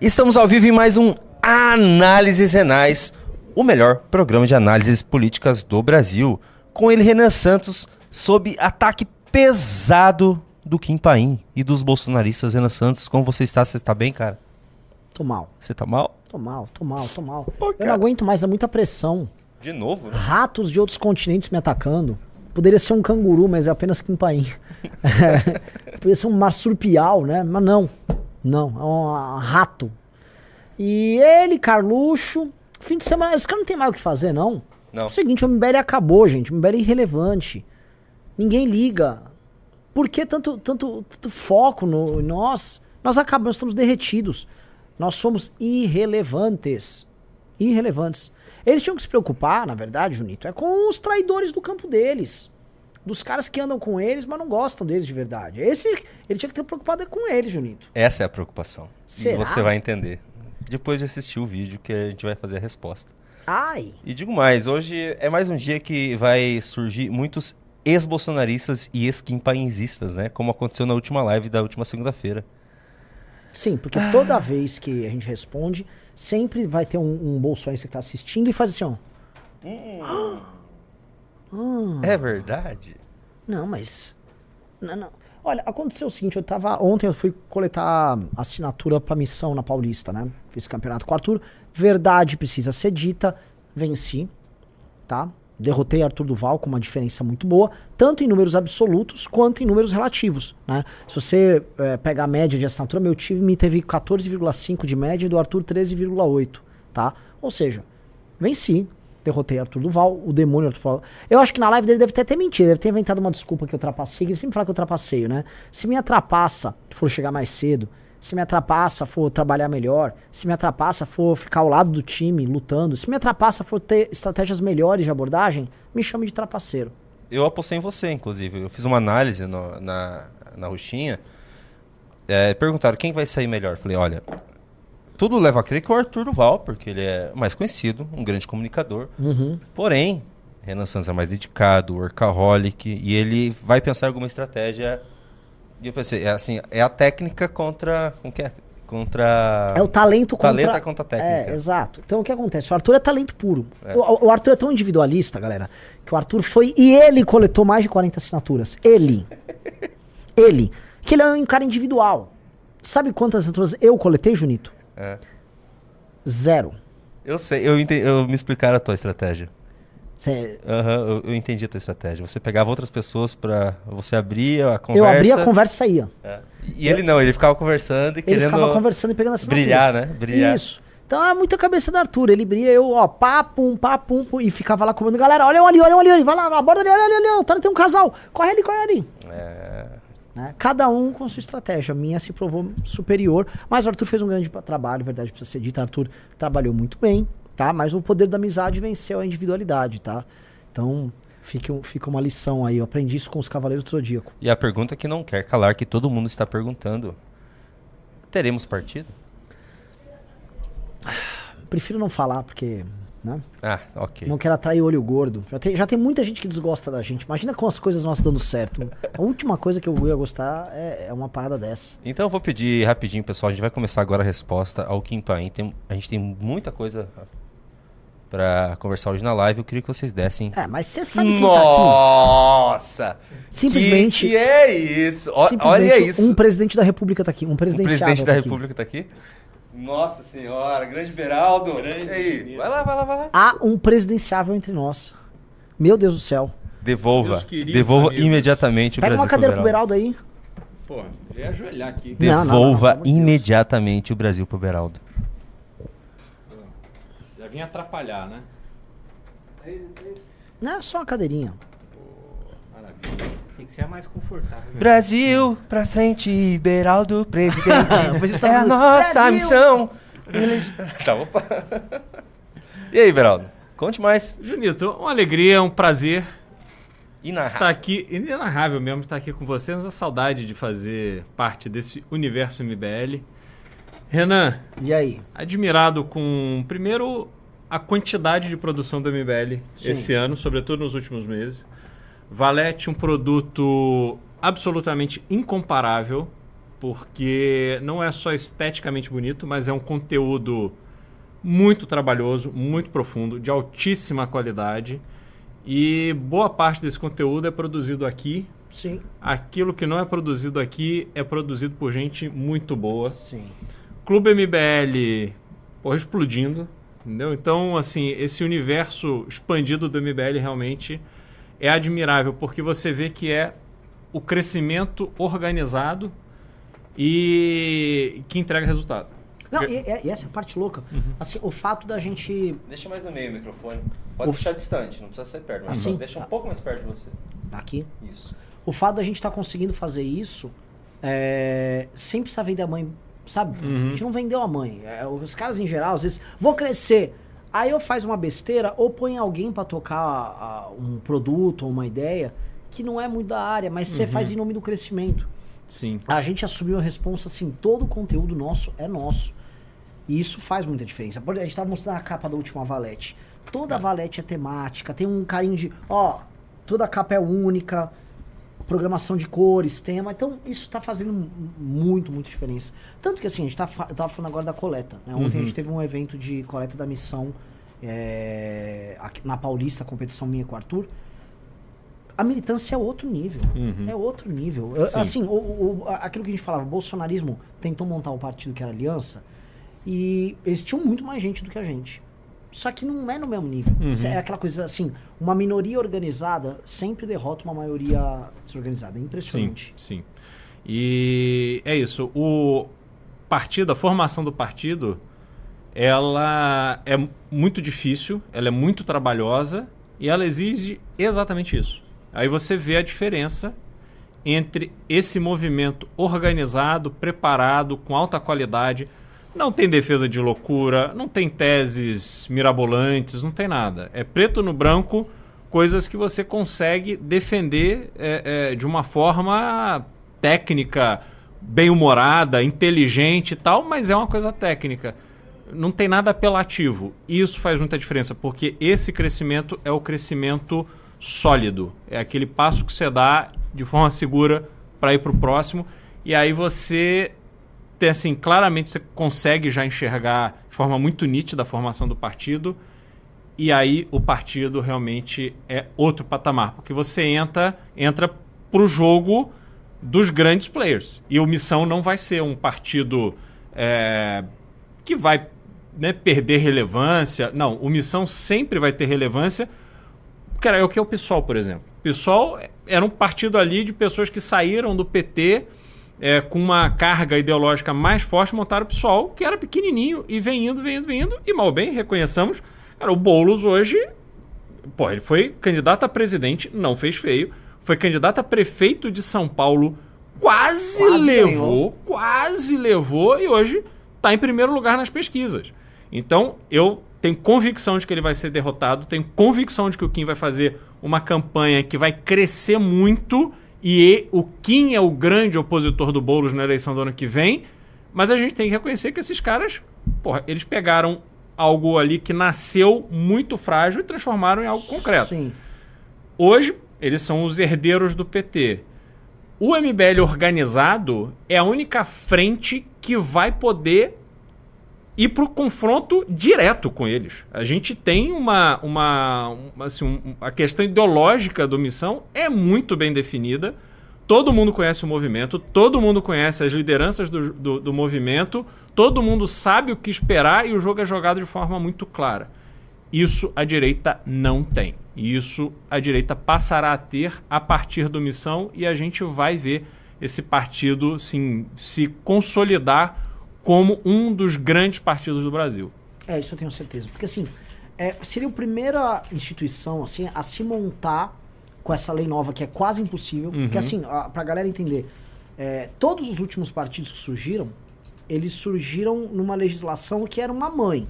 Estamos ao vivo em mais um Análises Renais, o melhor programa de análises políticas do Brasil. Com ele, Renan Santos, sob ataque pesado do Kim Paim e dos bolsonaristas. Renan Santos, como você está? Você está bem, cara? Tô mal. Você tá mal? Tô mal, tô mal, tô mal. Pô, Eu não aguento mais, é muita pressão. De novo, né? Ratos de outros continentes me atacando. Poderia ser um canguru, mas é apenas Kimpaim. Poderia ser um marsupial, né? Mas não. Não, é um rato. E ele, Carluxo. Fim de semana. Esse cara não tem mais o que fazer, não. Não. É o seguinte, o MBL acabou, gente. O MBL é irrelevante. Ninguém liga. Por que tanto, tanto, tanto foco no em nós? Nós acabamos, estamos derretidos. Nós somos irrelevantes. Irrelevantes. Eles tinham que se preocupar, na verdade, Junito, é com os traidores do campo deles. Dos caras que andam com eles, mas não gostam deles de verdade. Esse, ele tinha que ter preocupado é com eles, Junito. Essa é a preocupação. Será? E você vai entender. Depois de assistir o vídeo que a gente vai fazer a resposta. Ai. E digo mais, hoje é mais um dia que vai surgir muitos ex-bolsonaristas e ex-quimpainzistas, né? Como aconteceu na última live da última segunda-feira. Sim, porque toda vez que a gente responde, sempre vai ter um, um bolsonarista que tá assistindo e faz assim, ó. É verdade? Não, mas. Não, não. Olha, aconteceu o seguinte, eu tava. Ontem eu fui coletar assinatura pra missão na Paulista, né? Fiz campeonato com o Arthur. Verdade precisa ser dita. Venci, tá? Derrotei Arthur Duval com uma diferença muito boa, tanto em números absolutos quanto em números relativos, né? Se você eh, pegar a média de assinatura, meu time teve 14,5 de média e do Arthur 13,8, tá? Ou seja, venci. Derrotei Arthur Duval, o demônio Arthur Duval. Eu acho que na live dele deve ter até mentido, deve ter inventado uma desculpa que eu trapacei, ele sempre fala que eu trapaceio, né? Se me atrapassa for chegar mais cedo, se me atrapassa for trabalhar melhor, se me atrapassa for ficar ao lado do time lutando, se me atrapassa for ter estratégias melhores de abordagem, me chame de trapaceiro. Eu apostei em você, inclusive. Eu fiz uma análise no- na, na roxinha. É, perguntaram quem vai sair melhor. Falei, olha, tudo leva a crer que é o Arthur Duval, porque ele é mais conhecido, um grande comunicador. Porém, Renan Santos é mais dedicado, workaholic, e ele vai pensar em alguma estratégia. E eu pensei, é assim, é a técnica contra. Como que é? Contra. É o talento contra... Talento é contra a técnica. É, exato. Então o que acontece? O Arthur é talento puro. O, o Arthur é tão individualista, galera, que o Arthur foi... E ele coletou mais de 40 assinaturas. Ele. ele. Que ele é um cara individual. Sabe quantas assinaturas eu coletei, Junito? É. Zero. Eu sei, eu, ente- eu me explicaram a tua estratégia. Cê- Aham, eu, eu entendi a tua estratégia. Você pegava outras pessoas pra. Você abria a conversa. eu abria a conversa e saía. É. E ele não, ele ficava conversando e Ele querendo ficava conversando e pegando assinatura. brilhar, né? Brilhar. Isso. Então é muita cabeça do Arthur. Ele brilha, eu, ó, pá, pum, pá, pum, pum, e ficava lá comendo. Galera, olha um ali, olha um ali, olha, vai lá, na borda ali, olha ali, olha, olha, tem um casal. Corre ali, corre ali. É, né? Cada um com sua estratégia. A minha se provou superior. Mas o Arthur fez um grande trabalho, verdade, precisa ser dito. Arthur trabalhou muito bem, tá? Mas o poder da amizade venceu a individualidade, tá? Então, fica, fica uma lição aí. Eu aprendi isso com os Cavaleiros do Zodíaco. E a pergunta que não quer calar, que todo mundo está perguntando: teremos partido? Prefiro não falar, porque. Né? Ah, ok. Não quero atrair olho gordo. Já tem, já tem muita gente que desgosta da gente. Imagina com as coisas nossas dando certo. A última coisa que eu ia gostar é, é uma parada dessa. Então eu vou pedir rapidinho, pessoal. A gente vai começar agora a resposta ao Kim Paim. Tem, a gente tem muita coisa pra conversar hoje na live. Eu queria que vocês dessem. É, mas você sabe quem tá aqui? Nossa! Simplesmente- Que, que é isso? Simplesmente olha isso. um presidente da república tá aqui. Um O presidenciável presidente da tá aqui. República tá aqui. Nossa senhora, grande Beraldo. e aí? Vai lá, vai lá, vai lá. Há um presidenciável entre nós. Meu Deus do céu. Devolva. Meus queridos Devolva amigos. imediatamente o Pega Brasil uma cadeira pro pro Beraldo. Beraldo aí. Pô, eu ia ajoelhar aqui. Não, não, não, Devolva amor de Deus. imediatamente o Brasil pro Beraldo. Já vim atrapalhar, né? Não, é só uma cadeirinha. Maravilha. Tem que ser a mais confortável. Brasil pra frente, Beraldo presidente. Você é a nossa Brasil! missão. Elege- tá, opa. E aí, Beraldo? Conte mais. Junito, uma alegria, um prazer Inarra- estar aqui. Inenarrável mesmo estar aqui com vocês. A saudade de fazer parte desse universo MBL. Renan, E aí? admirado com, primeiro, a quantidade de produção do MBL Sim. esse ano, sobretudo nos últimos meses. Valete, um produto absolutamente incomparável. porque não é só esteticamente bonito, mas é um conteúdo muito trabalhoso, muito profundo, de altíssima qualidade. E boa parte desse conteúdo é produzido aqui. Sim. Aquilo que não é produzido aqui é produzido por gente muito boa. Sim. Clube MBL porra, explodindo, entendeu? Então, assim, esse universo expandido do MBL realmente é admirável, porque você vê que é o crescimento organizado e que entrega resultado. Não, e, e essa é a parte louca. Assim, o fato da gente. Deixa mais no meio o microfone. Pode O deixar distante, não precisa ser perto. Mas Assim? deixa Tá. um pouco mais perto de você. Aqui. Isso. O fato da gente estar conseguindo fazer isso é, sem precisar vender a mãe, sabe? A gente não vendeu a mãe. É, os caras em geral, às vezes, vou crescer. Aí eu faz uma besteira ou põe alguém pra tocar a- um produto ou uma ideia que não é muito da área, mas você faz em nome do crescimento. Sim. A gente assumiu a responsa assim, todo o conteúdo nosso é nosso. E isso faz muita diferença. A gente tava mostrando a capa da última Valete. Toda Valete é temática, tem um carinho de, ó, toda capa é única, programação de cores, tema. Então, isso tá fazendo mu- muito, muita diferença. Tanto que assim, a gente tá, eu tava falando agora da coleta. Né? Ontem a gente teve um evento de coleta da missão é, na Paulista, competição minha com o Arthur. A militância é outro nível. É outro nível. Sim. Assim, o, o- aquilo que a gente falava, o bolsonarismo tentou montar o partido que era aliança e eles tinham muito mais gente do que a gente. Só que não é no mesmo nível. Uhum. É aquela coisa assim, uma minoria organizada sempre derrota uma maioria desorganizada. É Sim, impressionante. sim. E é isso. O partido, a formação do partido, ela é muito difícil, ela é muito trabalhosa e ela exige exatamente isso. Aí você vê a diferença entre esse movimento organizado, preparado, com alta qualidade. Não tem defesa de loucura, não tem teses mirabolantes, não tem nada. É preto no branco, coisas que você consegue defender é, é, de uma forma técnica, bem-humorada, inteligente e tal, mas é uma coisa técnica. Não tem nada apelativo. Isso faz muita diferença, porque esse crescimento é o crescimento sólido. É aquele passo que você dá de forma segura para ir para o próximo. E aí você tem assim, claramente você consegue já enxergar de forma muito nítida a formação do partido. E aí o partido realmente é outro patamar, porque você entra entra pro jogo dos grandes players. E o Missão não vai ser um partido é, que vai né, perder relevância. Não, o Missão sempre vai ter relevância. Cara, é o que é o PSOL, por exemplo. O PSOL era um partido ali de pessoas que saíram do PT é, com uma carga ideológica mais forte, montaram o PSOL, que era pequenininho, e vem indo, vem indo, vem indo. E mal bem, reconheçamos, cara, o Boulos hoje, pô, ele foi candidato a presidente, não fez feio, foi candidato a prefeito de São Paulo, quase, Quase levou, ganhou. quase levou, e hoje está em primeiro lugar nas pesquisas. Então, eu tenho convicção de que ele vai ser derrotado, tenho convicção de que o Kim vai fazer uma campanha que vai crescer muito e o Kim é o grande opositor do Boulos na eleição do ano que vem, mas a gente tem que reconhecer que esses caras, porra, eles pegaram algo ali que nasceu muito frágil e transformaram em algo concreto. Sim. Hoje, eles são os herdeiros do PT. O MBL organizado é a única frente que vai poder ir para o confronto direto com eles. A gente tem uma. uma, uma, assim, um- a questão ideológica do missão é muito bem definida. Todo mundo conhece o movimento, todo mundo conhece as lideranças do, do, do movimento, todo mundo sabe o que esperar e o jogo é jogado de forma muito clara. Isso a direita não tem. E isso a direita passará a ter a partir do missão e a gente vai ver esse partido sim, se consolidar como um dos grandes partidos do Brasil. É, isso eu tenho certeza. Porque assim, é, seria a primeira instituição assim, a se montar com essa lei nova que é quase impossível. Porque assim, a, pra galera entender, é, todos os últimos partidos que surgiram, eles surgiram numa legislação que era uma mãe.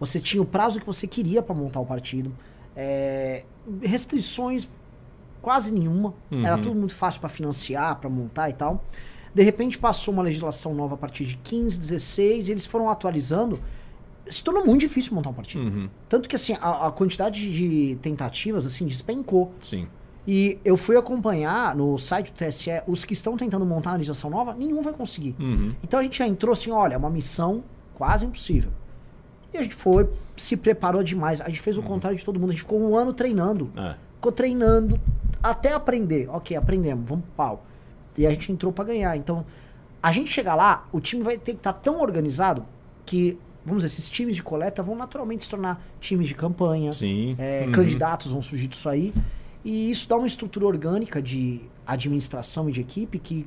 Você tinha o prazo que você queria para montar o partido. é, restrições quase nenhuma. Era tudo muito fácil para financiar, para montar e tal. De repente passou uma legislação nova a partir de 15, 16, e eles foram atualizando. Se tornou muito difícil montar um partido. Tanto que assim, a, a quantidade de tentativas assim despencou. Sim. E eu fui acompanhar no site do TSE, os que estão tentando montar a legislação nova, nenhum vai conseguir. Uhum. Então a gente já entrou assim, olha, é uma missão quase impossível. E a gente foi, se preparou demais. A gente fez o contrário de todo mundo. A gente ficou um ano treinando. É. Ficou treinando até aprender. Ok, aprendemos, vamos pro pau. E a gente entrou pra ganhar. Então, a gente chegar lá, o time vai ter que estar tão organizado que, vamos dizer, esses times de coleta vão naturalmente se tornar times de campanha. Sim. É, Uhum. Candidatos vão surgir disso aí. E isso dá uma estrutura orgânica de administração e de equipe que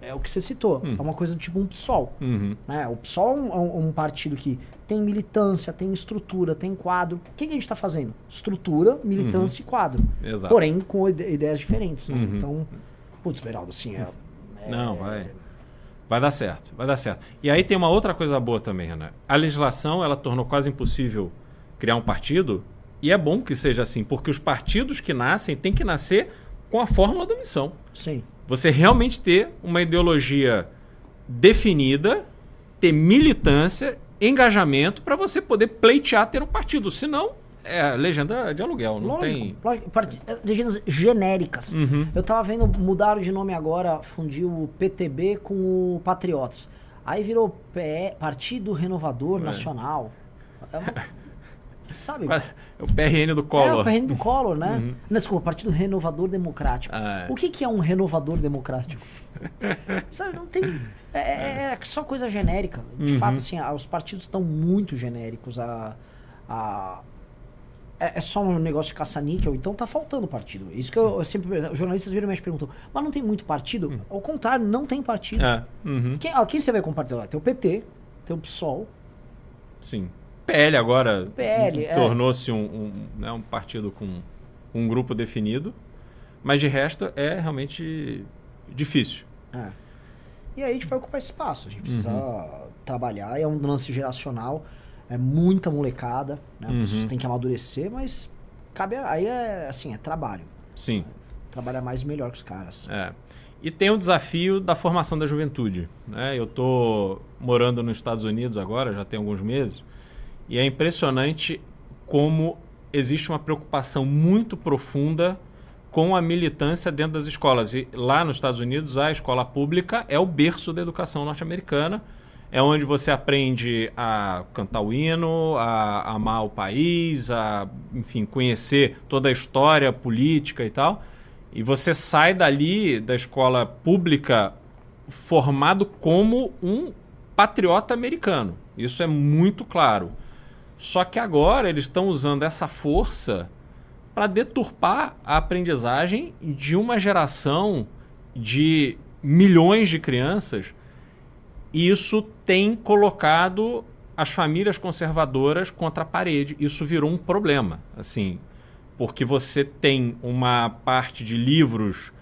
é é o que você citou. Hum. É uma coisa do tipo um PSOL. Uhum. Né? O PSOL é um, é um- um partido que tem militância, tem estrutura, tem quadro. O que, que a gente está fazendo? Estrutura, militância e quadro. Exato. Porém, com ide- ideias diferentes. né? Uhum. Então, putz, Beraldo, assim, é, é- Não, vai. Vai dar certo, vai dar certo. E aí tem uma outra coisa boa também, Renan. A legislação, ela tornou quase impossível criar um partido, e é bom que seja assim, porque os partidos que nascem têm que nascer com a fórmula da missão. Sim. Você realmente ter uma ideologia definida, ter militância, engajamento, para você poder pleitear ter um partido. Senão, é legenda de aluguel, não Lógico, tem... lógico. Part- Legendas genéricas. Uhum. Eu tava vendo, mudaram de nome agora, fundiu o PTB com o Patriotas. Aí virou PE, Partido Renovador É. Nacional. É uma- sabe? É o PRN do É Collor. o PRN do Collor, né? Uhum. Não, desculpa, Partido Renovador Democrático. Ah, é. O que, que é um renovador democrático? Sabe, não tem. É, é- é só coisa genérica. De Uhum. fato, assim, a- os partidos estão muito genéricos. A, a, é, é só um negócio de caça-níquel, então tá faltando partido. Isso que eu, eu sempre. Os jornalistas viram e me perguntam, mas não tem muito partido? Ao contrário, não tem partido. É, uhum, Quem, ó, quem você vai compartilhar? Tem o PT, tem o PSOL, sim. PL agora PL, é. tornou-se um, um, né, um partido com um grupo definido, mas de resto é realmente difícil. É. E aí a gente vai ocupar espaço. A gente precisa Uhum. trabalhar. É um lance geracional. É muita molecada. Né? Uhum. Pessoas têm que amadurecer, mas cabe. Aí é assim, é trabalho. Sim. Trabalhar mais e melhor que os caras. É. E tem o desafio da formação da juventude. Né? Eu estou morando nos Estados Unidos agora, já tem alguns meses, e é impressionante como existe uma preocupação muito profunda com a militância dentro das escolas. E lá nos Estados Unidos, a escola pública é o berço da educação norte-americana. É onde você aprende a cantar o hino, a amar o país, a, enfim, conhecer toda a história política e tal. E você sai dali da escola pública formado como um patriota americano. Isso é muito claro. Só que agora eles estão usando essa força para deturpar a aprendizagem de uma geração de milhões de crianças. Isso tem colocado as famílias conservadoras contra a parede. Isso virou um problema, assim, porque você tem uma parte de livros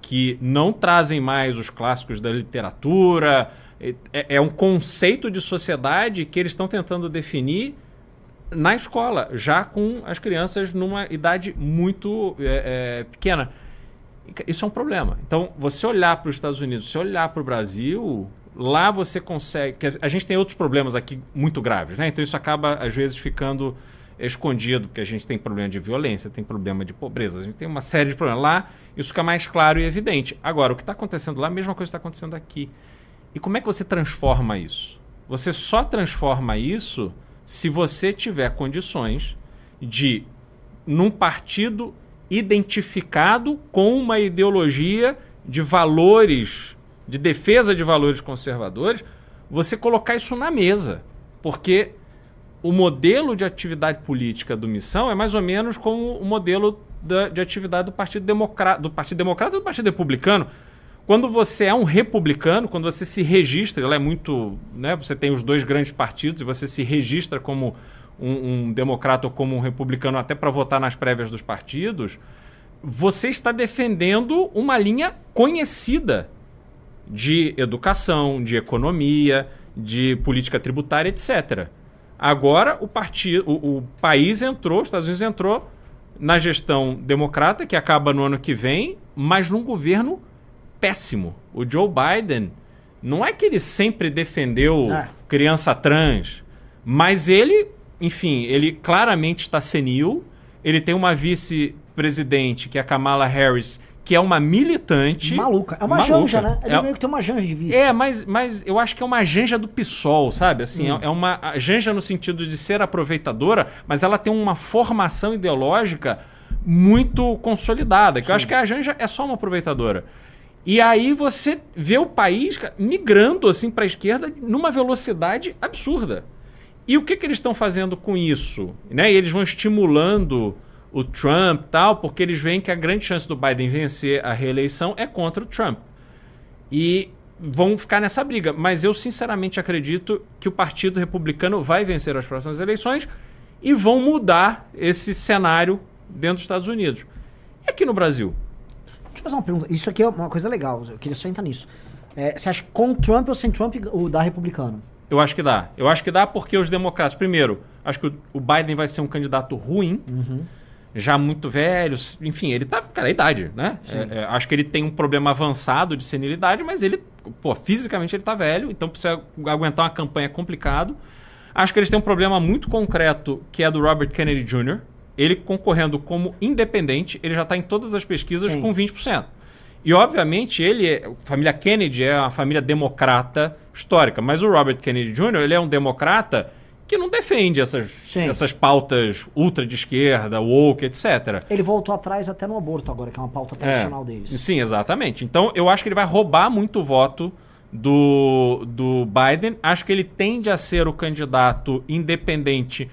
que não trazem mais os clássicos da literatura. É, é um conceito de sociedade que eles estão tentando definir na escola, já com as crianças numa idade muito é, é, pequena. Isso é um problema. Então, você olhar para os Estados Unidos, você olhar para o Brasil, lá você consegue. A gente tem outros problemas aqui muito graves, né? Então, isso acaba, às vezes, ficando escondido, porque a gente tem problema de violência, tem problema de pobreza, a gente tem uma série de problemas. Lá, isso fica mais claro e evidente. Agora, o que está acontecendo lá, a mesma coisa está acontecendo aqui. E como é que você transforma isso? Você só transforma isso se você tiver condições de, num partido identificado com uma ideologia de valores, de defesa de valores conservadores, você colocar isso na mesa. Porque o modelo de atividade política do Missão é mais ou menos como o modelo da, de atividade do Partido Democrata, do Partido Democrata e do Partido Republicano. Quando você é um republicano, quando você se registra, ela é muito. Né, você tem os dois grandes partidos e você se registra como um, um democrata ou como um republicano até para votar nas prévias dos partidos, você está defendendo uma linha conhecida de educação, de economia, de política tributária, etc. Agora o, partido, o, o país entrou, os Estados Unidos entrou na gestão democrata, que acaba no ano que vem, mas num governo péssimo. O Joe Biden, não é que ele sempre defendeu É. criança trans, mas ele, enfim, ele claramente está senil. Ele tem uma vice presidente, que é a Kamala Harris, que é uma militante. Maluca. É uma Maluca. janja, né? Ele É- meio que tem uma janja de vice. É, mas, mas eu acho que é uma janja do PSOL, sabe? Assim, Hum. é uma a janja no sentido de ser aproveitadora, mas ela tem uma formação ideológica muito consolidada. Que eu acho que a janja é só uma aproveitadora. E aí você vê o país cara, migrando assim para a esquerda numa velocidade absurda. E o que, que eles estão fazendo com isso? Né? E eles vão estimulando o Trump tal, porque eles veem que a grande chance do Biden vencer a reeleição é contra o Trump. E vão ficar nessa briga. Mas eu sinceramente acredito que o Partido Republicano vai vencer as próximas eleições e vão mudar esse cenário dentro dos Estados Unidos. E aqui no Brasil? Deixa eu fazer uma pergunta. Isso aqui é uma coisa legal. Eu queria só entrar nisso. É, você acha que com Trump ou sem Trump o da republicano? Eu acho que dá. Eu acho que dá porque os democratas, primeiro, acho que o- o Biden vai ser um candidato ruim, já muito velho, enfim, ele tá, cara, é a idade, né? É, é, acho que ele tem um problema avançado de senilidade, mas ele, pô, fisicamente ele tá velho, então precisa aguentar uma campanha complicado. Acho que eles têm um problema muito concreto que é do Robert Kennedy Jr. Ele concorrendo como independente, ele já está em todas as pesquisas Sim. com 20%. E, obviamente, ele é, a família Kennedy é uma família democrata histórica, mas o Robert Kennedy Jr. ele é um democrata que não defende essas, Sim. essas pautas ultra de esquerda, woke, etc. Ele voltou atrás até no aborto agora, que é uma pauta tradicional deles. Sim, exatamente. Então, eu acho que ele vai roubar muito voto do, do Biden. Acho que ele tende a ser o candidato independente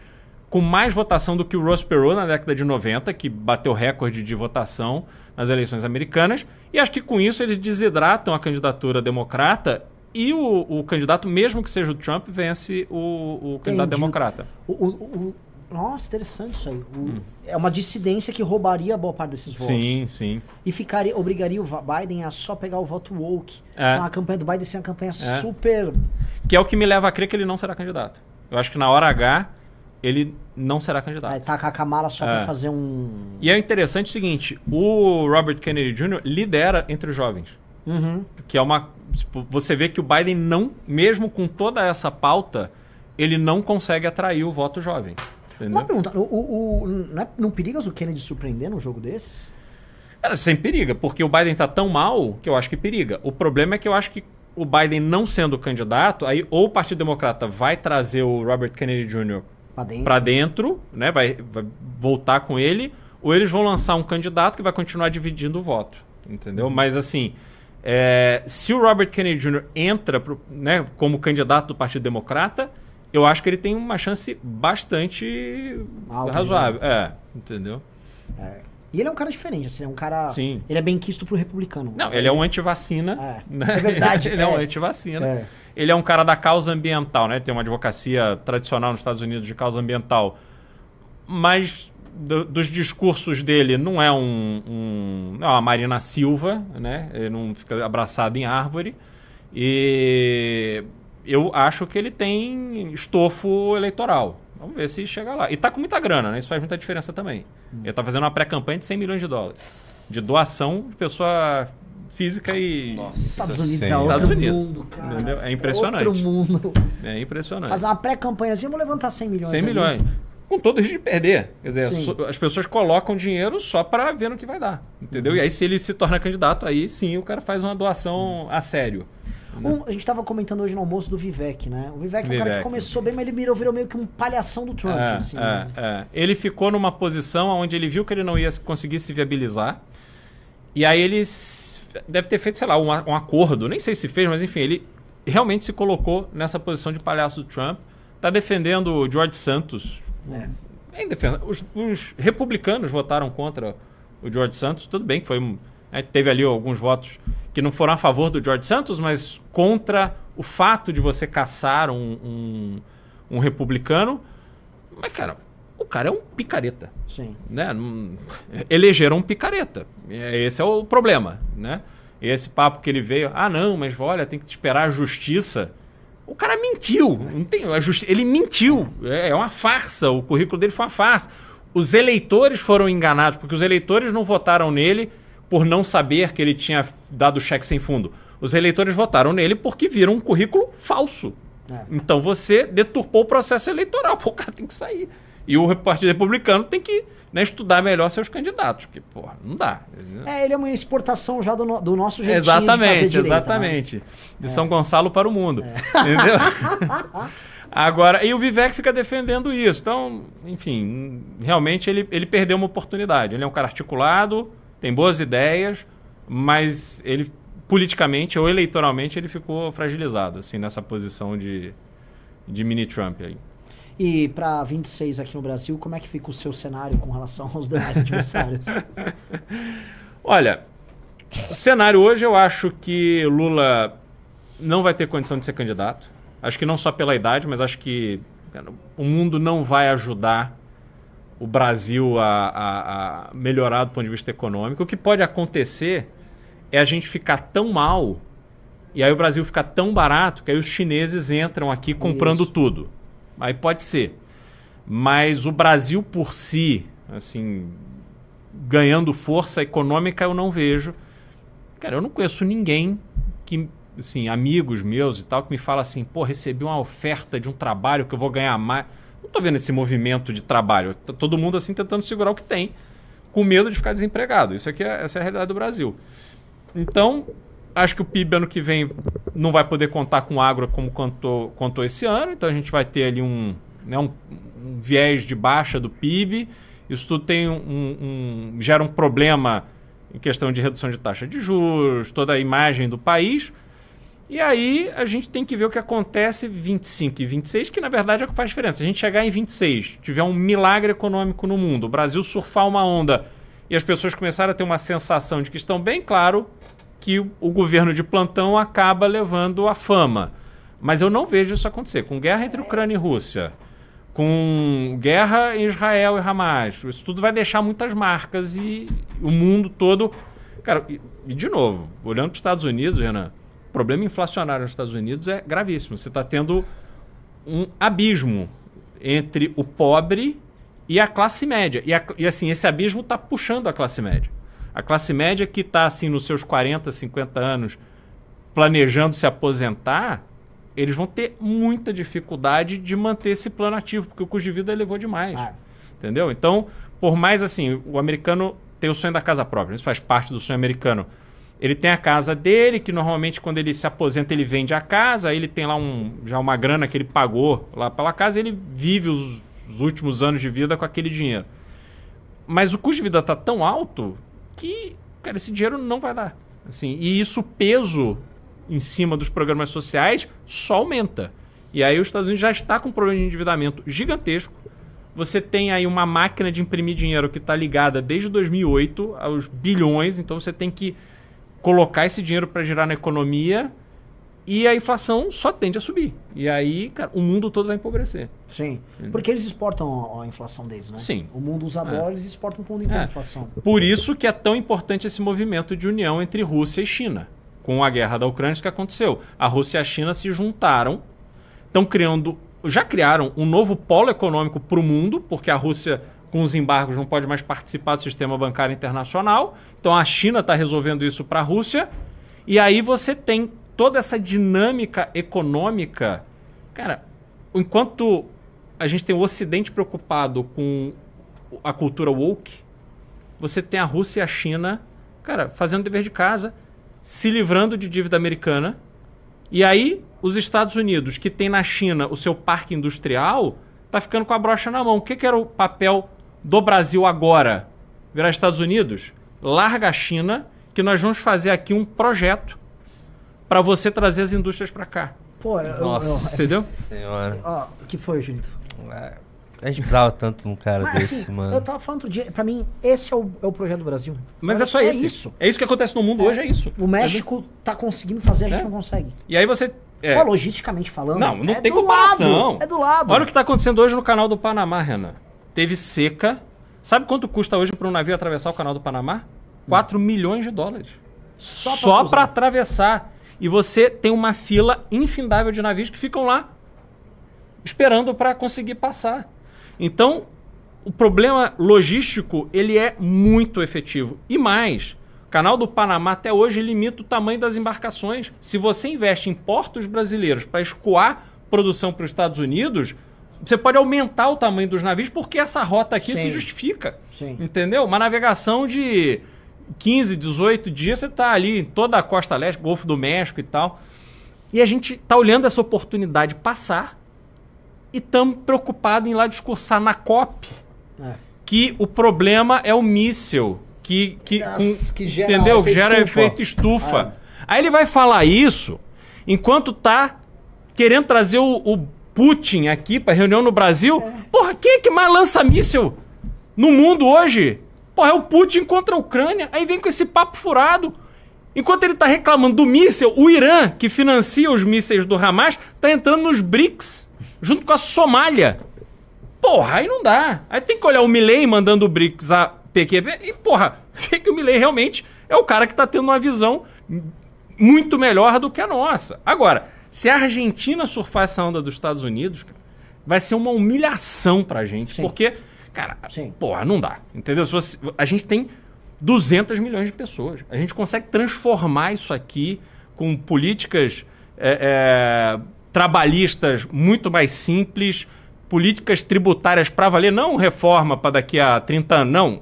com mais votação do que o Ross Perot na década de 90, que bateu recorde de votação nas eleições americanas. E acho que com isso eles desidratam a candidatura democrata e o, o candidato, mesmo que seja o Trump, vence o, o candidato Entendi. democrata. O, o- nossa, interessante isso aí. O- É uma dissidência que roubaria boa parte desses votos. Hum. Sim, sim. E ficaria, obrigaria o Biden a só pegar o voto woke. É. Então a campanha do Biden seria uma campanha É. super. Que é o que me leva a crer que ele não será candidato. Eu acho que na hora H ele não será candidato. Vai tacar a Kamala só É. pra fazer um. E é interessante o seguinte: o Robert Kennedy Jr. lidera entre os jovens. Uhum. Que é uma. tipo, você vê que o Biden não, mesmo com toda essa pauta, ele não consegue atrair o voto jovem. Uma Entendeu? pergunta: o, o, o- não, é, perigas o Kennedy surpreender num jogo desses? Cara, sem periga, porque o Biden tá tão mal que eu acho que periga. O problema é que eu acho que o Biden não sendo candidato, aí ou o Partido Democrata vai trazer o Robert Kennedy Jr. Pra dentro. para dentro, né? Vai, vai voltar com ele, ou eles vão lançar um candidato que vai continuar dividindo o voto, entendeu? Mas assim, é, se o Robert Kennedy Jr. entra pro- né, como candidato do Partido Democrata, eu acho que ele tem uma chance bastante Alta, razoável, é, entendeu? E ele é um cara diferente, assim, é um cara. Sim. Ele é bem quisto pro republicano. Não, ele é um antivacina. É, né? é verdade, ele é, um é. antivacina. É. Ele é um cara da causa ambiental, né? Tem uma advocacia tradicional nos Estados Unidos de causa ambiental. Mas do- dos discursos dele não é um, um não é uma Marina Silva, né? Ele não fica abraçado em árvore. E eu acho que ele tem estofo eleitoral. Vamos ver se chega lá. E tá com muita grana, né? Isso faz muita diferença também. Ele tá fazendo uma pré-campanha de 100 milhões de dólares. De doação de pessoa física e. Estados Unidos é outro Estados Unidos. mundo, cara. Entendeu? É impressionante. Outro mundo. É impressionante. Fazer uma pré-campanhazinha, vou levantar 100 milhões. 100 ali. Com todo risco de perder. Quer dizer, so- as pessoas colocam dinheiro só para ver no que vai dar. Entendeu? E aí, se ele se torna candidato, aí sim o cara faz uma doação a sério. Um, a gente tava comentando hoje no almoço do Vivek, né? O Vivek, é um cara que Vivek. começou bem, mas ele virou, virou meio que um palhação do Trump, É, assim. é, né? é. Ele ficou numa posição onde ele viu que ele não ia conseguir se viabilizar. E aí ele deve ter feito, sei lá, um, um acordo. Nem sei se fez, mas enfim, ele realmente se colocou nessa posição de palhaço do Trump. Tá defendendo o George Santos. É. É. Os, os republicanos votaram contra o George Santos. Tudo bem que foi né, teve ali alguns votos que não foram a favor do George Santos, mas contra o fato de você caçar um, um, um republicano. Mas, cara, o cara é um picareta Sim. né? Elegeram um picareta. É, Esse é o problema, né? Esse papo que ele veio, ah, não, mas olha, tem que esperar a justiça. O cara mentiu. Não tem, justi ele mentiu. É, é uma farsa. O currículo dele foi uma farsa. Os eleitores foram enganados, porque os eleitores não votaram nele por não saber que ele tinha dado cheque sem fundo. Os eleitores votaram nele porque viram um currículo falso. É. Então você deturpou o processo eleitoral. Pô, o cara tem que sair. E o Partido Republicano tem que né, estudar melhor seus candidatos, porque, porra, não dá. É, ele é uma exportação já do, no- do nosso jeitinho Exatamente, de direita, né? exatamente. De São Gonçalo para o mundo. Entendeu? Agora, e o Vivek fica defendendo isso. Então, enfim, realmente ele, ele perdeu uma oportunidade. Ele é um cara articulado, tem boas ideias, mas ele politicamente ou eleitoralmente ele ficou fragilizado assim nessa posição de, de mini Trump aí. E pra 26 aqui no Brasil, como é que fica o seu cenário com relação aos demais adversários? Olha, o cenário hoje eu acho que Lula não vai ter condição de ser candidato. Acho que não só pela idade, mas acho que cara, o mundo não vai ajudar o Brasil a, a- a melhorar do ponto de vista econômico. O que pode acontecer é a gente ficar tão mal e aí o Brasil ficar tão barato que aí os chineses entram aqui comprando Isso. tudo. Aí pode ser. Mas o Brasil por si, assim, ganhando força econômica, eu não vejo. Cara, eu não conheço ninguém que, assim, amigos meus e tal, que me fala assim, pô, recebi uma oferta de um trabalho que eu vou ganhar mais. Não tô vendo esse movimento de trabalho. Tá todo mundo, assim, tentando segurar o que tem, com medo de ficar desempregado. Isso aqui é, essa é a realidade do Brasil. Então, acho que o PIB ano que vem não vai poder contar com agro como contou, contou esse ano. Então, a gente vai ter ali um, né, um, um viés de baixa do PIB. Isso tudo tem um, um- gera um problema em questão de redução de taxa de juros, toda a imagem do país. E aí a gente tem que ver o que acontece 25 e 26, que na verdade é o que faz diferença. Se a gente chegar em 26, tiver um milagre econômico no mundo, o Brasil surfar uma onda e as pessoas começarem a ter uma sensação de que estão bem, claro que o, governo de plantão acaba levando a fama. Mas eu não vejo isso acontecer. Com guerra entre Ucrânia e Rússia, com guerra em Israel e Hamas, isso tudo vai deixar muitas marcas e o mundo todo. Cara, e, e de novo, olhando para os Estados Unidos, Renan, o problema inflacionário nos Estados Unidos é gravíssimo. Você está tendo um abismo entre o pobre e a classe média. E, a- e, assim, esse abismo está puxando a classe média. A classe média que está assim nos seus 40, 50 anos planejando se aposentar, eles vão ter muita dificuldade de manter esse plano ativo, porque o custo de vida elevou demais. Ah. Entendeu? Então, por mais assim, o americano tem o sonho da casa própria, isso faz parte do sonho americano. Ele tem a casa dele, que normalmente quando ele se aposenta ele vende a casa, aí ele tem lá um, já uma grana que ele pagou lá pela casa, e ele vive os, os últimos anos de vida com aquele dinheiro. Mas o custo de vida está tão alto que, cara, esse dinheiro não vai dar. Assim, e isso, peso em cima dos programas sociais só aumenta. E aí os Estados Unidos já está com um problema de endividamento gigantesco. Você tem aí uma máquina de imprimir dinheiro que está ligada desde 2008 aos bilhões, então você tem que colocar esse dinheiro para girar na economia e a inflação só tende a subir. E aí, cara, o mundo todo vai empobrecer. Sim. Porque eles exportam a, inflação deles, né? Sim. O mundo usa dólar, eles exportam para o mundo inteiro É. a inflação. Por isso que é tão importante esse movimento de união entre Rússia e China. Com a guerra da Ucrânia, isso que aconteceu. A Rússia e a China se juntaram, estão criando, já criaram um novo polo econômico para o mundo, porque a Rússia, com os embargos, não pode mais participar do sistema bancário internacional. Então a China está resolvendo isso para a Rússia. E aí você tem toda essa dinâmica econômica. Cara, enquanto a gente tem o Ocidente preocupado com a cultura woke, você tem a Rússia e a China, cara, fazendo dever de casa, se livrando de dívida americana. E aí, os Estados Unidos, que tem na China o seu parque industrial, tá ficando com a brocha na mão. O que, que era o papel do Brasil agora? Virar Estados Unidos? Larga a China, que nós vamos fazer aqui um projeto para você trazer as indústrias para cá. Pô, eu, Nossa. eu, Entendeu? Senhora. Ó, o que foi, Junito? É, A gente precisava tanto de um cara Mas, desse, assim, mano. Eu tava falando outro dia, pra mim, esse é o, é o projeto do Brasil. Mas é só é esse. isso. É isso que acontece no mundo hoje, é isso. O México tá conseguindo fazer, a gente É. não consegue. E aí você. é, Pô, logisticamente falando. Não, não é tem do comparação. lado, é do lado. Olha o que está acontecendo hoje no canal do Panamá, Renan. Teve seca. Sabe quanto custa hoje para um navio atravessar o canal do Panamá? 4 milhões de dólares. Só pra Só cruzar. para atravessar. E você tem uma fila infindável de navios que ficam lá esperando para conseguir passar. Então, o problema logístico ele é muito efetivo. E mais, o canal do Panamá até hoje limita o tamanho das embarcações. Se você investe em portos brasileiros para escoar produção para os Estados Unidos, você pode aumentar o tamanho dos navios porque essa rota aqui Sim. se justifica. Sim. Entendeu? Uma navegação de 15, 18 dias, você tá ali em toda a costa leste, Golfo do México e tal. E a gente tá olhando essa oportunidade passar e estamos preocupados em ir lá discursar na COP É. que o problema é o míssil. Que, que, com- que gera entendeu? efeito gera estufa. efeito estufa. Aí ele vai falar isso enquanto tá querendo trazer o, o Putin aqui pra reunião no Brasil. Porra, quem é que mais lança míssil no mundo hoje? Porra, é o Putin contra a Ucrânia. Aí vem com esse papo furado. Enquanto ele tá reclamando do míssil, o Irã, que financia os mísseis do Hamas, tá entrando nos BRICS, junto com a Somália. Porra, aí não dá. Aí tem que olhar o Milley mandando o BRICS a PQP e, porra, vê que o Milley realmente é o cara que tá tendo uma visão muito melhor do que a nossa. Agora, se a Argentina surfar essa onda dos Estados Unidos, vai ser uma humilhação pra gente, Sim. porque, cara, Sim. porra, não dá. Entendeu? Você- a gente tem 200 milhões de pessoas. A gente consegue transformar isso aqui com políticas é, é, trabalhistas muito mais simples, políticas tributárias para valer, não reforma para daqui a 30 anos, não.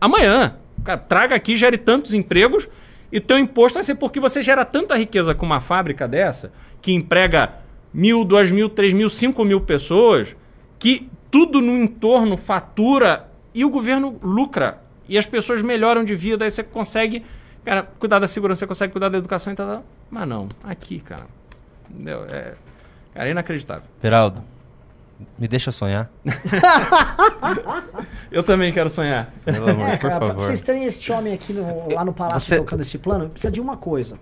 Amanhã. Cara, traga aqui, gere tantos empregos e teu imposto vai ser porque você gera tanta riqueza com uma fábrica dessa, que emprega mil, duas mil, três mil, cinco mil pessoas, que tudo no entorno fatura e o governo lucra. E as pessoas melhoram de vida, aí você consegue, cara, cuidar da segurança, você consegue cuidar da educação e tal. Mas não, aqui, cara. Entendeu? É, cara, é inacreditável. Beraldo, me deixa sonhar. Eu também quero sonhar. Pelo amor, É, por cara, pra favor. vocês terem esse homem aqui no- lá no palácio Você- tocando esse plano, precisa de uma coisa.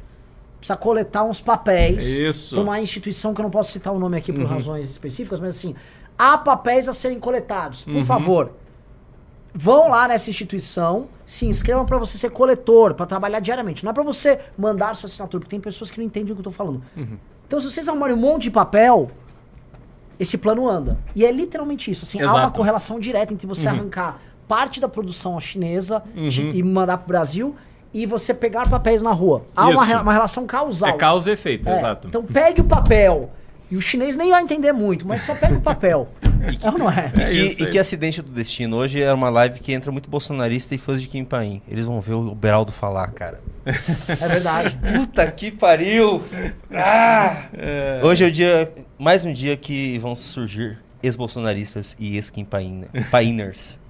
Precisa coletar uns papéis Isso. pra uma instituição que eu não posso citar o nome aqui por razões específicas, mas assim, há papéis a serem coletados. Por favor, vão lá nessa instituição, se inscrevam pra você ser coletor, pra trabalhar diariamente. Não é pra você mandar sua assinatura, porque tem pessoas que não entendem o que eu tô falando. Então, se vocês arrumarem um monte de papel, esse plano anda. E é literalmente isso. Assim, há uma correlação direta entre você arrancar parte da produção chinesa Uhum. de- e mandar pro Brasil e você pegar papéis na rua. Há uma, uma relação causal. É causa e efeito, É, exato. Então pegue o papel. E o chinês nem vai entender muito, mas só pega o papel. é ou não é? E, É que, isso e que acidente do destino. Hoje é uma live que entra muito bolsonarista e fãs de Kim Paim. Eles vão ver o Beraldo falar, cara. É verdade. Puta que pariu! Ah! É. Hoje é o dia, mais um dia que vão surgir ex-bolsonaristas e ex-Kim Pain- Painers.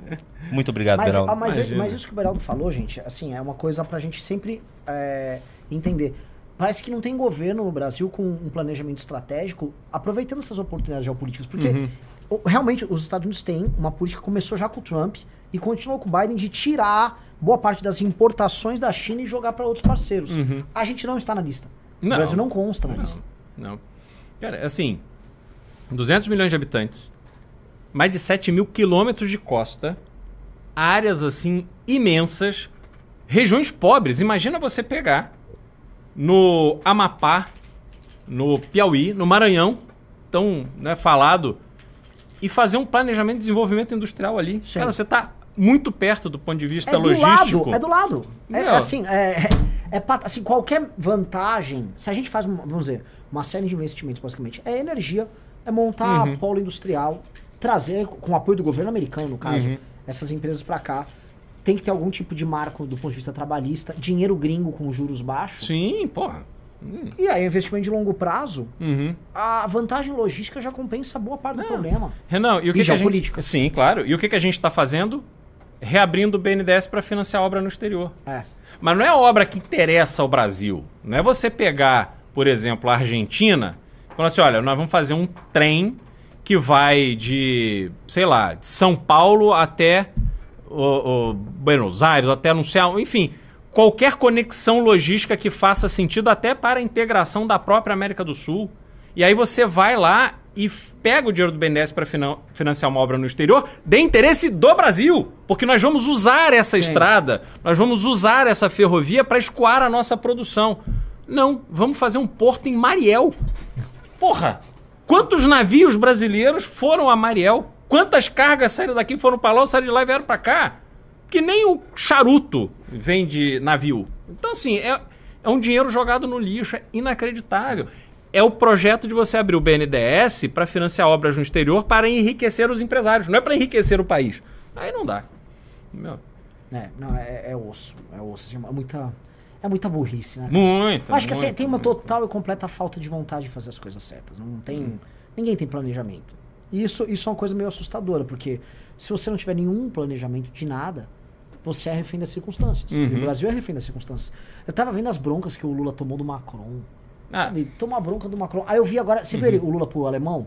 Muito obrigado, Mas, Beraldo. ah, mas, Imagina. mas isso que o Beraldo falou, gente, assim, é uma coisa pra gente sempre é, entender. Parece que não tem governo no Brasil com um planejamento estratégico aproveitando essas oportunidades geopolíticas. Porque Uhum. o- realmente os Estados Unidos têm uma política que começou já com o Trump e continuou com o Biden de tirar boa parte das importações da China e jogar pra outros parceiros. Uhum. A gente não está na lista. O Não. Brasil não consta na lista. Não. Cara, assim, 200 milhões de habitantes, mais de 7 mil quilômetros de costa, áreas assim imensas, regiões pobres. Imagina você pegar no Amapá, no Piauí, no Maranhão, tão né, falado, e fazer um planejamento de desenvolvimento industrial ali. Sim. Cara, você está muito perto do ponto de vista É do logístico. lado, é do lado. É, assim, é, é- é assim, qualquer vantagem, se a gente faz, uma- vamos dizer, uma série de investimentos, basicamente, é energia, é montar Uhum. polo industrial, trazer, com o apoio do governo americano, no caso, Uhum. essas empresas pra cá. Tem que ter algum tipo de marco do ponto de vista trabalhista, dinheiro gringo com juros baixos. Sim, porra. E aí, investimento de longo prazo, Uhum. a vantagem logística já compensa boa parte do problema. Renan, e o que, E que a gente... Sim, claro. E o que, que a gente está fazendo? Reabrindo o BNDES para financiar obra no exterior. É. Mas não é obra que interessa ao Brasil. Não é você pegar, por exemplo, a Argentina e falar assim: olha, nós vamos fazer um trem que vai de, sei lá, de São Paulo até o, o Buenos Aires, até aonde, enfim. Qualquer conexão logística que faça sentido até para a integração da própria América do Sul. E aí você vai lá e pega o dinheiro do BNDES para financiar uma obra no exterior de interesse do Brasil. Porque nós vamos usar essa estrada, nós vamos usar essa ferrovia para escoar a nossa produção. Não, vamos fazer um porto em Mariel. Porra! Quantos navios brasileiros foram a Mariel? Quantas cargas saíram daqui, foram para lá, saíram de lá e vieram para cá? Que nem o charuto vem de navio. Então, assim, é, é um dinheiro jogado no lixo, é inacreditável. é o projeto de você abrir o BNDES para financiar obras no exterior para enriquecer os empresários, não é para enriquecer o país. Aí não dá. Meu, É, não, é, é osso. É osso. assim, é muita. É muita burrice, né? muito. Acho que assim, tem uma muito. total e completa falta de vontade de fazer as coisas certas. Não tem. Hum. Ninguém tem planejamento. E isso, isso é uma coisa meio assustadora, porque se você não tiver nenhum planejamento de nada, você é refém das circunstâncias. E Uhum. o Brasil é refém das circunstâncias. Eu tava vendo as broncas que o Lula tomou do Macron. Ah. Sabe? Tomou a bronca do Macron. Aí eu vi agora. Você viu ele, o Lula pro alemão?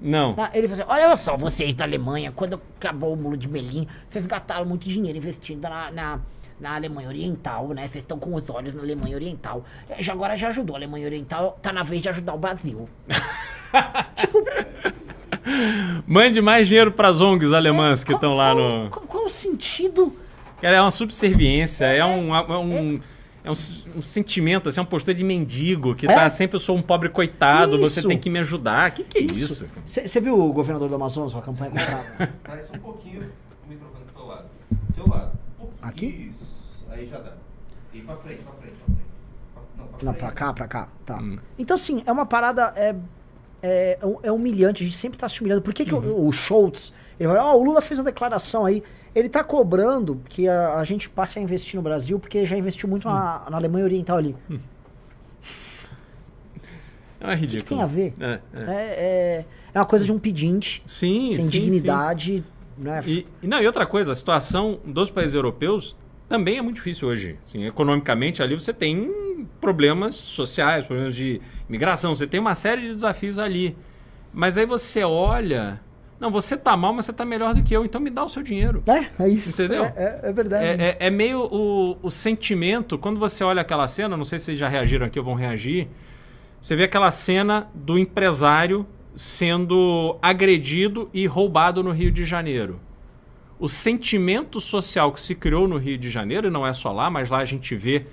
Não. Ah, Ele falou assim, olha só, vocês da Alemanha, quando acabou o muro de Berlim, vocês gastaram muito dinheiro investindo na, na, na Alemanha Oriental, né? Vocês estão com os olhos na Alemanha Oriental. Já, agora já ajudou a Alemanha Oriental, tá na vez de ajudar o Brasil. Mande mais dinheiro para as ONGs alemãs que Qual- estão lá no. Qual, qual o sentido? Cara, é uma subserviência, é, um, é um, é um, um sentimento, assim, uma postura de mendigo, que É? tá sempre, eu sou um pobre coitado, você Isso. tem que me ajudar. Que que é isso? Você viu o governador do Amazonas, a campanha contra... Traz um pouquinho o microfone pro teu lado. Teu lado. Um pouquinho. Aqui? Isso. Aí já dá. E pra frente, pra frente, pra frente. Pra- Não, pra Não, frente. pra cá, pra cá. Tá. Hum. Então, assim, é uma parada. É, é, é humilhante, a gente sempre tá se humilhando. Por que, que Uhum. o, o Schultz. Ele vai, ó, o Lula fez uma declaração aí. Ele tá cobrando que a, a gente passe a investir no Brasil, porque já investiu muito na, Hum. na Alemanha Oriental ali. É ridículo. que tem a ver? É, é. É, é, é uma coisa de um pedinte, Sim, sem sim, dignidade. Né? sim. E, e não, e outra coisa, a situação dos países europeus também é muito difícil hoje. Assim, economicamente, ali você tem problemas sociais, problemas de imigração, você tem uma série de desafios ali. Mas aí você olha. Não, você tá mal, mas você tá melhor do que eu, então me dá o seu dinheiro. É, é isso. Entendeu? É, é- é verdade. É, é- é meio o, o sentimento, quando você olha aquela cena, não sei se vocês já reagiram aqui ou vão reagir, você vê aquela cena do empresário sendo agredido e roubado no Rio de Janeiro. O sentimento social que se criou no Rio de Janeiro, e não é só lá, mas lá a gente vê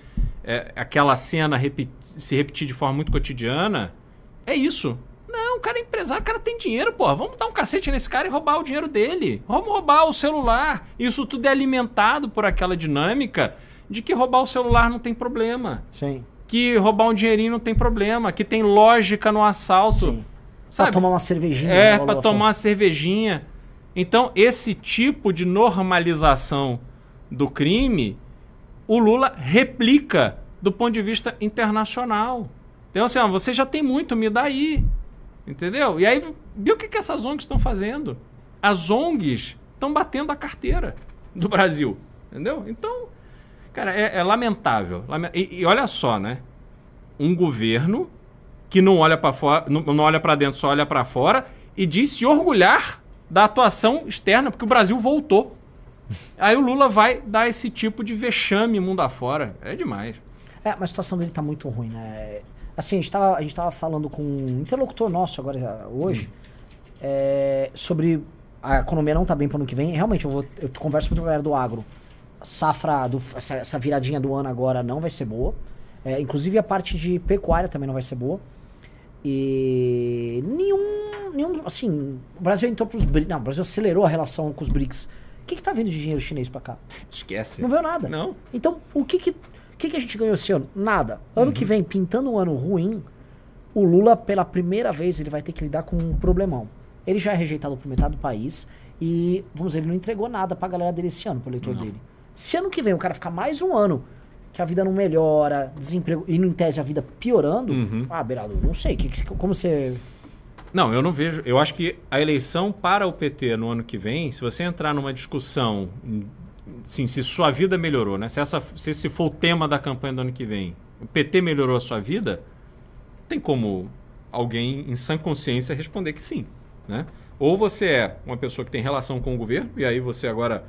é, aquela cena repi- se repetir de forma muito cotidiana, é isso. Não, o cara é empresário, o cara tem dinheiro, porra. Vamos dar um cacete nesse cara e roubar o dinheiro dele. Vamos roubar o celular. Isso tudo é alimentado por aquela dinâmica de que roubar o celular não tem problema. Sim. Que roubar um dinheirinho não tem problema. Que tem lógica no assalto. Sim. Pra Sabe? tomar uma cervejinha. É, pra tomar uma cervejinha. Então, esse tipo de normalização do crime, o Lula replica do ponto de vista internacional. Então, assim, ó, você já tem muito, me dá aí. Entendeu? E aí, viu o que, que essas ONGs estão fazendo? As ONGs estão batendo a carteira do Brasil. Entendeu? Então, cara, é, é lamentável. Lame- E, e olha só, né? Um governo que não olha para fora, não, não olha para dentro, só olha para fora e diz se orgulhar da atuação externa, porque o Brasil voltou. Aí o Lula vai dar esse tipo de vexame mundo afora. É demais. É, mas a situação dele tá muito ruim, né? Assim, a gente tava, a gente tava falando com um interlocutor nosso agora, hoje, é, sobre a economia não tá bem pro ano que vem. Realmente, eu, vou, eu converso muito com a galera do agro. Safra, do, essa, essa viradinha do ano agora não vai ser boa. É, inclusive a parte de pecuária também não vai ser boa. E nenhum, nenhum, assim, o Brasil entrou pros BRICS, não, o Brasil acelerou a relação com os BRICS. O que que tá vindo de dinheiro chinês pra cá? Esquece. Não veio nada. Não. Então, o que que, o que que a gente ganhou esse ano? Nada. Ano que vem, pintando um ano ruim, o Lula, pela primeira vez, ele vai ter que lidar com um problemão. Ele já é rejeitado por metade do país e, vamos dizer, ele não entregou nada pra galera dele esse ano, pro eleitor dele. Se ano que vem o cara ficar mais um ano que a vida não melhora, desemprego, e em tese a vida piorando, Uhum. ah, Beraldo, não sei, que, que- como você... Não, eu não vejo. Eu acho que a eleição para o PT no ano que vem, se você entrar numa discussão, sim, se sua vida melhorou, né? Se, essa, se esse for o tema da campanha do ano que vem, o PT melhorou a sua vida, tem como alguém em sã consciência responder que sim, né? Ou você é uma pessoa que tem relação com o governo, e aí você agora,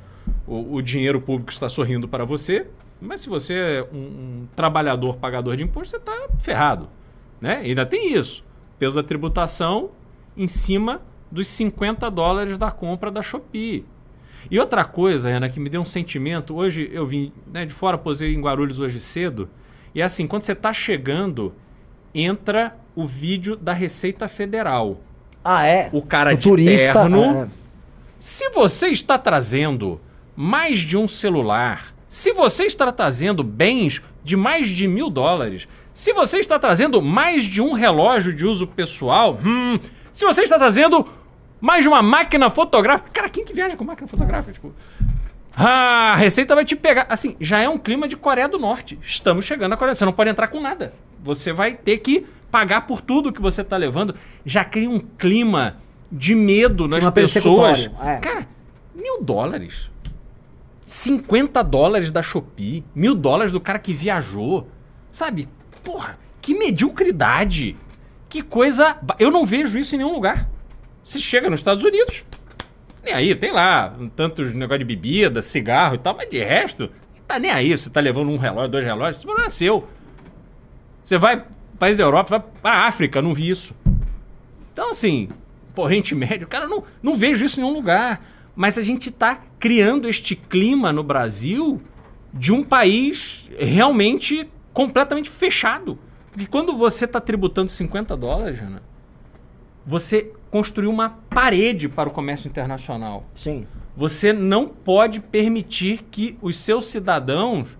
o, o dinheiro público está sorrindo para você, mas se você é um, um trabalhador pagador de imposto, você está ferrado, né? Ainda tem isso, peso da tributação em cima dos 50 dólares da compra da Shopee. E outra coisa, Ana, que me deu um sentimento, hoje eu vim né, de fora, posei em Guarulhos hoje cedo, e é assim, quando você está chegando, entra o vídeo da Receita Federal. Ah, é? O cara o de turista... terno, é. se você está trazendo mais de um celular, se você está trazendo bens de mais de mil dólares, Se você está trazendo mais de um relógio de uso pessoal, hum, se você está trazendo mais de uma máquina fotográfica. Cara, quem que viaja com máquina fotográfica? Tipo, ah, a Receita vai te pegar. Assim, já é um clima de Coreia do Norte. Estamos chegando à Coreia. Você não pode entrar com nada. Você vai ter que pagar por tudo que você está levando. Já cria um clima de medo nas pessoas. é. Cara, mil dólares. 50 dólares da Shopee. Mil dólares do cara que viajou. Sabe? Porra, que mediocridade. Que coisa. Eu não vejo isso em nenhum lugar. Se chega nos Estados Unidos, nem aí, tem lá tantos negócio de bebida, cigarro e tal, mas de resto, tá nem aí. Você tá levando um relógio, dois relógios, isso não é seu. Você vai país da Europa, vai pra África, não vi isso. Então, assim, pô, Oriente Médio, cara, não, não vejo isso em nenhum lugar. Mas a gente tá criando este clima no Brasil de um país realmente completamente fechado. Porque quando você tá tributando 50 dólares, Jana, você construiu uma parede para o comércio internacional. Sim. Você não pode permitir que os seus cidadãos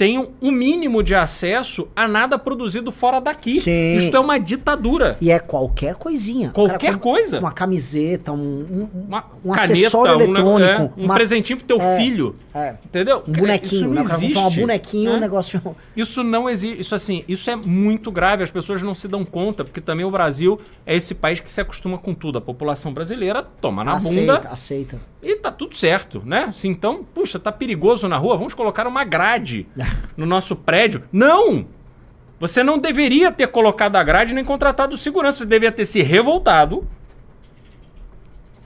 tenham o mínimo de acesso a nada produzido fora daqui. Sim. Isto é uma ditadura. E é qualquer coisinha. Qualquer cara coisa. Uma camiseta, um, um, Uma um caneta, acessório um eletrônico. é, um uma- presentinho pro teu é, filho. É. Entendeu? Um bonequinho, Isso né? não O cara existe. um bonequinho, né? um negócio. Isso não existe. Isso assim, isso é muito grave. As pessoas não se dão conta, porque também o Brasil é esse país que se acostuma com tudo. A população brasileira toma na aceita, bunda aceita. E tá tudo certo, né? Assim, então, puxa, tá perigoso na rua, vamos colocar uma grade no nosso prédio. Não! Você não deveria ter colocado a grade nem contratado segurança. Você deveria ter se revoltado,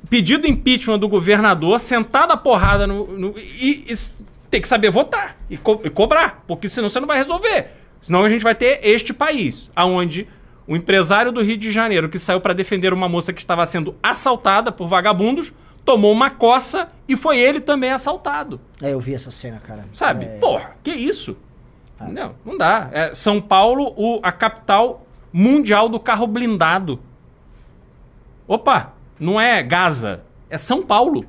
pedido impeachment do governador, sentado a porrada no, no- e, e que saber votar e, co- e cobrar, porque senão você não vai resolver. Senão a gente vai ter este país, aonde o empresário do Rio de Janeiro que saiu para defender uma moça que estava sendo assaltada por vagabundos tomou uma coça e foi ele também assaltado. É, eu vi essa cena, cara. Sabe? É, Porra, que isso? Não, não dá. É São Paulo, o- a capital mundial do carro blindado. Opa, não é Gaza, é São Paulo.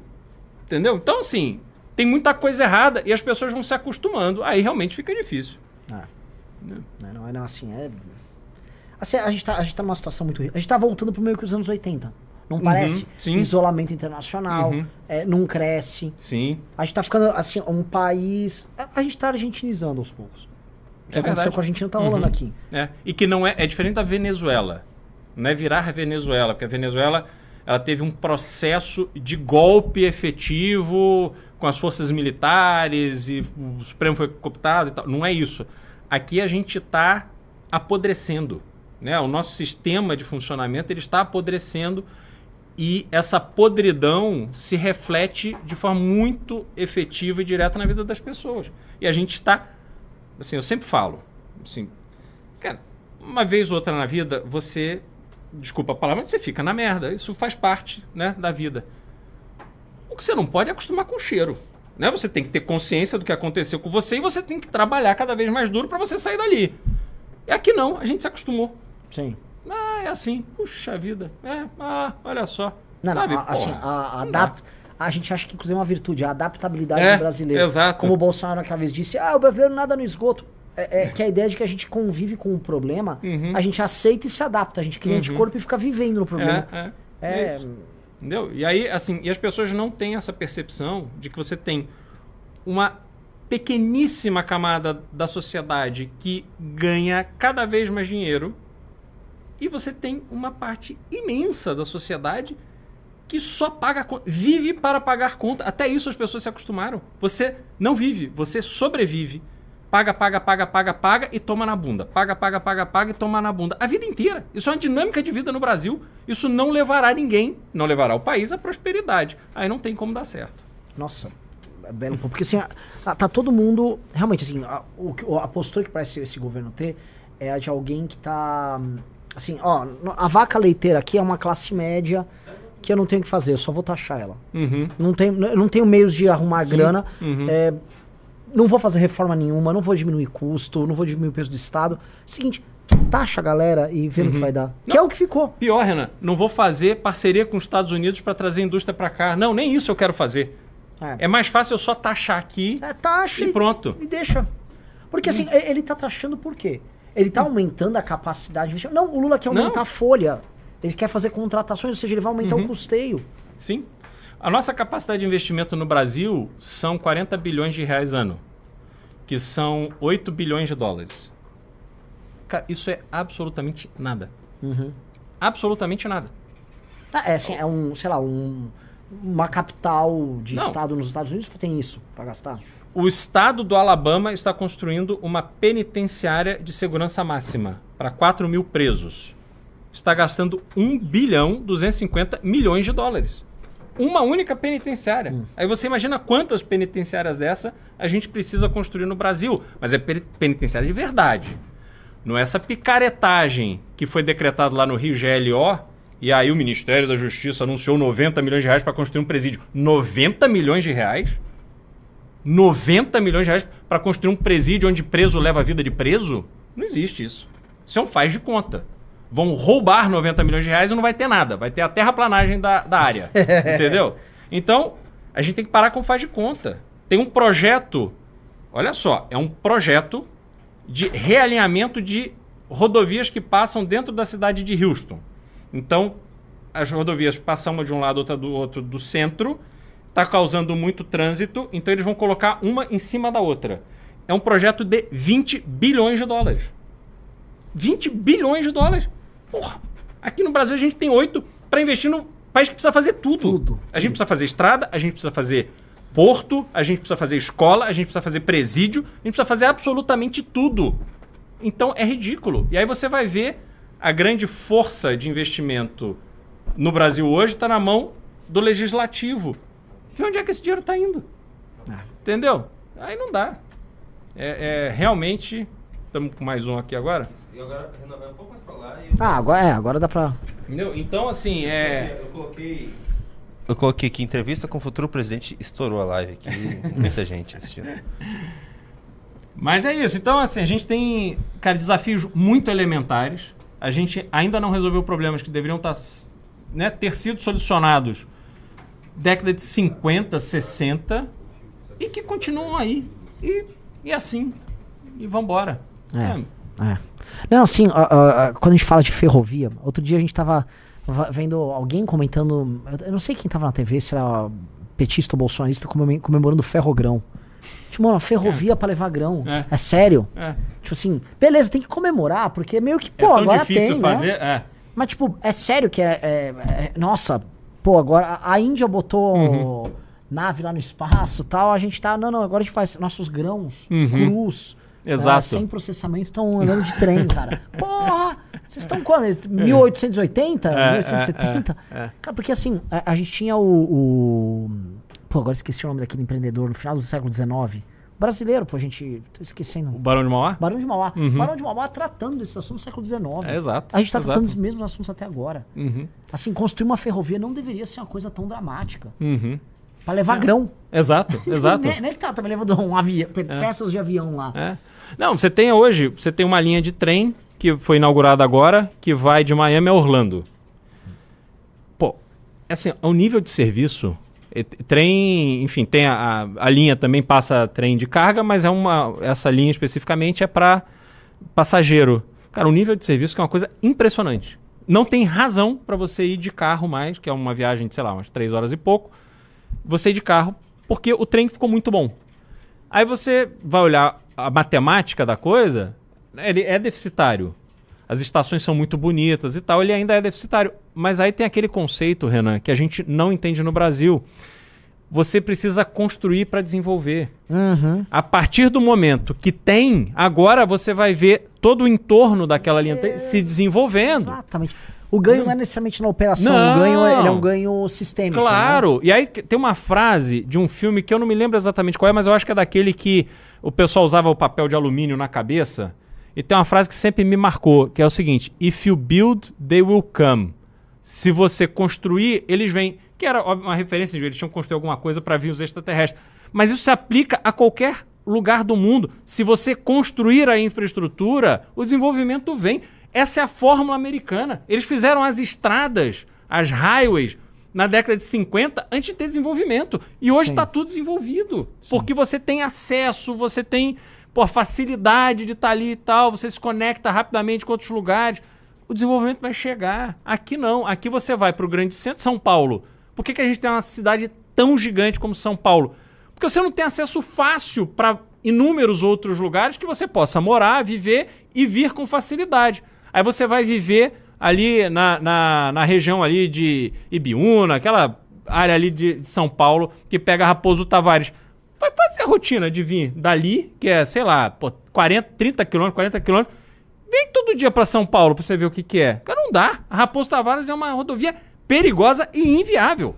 Entendeu? Então, assim, tem muita coisa errada e as pessoas vão se acostumando. Aí realmente fica difícil. Não, não, não, assim, é. Assim, a gente, tá, a gente tá numa situação muito. A gente tá voltando pro meio que os anos 80. Não parece? Uhum, sim. Isolamento internacional, Uhum. é, não cresce. Sim. A gente tá ficando, assim, um país. A, gente tá argentinizando aos poucos. O que É aconteceu verdade. com a Argentina tá rolando Uhum. aqui. É, e que não é, é diferente da Venezuela. Não é virar a Venezuela, porque a Venezuela ela teve um processo de golpe efetivo com as forças militares e o Supremo foi cooptado e tal. Não é isso. Aqui a gente está apodrecendo. Né? O nosso sistema de funcionamento ele está apodrecendo e essa podridão se reflete de forma muito efetiva e direta na vida das pessoas. E a gente está assim, eu sempre falo, assim, cara, uma vez ou outra na vida, você, desculpa a palavra, você fica na merda. Isso faz parte, né, da vida. O que você não pode é acostumar com o cheiro. Né? Você tem que ter consciência do que aconteceu com você e você tem que trabalhar cada vez mais duro para você sair dali. E aqui não, a gente se acostumou. Sim. Ah, é assim. Puxa vida. É, ah, olha só. Não, não, Sabe, a, assim, a, a não dá. adap- a gente acha que inclusive é uma virtude, a adaptabilidade É, do brasileiro. exato. Como o Bolsonaro aquela vez disse, ah, o brasileiro nada no esgoto. É, é que a ideia de que a gente convive com o problema, Uhum. a gente aceita e se adapta. A gente cria Uhum. anticorpo e fica vivendo no problema. É, é. É, é isso. Entendeu? E aí, assim, e as pessoas não têm essa percepção de que você tem uma pequeníssima camada da sociedade que ganha cada vez mais dinheiro e você tem uma parte imensa da sociedade que só paga vive para pagar conta. Até isso as pessoas se acostumaram. Você não vive, você sobrevive. Paga, paga, paga, paga, paga e toma na bunda. Paga, paga, paga, paga e toma na bunda. A vida inteira. Isso é uma dinâmica de vida no Brasil. Isso não levará ninguém, não levará o país à prosperidade. Aí não tem como dar certo. Nossa, é belo. Porque assim, a- a- tá todo mundo. Realmente, assim, a, o a postura que parece esse governo ter é a de alguém que tá. Assim, ó, a vaca leiteira aqui é uma classe média que eu não tenho o que fazer, eu só vou taxar ela. Uhum. Não tenho, eu não tenho meios de arrumar grana. Uhum. é, não vou fazer reforma nenhuma, não vou diminuir custo, não vou diminuir o peso do Estado. Seguinte, taxa a galera e vê no que vai dar. Que é o que ficou. Pior, Renan, não vou fazer parceria com os Estados Unidos para trazer indústria para cá. Não, nem isso eu quero fazer. É, É mais fácil eu só taxar aqui É, taxa e pronto. E deixa. Porque assim, e- ele tá taxando por quê? Ele tá aumentando a capacidade de investimento. Não, o Lula quer aumentar Não. a folha. Ele quer fazer contratações, ou seja, ele vai aumentar o custeio. Sim. A nossa capacidade de investimento no Brasil são 40 bilhões de reais ano, que são 8 bilhões de dólares. Cara, isso é absolutamente nada. Absolutamente nada. Ah, é assim, é um, sei lá, um, uma capital de Não. estado nos Estados Unidos tem isso pra gastar. O estado do Alabama está construindo uma penitenciária de segurança máxima para 4 mil presos. Está gastando 1 bilhão 250 milhões de dólares. Uma única penitenciária. Aí você imagina quantas penitenciárias dessa a gente precisa construir no Brasil. Mas é peni- penitenciária de verdade. Não é essa picaretagem que foi decretado lá no Rio GLO. E aí o Ministério da Justiça anunciou 90 milhões de reais para construir um presídio. 90 milhões de reais? 90 milhões de reais para construir um presídio onde preso leva a vida de preso? Não existe isso. Isso é um faz de conta. Vão roubar 90 milhões de reais e não vai ter nada. Vai ter a terraplanagem da, da área. entendeu? Então, a gente tem que parar com faz de conta. Tem um projeto, olha só, é um projeto de realinhamento de rodovias que passam dentro da cidade de Houston. Então, as rodovias passam uma de um lado, outra do outro do centro, está causando muito trânsito, então eles vão colocar uma em cima da outra. É um projeto de 20 bilhões de dólares. 20 bilhões de dólares. Porra, aqui no Brasil a gente tem 8 para investir no país que precisa fazer tudo. Tudo, A gente precisa fazer estrada, a gente precisa fazer porto, a gente precisa fazer escola, a gente precisa fazer presídio, a gente precisa fazer absolutamente tudo. Então é ridículo. E aí você vai ver a grande força de investimento no Brasil hoje está na mão do legislativo. Vê onde é que esse dinheiro está indo. Entendeu? Aí não dá. É, é, realmente. Estamos com mais um aqui agora. E agora, Renan, vai um pouco mais pra lá e Ah, agora, é, agora dá pra. Entendeu? Então, assim, é. eu coloquei... Eu coloquei que entrevista com o futuro presidente estourou a live aqui. Muita gente assistindo. Mas é isso. Então, assim, a gente tem, cara, desafios muito elementares. A gente ainda não resolveu problemas que deveriam estar, né, ter sido solucionados década de 50, 60 e que continuam aí. E, e assim. E vambora. É. É. Não, assim, ó, ó, quando a gente fala de ferrovia, outro dia a gente tava va- vendo alguém comentando. Eu não sei quem tava na TV, se era petista ou bolsonarista comemorando, o ferrogrão. Tipo, mano, ferrovia pra levar grão. É. É. sério? É. Tipo assim, beleza, tem que comemorar, porque meio que, É pô, tão agora difícil tem, fazer. né? É. Mas, tipo, é sério que é. é- é- nossa, pô, agora a Índia botou Uhum. nave lá no espaço e tal. A gente tá. Não, não, agora a gente faz nossos grãos, Uhum. cruz. Exato. é, sem processamento, estão andando de trem, cara. Porra! Vocês estão quando? 1880? É, 1870? é, é, é. Cara, porque assim, a, a gente tinha o, o- Pô, agora esqueci o nome daquele empreendedor no final do século XIX. Brasileiro, pô, a gente. Tô esquecendo. O Barão de Mauá? Barão de Mauá. Barão de Mauá tratando desses assuntos no século XIX. É, exato, A gente tá exato. tratando dos mesmos assuntos até agora. Uhum. Assim, construir uma ferrovia não deveria ser uma coisa tão dramática. Uhum. Pra levar grão. Exato, exato. Nem, nem que tá também levando um avião, pe- peças de avião lá. É. Não, você tem hoje, você tem uma linha de trem que foi inaugurada agora, que vai de Miami a Orlando. Pô, assim, o nível de serviço, trem, enfim, tem a, a, linha também passa trem de carga, mas é uma essa linha especificamente é para passageiro. Cara, o nível de serviço que é uma coisa impressionante. Não tem razão para você ir de carro mais, que é uma viagem de, sei lá, umas três horas e pouco. Você ir de carro, porque o trem ficou muito bom. Aí você vai olhar a matemática da coisa, ele é deficitário. As estações são muito bonitas e tal, ele ainda é deficitário. Mas aí tem aquele conceito, Renan, que a gente não entende no Brasil. Você precisa construir para desenvolver. Uhum. A partir do momento que tem, agora você vai ver todo o entorno daquela linha trem se desenvolvendo. Exatamente. O ganho não é necessariamente na operação, Não. o ganho é, é um ganho sistêmico. né? Claro. E aí tem uma frase de um filme que eu não me lembro exatamente qual é, mas eu acho que é daquele que o pessoal usava o papel de alumínio na cabeça. E tem uma frase que sempre me marcou, que é o seguinte: If you build, they will come. Se você construir, eles vêm. Que era uma referência de eles tinham que construir alguma coisa para vir os extraterrestres. Mas isso se aplica a qualquer lugar do mundo. Se você construir a infraestrutura, o desenvolvimento vem. Essa é a fórmula americana. Eles fizeram as estradas, as highways, na década de 50 antes de ter desenvolvimento. E hoje Sim. está tudo desenvolvido. Porque você tem acesso, você tem Pô, facilidade de estar ali e tal, você se conecta rapidamente com outros lugares. O desenvolvimento vai chegar. Aqui não. Aqui você vai para o grande centro, São Paulo. Por que, que a gente tem uma cidade tão gigante como São Paulo? Porque você não tem acesso fácil para inúmeros outros lugares que você possa morar, viver e vir com facilidade. Aí você vai viver ali na, na, na região ali de Ibiúna, aquela área ali de São Paulo, que pega Raposo Tavares. Vai fazer a rotina de vir dali, que é, sei lá, pô, 40, 30 quilômetros, 40 quilômetros. Vem todo dia para São Paulo para você ver o que, que é. Cara, não dá. A Raposo Tavares é uma rodovia perigosa e inviável.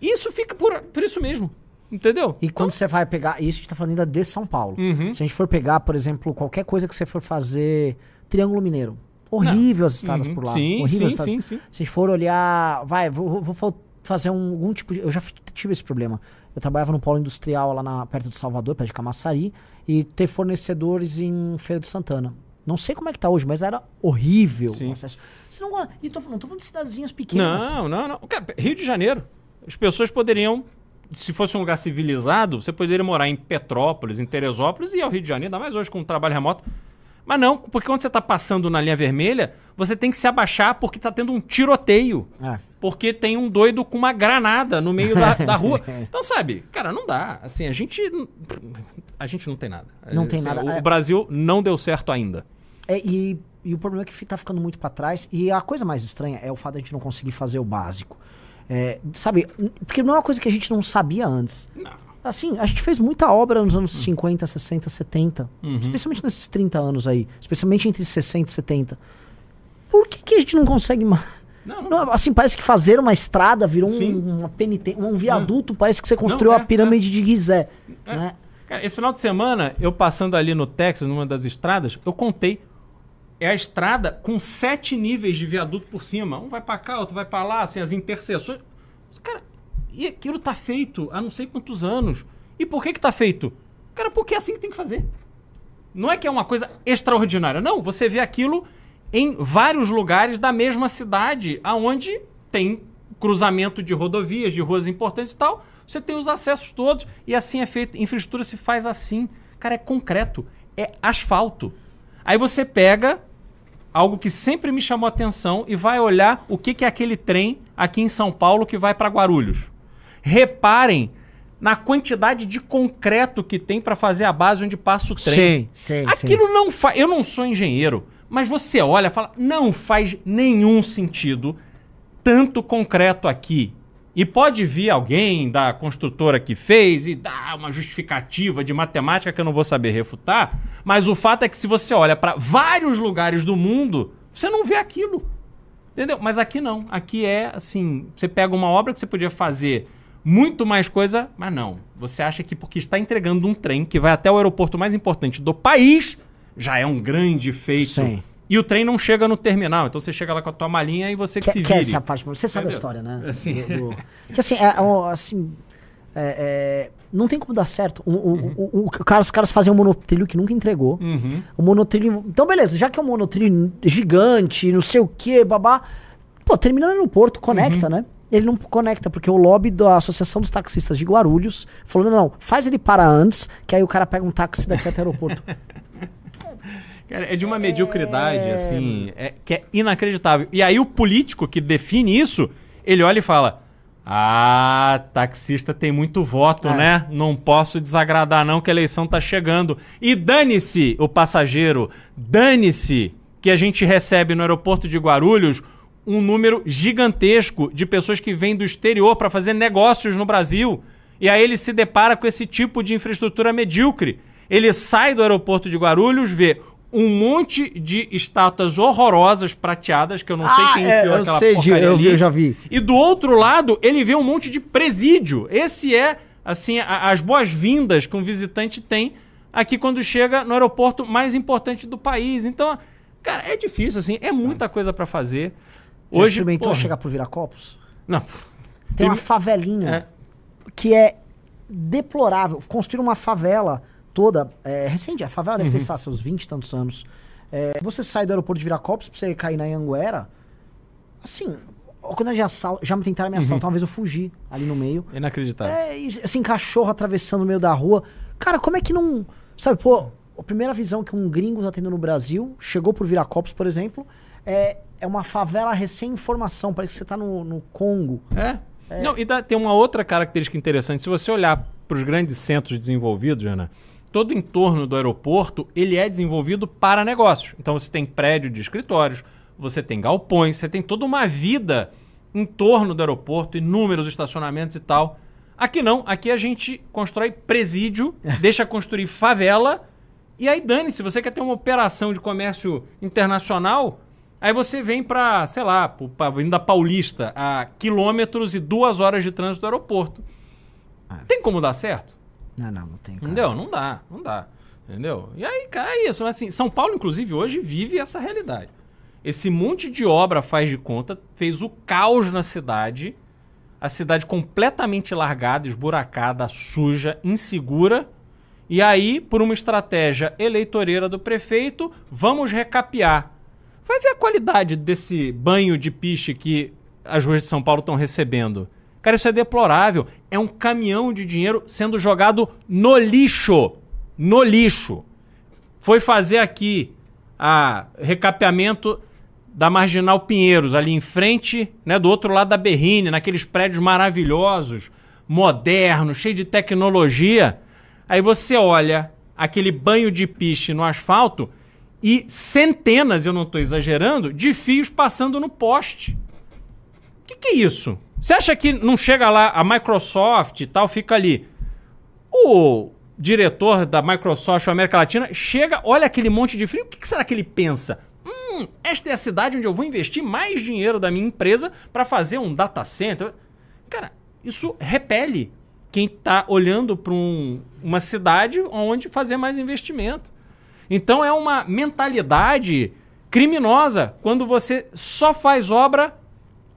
Isso fica por, por isso mesmo. Entendeu? E quando você vai pegar. Isso a gente tá falando ainda de São Paulo. Uhum. Se a gente for pegar, por exemplo, qualquer coisa que você for fazer. Triângulo Mineiro. Horrível as estradas Uhum. por lá. Sim, Horrível sim, as estradas. sim, sim. Se a gente for olhar. Vai, vou, vou fa- fazer um, algum tipo de. Eu já tive esse problema. Eu trabalhava no polo industrial lá na, perto de Salvador, perto de Camaçari, e ter fornecedores em Feira de Santana. Não sei como é que tá hoje, mas era horrível Sim. o acesso. Você não, e tô, não tô falando de cidadezinhas pequenas. Não, não, não. Cara, Rio de Janeiro. As pessoas poderiam, se fosse um lugar civilizado, você poderia morar em Petrópolis, em Teresópolis e ao Rio de Janeiro, ainda mais hoje com o trabalho remoto. Mas não, porque quando você está passando na linha vermelha, você tem que se abaixar porque está tendo um tiroteio. É. Porque tem um doido com uma granada no meio da, da rua. Então, sabe, cara, não dá. Assim, a gente. A gente não tem nada. Não tem Assim, nada. O É- Brasil não deu certo ainda. É, e, e o problema é que fi- tá ficando muito pra trás. E a coisa mais estranha é o fato de a gente não conseguir fazer o básico. É, sabe, porque não é uma coisa que a gente não sabia antes. Assim, a gente fez muita obra nos anos 50, 60, 70. Uhum. Especialmente nesses 30 anos aí. Especialmente entre 60 e 70. Por que, que a gente não consegue mais? Não, não. Não, assim, parece que fazer uma estrada virou um, uma peniten- um viaduto. Parece que você construiu é, a pirâmide de Gizé. É. Né? Cara, esse final de semana, eu passando ali no Texas, numa das estradas, eu contei. É a estrada com sete níveis de viaduto por cima. Um vai pra cá, outro vai pra lá, assim, as interseções. Cara, e aquilo tá feito há não sei quantos anos. E por que que tá feito? Cara, porque é assim que tem que fazer. Não é que é uma coisa extraordinária. Não, você vê aquilo em vários lugares da mesma cidade, aonde tem cruzamento de rodovias, de ruas importantes e tal. Você tem os acessos todos e assim é feito. Infraestrutura se faz assim. Cara, é concreto, é asfalto. Aí você pega algo que sempre me chamou a atenção e vai olhar o que, que é aquele trem aqui em São Paulo que vai para Guarulhos. Reparem na quantidade de concreto que tem para fazer a base onde passa o trem. Sei, sei, Aquilo não faz. Eu não sou engenheiro, mas você olha e fala, não faz nenhum sentido tanto concreto aqui. E pode vir alguém da construtora que fez e dar uma justificativa de matemática que eu não vou saber refutar, mas o fato é que se você olha para vários lugares do mundo, você não vê aquilo. Entendeu? Mas aqui não. Aqui é assim, você pega uma obra que você podia fazer muito mais coisa, mas não. Você acha que porque está entregando um trem que vai até o aeroporto mais importante do país, já é um grande feito. Sim. E o trem não chega no terminal. Então você chega lá com a tua malinha e você que, Que, se que vire. essa parte, você sabe a Entendeu? história, né? Assim. Do- do- que assim, é, é, assim é, é, não tem como dar certo. O, o, o- o- o cara- os caras fazem um monotrilho que nunca entregou. Uhum. O monotrilho. Então, beleza, já que é um monotrilho gigante, não sei o que, babá. Pô, termina no aeroporto, conecta, Uhum. né? Ele não conecta, porque o lobby da Associação dos Taxistas de Guarulhos falou: não, não, faz ele parar antes, que aí o cara pega um táxi daqui até o aeroporto. Cara, é de uma mediocridade, assim, é, que é inacreditável. E aí o político que define isso, ele olha e fala: Ah, taxista tem muito voto, É. né? Não posso desagradar, não, que a eleição tá chegando. E dane-se o passageiro, dane-se que a gente recebe no aeroporto de Guarulhos um número gigantesco de pessoas que vêm do exterior para fazer negócios no Brasil. E aí ele se depara com esse tipo de infraestrutura medíocre. Ele sai do aeroporto de Guarulhos, vê um monte de estátuas horrorosas prateadas, que eu não sei quem enfiou aquela porcaria ali. vi. E do outro lado, ele vê um monte de presídio. Esse é, assim, a- as boas-vindas que um visitante tem aqui quando chega no aeroporto mais importante do país. Então, cara, é difícil, assim, é muita coisa pra fazer. Já Hoje, experimentou porra, chegar por Viracopos? Não. Tem uma favelinha É. que é deplorável. Construíram uma favela toda, é, recente, a favela deve ter, Uhum. sei lá, seus 20 e tantos anos. É, você sai do aeroporto de Viracopos pra você cair na Anguera, assim, quando já, assal- já me tentaram Uhum. me assaltar, uma vez eu fugi ali no meio. Inacreditável. É, assim, cachorro atravessando o meio da rua. Cara, como é que não... Sabe, pô, a primeira visão que um gringo tá tendo no Brasil, chegou por Viracopos, por exemplo, é, é uma favela recém-informação. Parece que você tá no, no Congo. É. Não, e dá- tem uma outra característica interessante. Se você olhar para os grandes centros desenvolvidos, Jana, todo o entorno do aeroporto ele é desenvolvido para negócios. Então você tem prédio de escritórios, você tem galpões, você tem toda uma vida em torno do aeroporto, inúmeros estacionamentos e tal. Aqui não, aqui a gente constrói presídio, deixa construir favela e aí dane, se você quer ter uma operação de comércio internacional, aí você vem pra, sei lá, pra Avenida Paulista, a quilômetros e duas horas de trânsito do aeroporto. Tem como dar certo? Não, não, não tem. Cara. Entendeu? Não dá, não dá. Entendeu? E aí, cara, é isso. Assim, São Paulo, inclusive, hoje vive essa realidade. Esse monte de obra faz de conta, fez o caos na cidade, a cidade completamente largada, esburacada, suja, insegura. E aí, por uma estratégia eleitoreira do prefeito, vamos recapear. Vai ver a qualidade desse banho de piche que as ruas de São Paulo estão recebendo. Cara, isso é deplorável. É um caminhão de dinheiro sendo jogado no lixo. No lixo. Foi fazer aqui a recapeamento da Marginal Pinheiros, ali em frente, né, do outro lado da Berrine, naqueles prédios maravilhosos, modernos, cheios de tecnologia. Aí você olha aquele banho de piche no asfalto e centenas, eu não estou exagerando, de fios passando no poste. O que, que é isso? Você acha que não chega lá a Microsoft e tal, fica ali. O diretor da Microsoft América Latina chega, olha aquele monte de frio, o que, será que ele pensa? Hum, esta é a cidade onde eu vou investir mais dinheiro da minha empresa para fazer um data center. Cara, isso repele quem está olhando para uma cidade onde fazer mais investimento. Então é uma mentalidade criminosa quando você só faz obra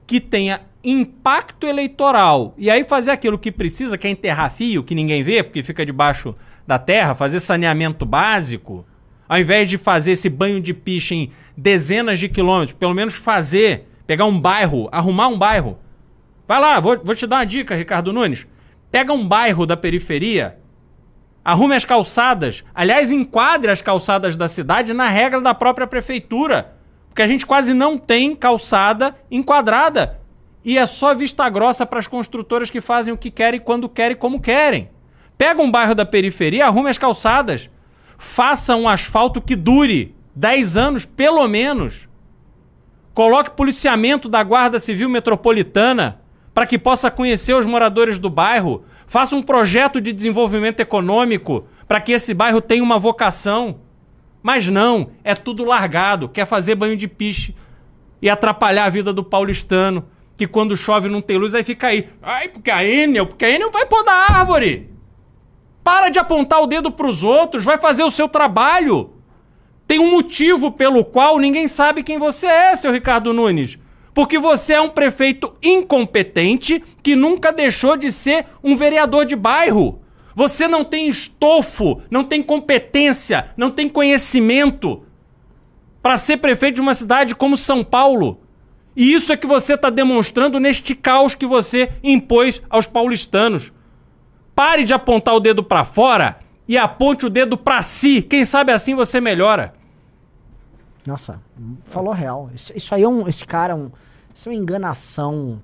que tenha impacto eleitoral e aí fazer aquilo que precisa, que é enterrar fio, que ninguém vê, porque fica debaixo da terra, fazer saneamento básico, ao invés de fazer esse banho de piche em dezenas de quilômetros, pelo menos fazer, pegar um bairro, arrumar um bairro. Vai lá, vou, vou te dar uma dica, Ricardo Nunes. Pega um bairro da periferia, arrume as calçadas, aliás, enquadre as calçadas da cidade na regra da própria prefeitura. Porque a gente quase não tem calçada enquadrada. E é só vista grossa para as construtoras que fazem o que querem, quando querem, como querem. Pega um bairro da periferia, arrume as calçadas. Faça um asfalto que dure 10 anos, pelo menos. Coloque policiamento da Guarda Civil Metropolitana para que possa conhecer os moradores do bairro. Faça um projeto de desenvolvimento econômico para que esse bairro tenha uma vocação. Mas não, é tudo largado, quer fazer banho de piche e atrapalhar a vida do paulistano, que quando chove não tem luz, aí fica aí. Ai, porque a Enel, porque a Enel vai podar árvore. Para de apontar o dedo para os outros, vai fazer o seu trabalho. Tem um motivo pelo qual ninguém sabe quem você é, seu Ricardo Nunes. Porque você é um prefeito incompetente que nunca deixou de ser um vereador de bairro. Você não tem estofo, não tem competência, não tem conhecimento para ser prefeito de uma cidade como São Paulo. E isso é que você está demonstrando neste caos que você impôs aos paulistanos. Pare de apontar o dedo para fora e aponte o dedo para si. Quem sabe assim você melhora. Nossa, falou real. Isso, isso aí é um. Esse cara é um. Isso é uma enganação.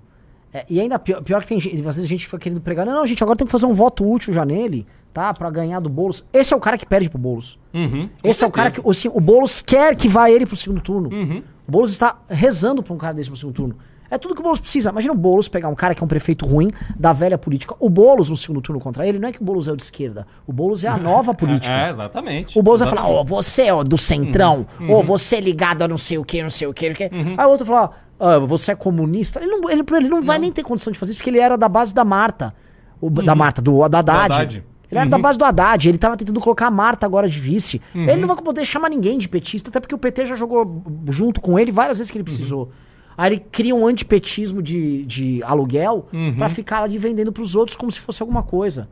É, e ainda pior, pior que tem gente. Às vezes a gente fica querendo pregar. Não, não, gente, agora tem que fazer um voto útil já nele, tá? Pra ganhar do Boulos. Esse é o cara que perde pro Boulos. Uhum, Esse é o cara que. Assim, o Boulos quer que vá ele pro segundo turno. Uhum. O Boulos está rezando pra um cara desse pro segundo turno. É tudo que o Boulos precisa. Imagina o Boulos pegar um cara que é um prefeito ruim da velha política. O Boulos no segundo turno contra ele, não é que o Boulos é o de esquerda. O Boulos é a nova política. É, exatamente. O Boulos vai falar, Exatamente. ó, você ó, do centrão, Uhum. ou você ligado a não sei o que, não sei o que, não sei o que. Aí o outro fala, ó, você é comunista. Ele não, ele, ele não vai nem ter condição de fazer isso, porque ele era da base da Marta. O, Da Marta, do, da Haddad. Do Haddad. Ele era da base do Haddad, ele tava tentando colocar a Marta agora de vice. Uhum. Ele não vai poder chamar ninguém de petista, até porque o PT já jogou junto com ele várias vezes que ele precisou. Aí ele cria um antipetismo de, de aluguel Uhum. pra ficar ali vendendo pros outros como se fosse alguma coisa.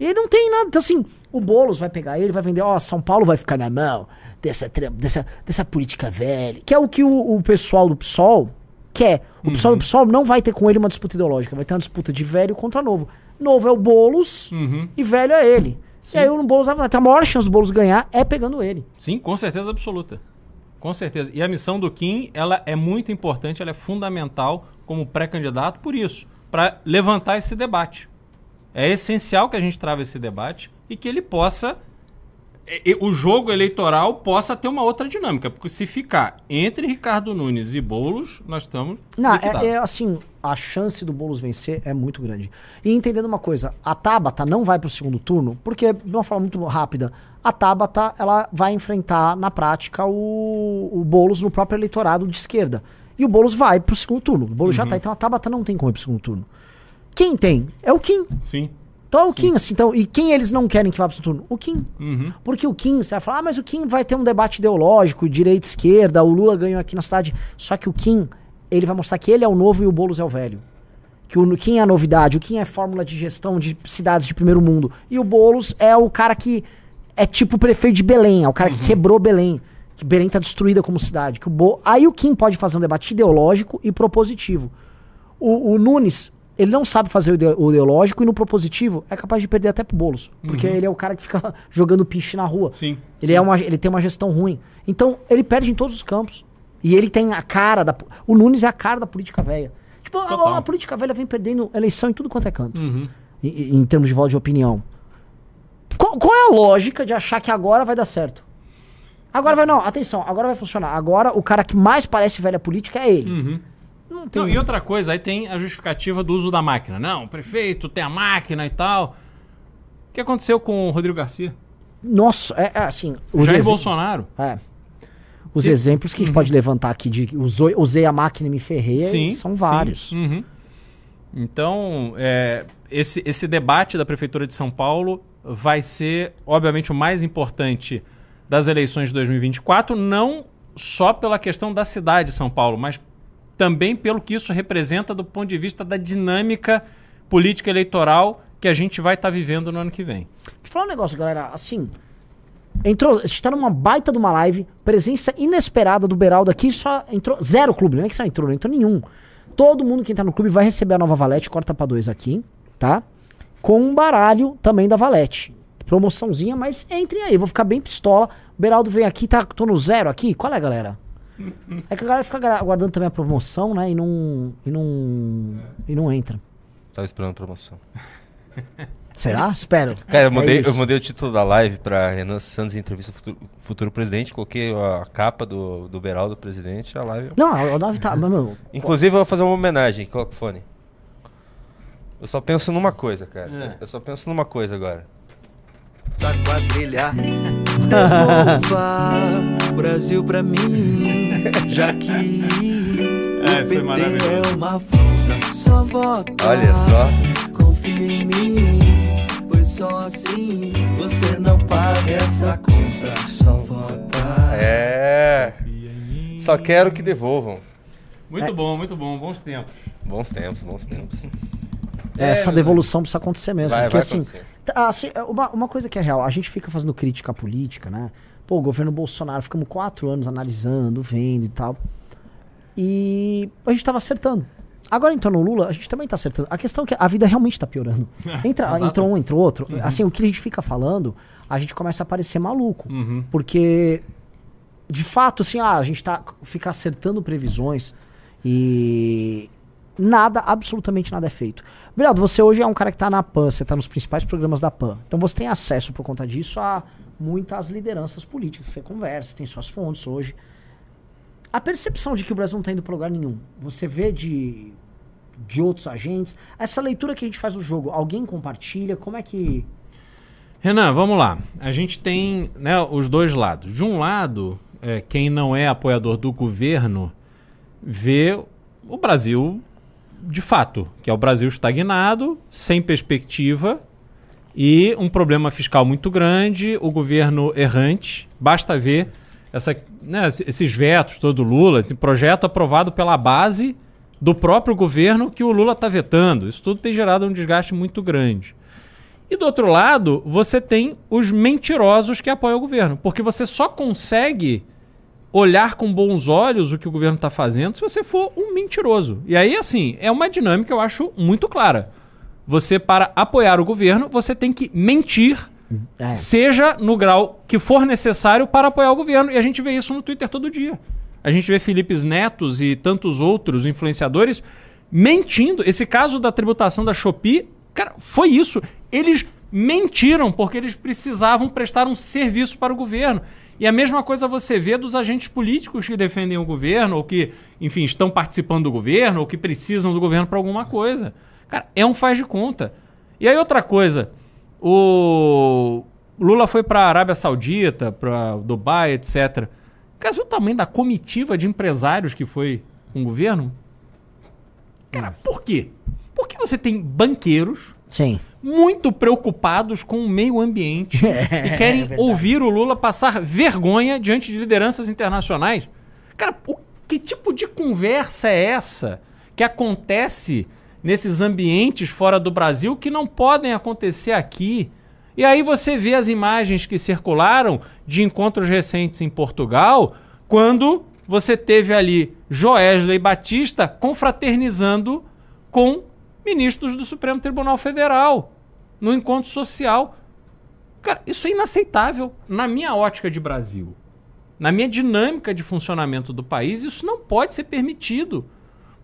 E ele não tem nada. Então, assim, o Boulos vai pegar ele, vai vender, ó, São Paulo vai ficar na mão dessa, dessa, dessa política velha. Que é o que o, o pessoal do PSOL quer. O pessoal do PSOL não vai ter com ele uma disputa ideológica, vai ter uma disputa de velho contra novo. Novo é o Boulos Uhum. e velho é ele. E aí o Boulos vai falar, a maior chance do Boulos ganhar é pegando ele. Sim, com certeza absoluta. Com certeza. E a missão do Kim, ela é muito importante, ela é fundamental como pré-candidato por isso, para levantar esse debate. É essencial que a gente trave esse debate e que ele possa o jogo eleitoral possa ter uma outra dinâmica, porque se ficar entre Ricardo Nunes e Boulos, nós estamos Não, é, é assim, a chance do Boulos vencer é muito grande. E entendendo uma coisa, a Tabata não vai pro segundo turno, porque, de uma forma muito rápida, a Tabata, ela vai enfrentar, na prática, o, o Boulos no próprio eleitorado de esquerda. E o Boulos vai pro segundo turno. O Boulos já tá, então a Tabata não tem como ir pro segundo turno. Quem tem? É o Kim. Sim. Então é o Kim, assim, então, e quem eles não querem que vá pro segundo turno? O Kim. Uhum. Porque o Kim, você vai falar, ah, mas o Kim vai ter um debate ideológico, direita, esquerda, o Lula ganhou aqui na cidade. Só que o Kim, ele vai mostrar que ele é o novo e o Boulos é o velho. Que o Kim é a novidade, o Kim é fórmula de gestão de cidades de primeiro mundo. E o Boulos é o cara que é tipo o prefeito de Belém, é o cara que quebrou Belém. Que Belém tá destruída como cidade. Que o Bo... Aí o Kim pode fazer um debate ideológico e propositivo. O, o Nunes, ele não sabe fazer o, ide- o ideológico e no propositivo é capaz de perder até pro Boulos. Porque ele é o cara que fica jogando piche na rua. Sim. Ele, sim. é uma, ele tem uma gestão ruim. Então, ele perde em todos os campos. E ele tem a cara da. O Nunes é a cara da política velha. Tipo, a, a política velha vem perdendo eleição em tudo quanto é canto. Uhum. Em, em- em termos de voto de opinião. Qual, qual é a lógica de achar que agora vai dar certo? Agora vai, não, atenção, agora vai funcionar. Agora o cara que mais parece velha política é ele. Uhum. Não tem. Não, e outra coisa, aí tem a justificativa do uso da máquina. Não, o prefeito tem a máquina e tal. O que aconteceu com o Rodrigo Garcia? Nossa, é, é assim. Os, Jair Bolsonaro. é. Os E- exemplos que a gente pode levantar aqui de usou- usei a máquina e me ferrei Sim, são sim. vários. Uhum. Então, é, esse, esse debate da Prefeitura de São Paulo vai ser, obviamente, o mais importante das eleições de 2024, não só pela questão da cidade de São Paulo, mas também pelo que isso representa do ponto de vista da dinâmica política eleitoral que a gente vai estar vivendo no ano que vem. Deixa eu falar um negócio, galera. Assim, entrou, a gente tá numa baita de uma live, presença inesperada do Beraldo aqui, só entrou zero clube, não é que só entrou, não entrou nenhum. Todo mundo que entrar no clube vai receber a nova Valete, corta pra dois aqui, tá? Com um baralho também da Valete. Promoçãozinha, mas entrem aí, vou ficar bem pistola. O Beraldo vem aqui, tá, tô no zero aqui. Qual é, galera? É que a galera fica aguardando também a promoção, né? E não. E não. E não entra. Tava esperando promoção. Será? Espero. Cara, eu É mudei, eu mudei o título da live pra Renan Santos Entrevista ao Futuro, Futuro Presidente. Coloquei a capa do, do Beraldo Presidente, a live. Não, o 9 tá. mas, meu, Inclusive, eu vou fazer uma homenagem. Coloca o fone. Eu só penso numa coisa, cara. É. Eu só penso numa coisa agora. Da quadrilha. Devolva o Brasil pra mim, já que É, o PT é uma afronta. Só vota, Olha só. confia em mim, pois só assim você não paga essa conta. Só vota. É. Só quero que devolvam. Muito bom, muito bom. Bons tempos. Bons tempos, bons tempos. essa É, devolução precisa acontecer mesmo. Vai, porque vai assim, acontecer. Tá, assim, é uma, uma coisa que é real, a gente fica fazendo crítica política, né? Pô, o governo Bolsonaro, ficamos quatro anos analisando, vendo e tal. E a gente tava acertando. Agora entrou no Lula, a gente também tá acertando. A questão é que a vida realmente tá piorando. Entra, Exato. entrou um, entrou outro. Assim, o que a gente fica falando, a gente começa a parecer maluco. Uhum. Porque, de fato, assim, ah, a gente tá, fica acertando previsões e nada, absolutamente nada é feito. Beraldo, você hoje é um cara que tá na PAN, você tá nos principais programas da PAN. Então você tem acesso, por conta disso, a muitas lideranças políticas. Você conversa, tem suas fontes hoje. A percepção de que o Brasil não tá indo pra lugar nenhum, você vê de, de outros agentes, essa leitura que a gente faz do jogo, alguém compartilha? Como é que. Renan, vamos lá. A gente tem né, os dois lados. De um lado, é, quem não é apoiador do governo vê o Brasil de fato, que é o Brasil estagnado, sem perspectiva e um problema fiscal muito grande, o governo errante. Basta ver essa, né, esses vetos todo Lula, esse projeto aprovado pela base do próprio governo que o Lula está vetando. Isso tudo tem gerado um desgaste muito grande. E do outro lado, você tem os mentirosos que apoiam o governo. Porque você só consegue olhar com bons olhos o que o governo está fazendo se você for um mentiroso. E aí, assim, é uma dinâmica, eu acho, muito clara. Você, para apoiar o governo, você tem que mentir É. seja no grau que for necessário para apoiar o governo. E a gente vê isso no Twitter todo dia. A gente vê Felipe Netos e tantos outros influenciadores mentindo. Esse caso da tributação da Shopee, cara, foi isso. Eles mentiram porque eles precisavam prestar um serviço para o governo. E a mesma coisa você vê dos agentes políticos que defendem o governo, ou que, enfim, estão participando do governo, ou que precisam do governo para alguma coisa. Cara, é um faz de conta. E aí outra coisa, o Lula foi para a Arábia Saudita, para Dubai, etc. Viu o tamanho da comitiva de empresários que foi com o governo? Cara, por quê? Porque você tem banqueiros Sim. muito preocupados com o meio ambiente e querem verdade. ouvir o Lula passar vergonha diante de lideranças internacionais. Cara, o, que tipo de conversa é essa que acontece nesses ambientes fora do Brasil que não podem acontecer aqui? E aí você vê as imagens que circularam de encontros recentes em Portugal, quando você teve ali Joesley Batista confraternizando com ministros do Supremo Tribunal Federal no encontro social. Cara, isso é inaceitável na minha ótica de Brasil. Na minha dinâmica de funcionamento do país, isso não pode ser permitido.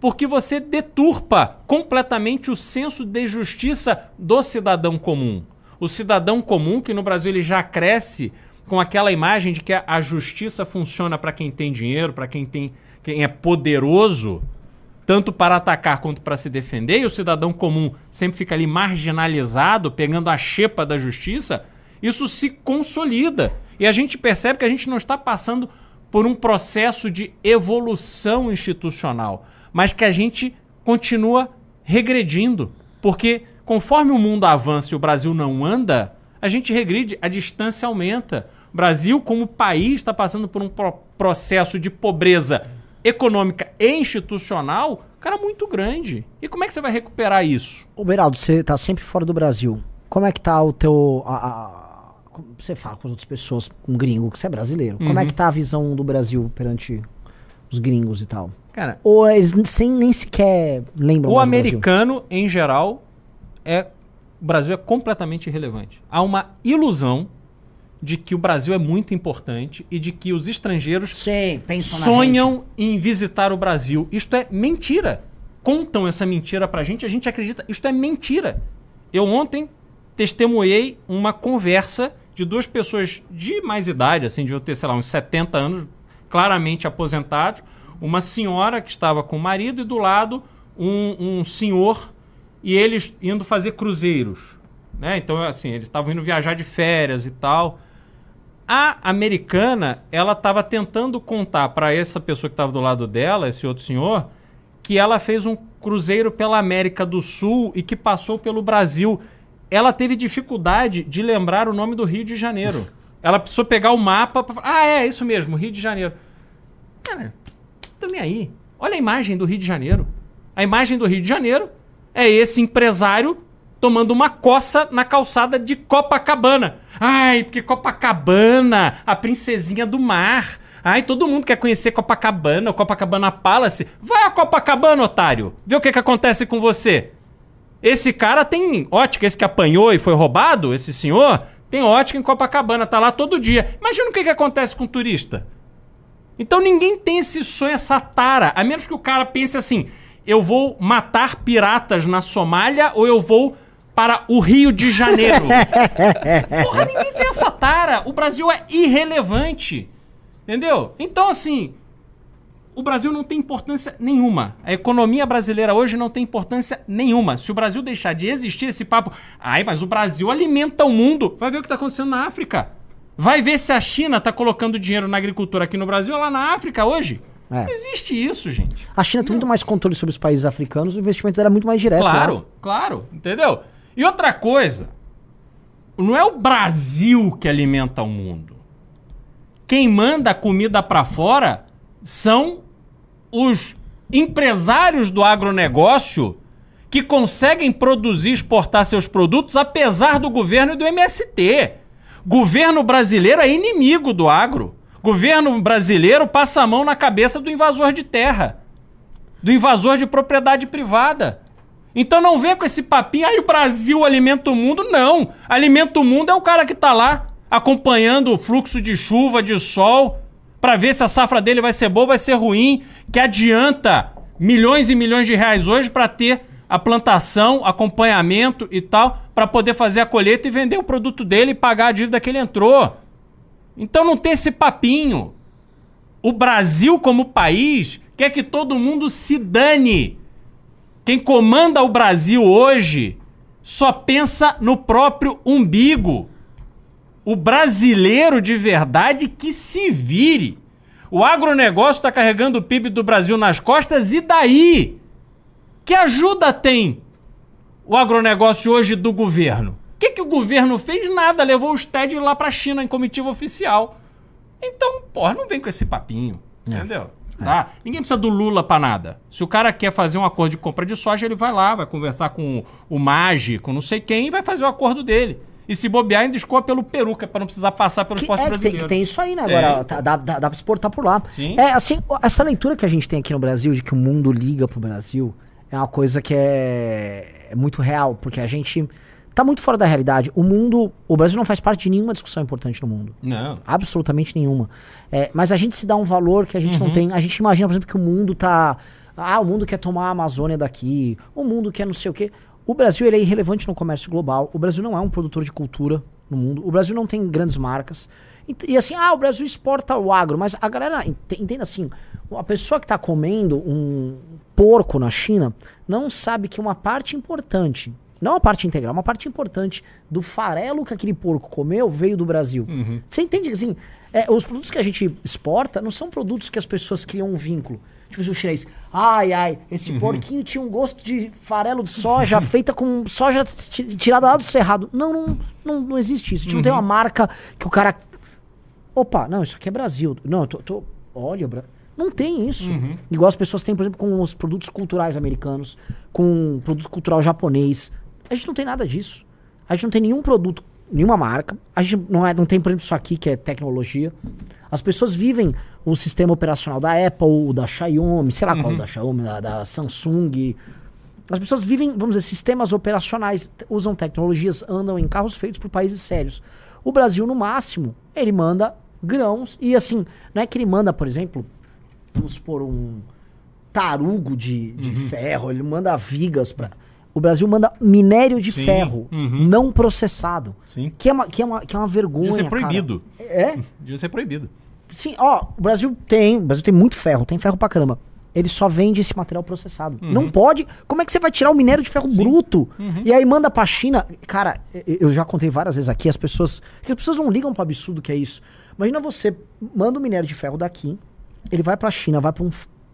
Porque você deturpa completamente o senso de justiça do cidadão comum. O cidadão comum, que no Brasil ele já cresce com aquela imagem de que a- justiça funciona para quem tem dinheiro, para quem tem quem é poderoso, tanto para atacar quanto para se defender, e o cidadão comum sempre fica ali marginalizado, pegando a xepa da justiça, isso se consolida. E a gente percebe que a gente não está passando por um processo de evolução institucional, mas que a gente continua regredindo. Porque conforme o mundo avança e o Brasil não anda, a gente regride, a distância aumenta. O Brasil, como país, está passando por um pro- processo de pobreza econômica e institucional, cara, muito grande. E como é que você vai recuperar isso? Ô, Beraldo, você tá sempre fora do Brasil. Como é que tá o teu. a- a- como você fala com as outras pessoas, com gringo, que você é brasileiro. Como é que tá a visão do Brasil perante os gringos e tal? Cara, Ou eles sem, nem sequer lembram o mais do Brasil? americano, em geral, é. O Brasil é completamente irrelevante. Há uma ilusão de que o Brasil é muito importante e de que os estrangeiros Sim, sonham em visitar o Brasil. Isto é mentira. Contam essa mentira pra gente, a gente acredita. Isto é mentira. Eu ontem testemunhei uma conversa de duas pessoas de mais idade, assim, deviam ter, sei lá, uns 70 anos, claramente aposentados. Uma senhora que estava com o marido e do lado um, um senhor e eles indo fazer cruzeiros. Né? Então, assim, eles estavam indo viajar de férias e tal. A americana, ela estava tentando contar para essa pessoa que estava do lado dela, esse outro senhor, que ela fez um cruzeiro pela América do Sul e que passou pelo Brasil. Ela teve dificuldade de lembrar o nome do Rio de Janeiro. Ela precisou pegar o mapa pra... Ah, é, isso mesmo, Rio de Janeiro. Cara, nem aí. Olha a imagem do Rio de Janeiro. A imagem do Rio de Janeiro é esse empresário tomando uma coça na calçada de Copacabana. Ai, porque Copacabana, a princesinha do mar. Ai, todo mundo quer conhecer Copacabana, o Copacabana Palace. Vai a Copacabana, otário. Vê o que, que acontece com você. Esse cara tem ótica, esse que apanhou e foi roubado, esse senhor, tem ótica em Copacabana, tá lá todo dia. Imagina o que, que acontece com o turista. Então ninguém tem esse sonho, essa tara. A menos que o cara pense assim: eu vou matar piratas na Somália ou eu vou para o Rio de Janeiro. Porra, ninguém tem essa tara. O Brasil é irrelevante. Entendeu? Então, assim, o Brasil não tem importância nenhuma. A economia brasileira hoje não tem importância nenhuma. Se o Brasil deixar de existir esse papo, ai, mas o Brasil alimenta o mundo. Vai ver o que está acontecendo na África. Vai ver se a China está colocando dinheiro na agricultura aqui no Brasil ou lá na África hoje. É. Não existe isso, gente. A China tem muito mais controle sobre os países africanos, o investimento era muito mais direto. Claro, né? claro, entendeu? E outra coisa, não é o Brasil que alimenta o mundo. Quem manda comida para fora são os empresários do agronegócio que conseguem produzir e exportar seus produtos apesar do governo e do MST. Governo brasileiro é inimigo do agro. Governo brasileiro passa a mão na cabeça do invasor de terra, do invasor de propriedade privada. Então não vem com esse papinho, aí o Brasil alimenta o mundo. Não. Alimenta o mundo é o cara que tá lá acompanhando o fluxo de chuva, de sol, para ver se a safra dele vai ser boa vai ser ruim, que adianta milhões e milhões de reais hoje para ter a plantação, acompanhamento e tal, para poder fazer a colheita e vender o produto dele e pagar a dívida que ele entrou. Então não tem esse papinho. O Brasil, como país, quer que todo mundo se dane. Quem comanda o Brasil hoje só pensa no próprio umbigo. O brasileiro de verdade que se vire. O agronegócio está carregando o PIB do Brasil nas costas e daí? Que ajuda tem o agronegócio hoje do governo? O que, que o governo fez? Nada, levou os TED lá para a China em comitiva oficial. Então, porra, não vem com esse papinho. Entendeu? Tá? Ninguém precisa do Lula pra nada. Se o cara quer fazer um acordo de compra de soja, ele vai lá, vai conversar com o Magi, com não sei quem, e vai fazer o acordo dele. E se bobear, ainda escoa pelo Peru, que é pra não precisar passar pelos postos é, tem, brasileiros. que tem isso aí, né? Agora, É. tá- dá, dá, dá pra exportar por lá. Sim. É, assim, essa leitura que a gente tem aqui no Brasil, de que o mundo liga pro Brasil, é uma coisa que é, é muito real, porque a gente tá muito fora da realidade. O mundo, o Brasil não faz parte de nenhuma discussão importante no mundo. Não. Absolutamente nenhuma. É, mas a gente se dá um valor que a gente Uhum. não tem. A gente imagina, por exemplo, que o mundo tá. Ah, o mundo quer tomar a Amazônia daqui. O mundo quer não sei o quê. O Brasil ele é irrelevante no comércio global. O Brasil não é um produtor de cultura no mundo. O Brasil não tem grandes marcas. E, e assim, ah, o Brasil exporta o agro. Mas a galera, ent- entenda assim: a pessoa que está comendo um porco na China não sabe que uma parte importante. Não uma parte integral, uma parte importante do farelo que aquele porco comeu veio do Brasil. Você entende assim, é, os produtos que a gente exporta não são produtos que as pessoas criam um vínculo. Tipo assim, o chinês, ai, ai, esse porquinho tinha um gosto de farelo de soja feita com soja ti- tirada lá do cerrado. Não, não, não, não existe isso. A gente não tem uma marca que o cara. Opa, não, isso aqui é Brasil. Não, eu tô. tô- olha, não tem isso. Igual as pessoas têm, por exemplo, com os produtos culturais americanos, com o produto cultural japonês. A gente não tem nada disso. A gente não tem nenhum produto, nenhuma marca. A gente não, é, não tem, por exemplo, isso aqui que é tecnologia. As pessoas vivem o sistema operacional da Apple, da Xiaomi, sei lá qual da Xiaomi, da, da Samsung. As pessoas vivem, vamos dizer, sistemas operacionais, usam tecnologias, andam em carros feitos por países sérios. O Brasil, no máximo, ele manda grãos e assim, não é que ele manda, por exemplo, vamos supor, um tarugo de, de ferro, ele manda vigas para. O Brasil manda minério de Sim, ferro, uhum. não processado. Sim. Que é uma, que é uma, que é uma vergonha. Devia ser cara. proibido. É? Devia ser proibido. Sim, ó, o Brasil tem, o Brasil tem muito ferro, tem ferro pra caramba. Ele só vende esse material processado. Uhum. Não pode. Como é que você vai tirar o minério de ferro bruto? Uhum. E aí manda pra China. Cara, eu já contei várias vezes aqui, as pessoas. que as pessoas não ligam pro absurdo que é isso. Imagina você manda o minério de ferro daqui, ele vai pra China, vai pra um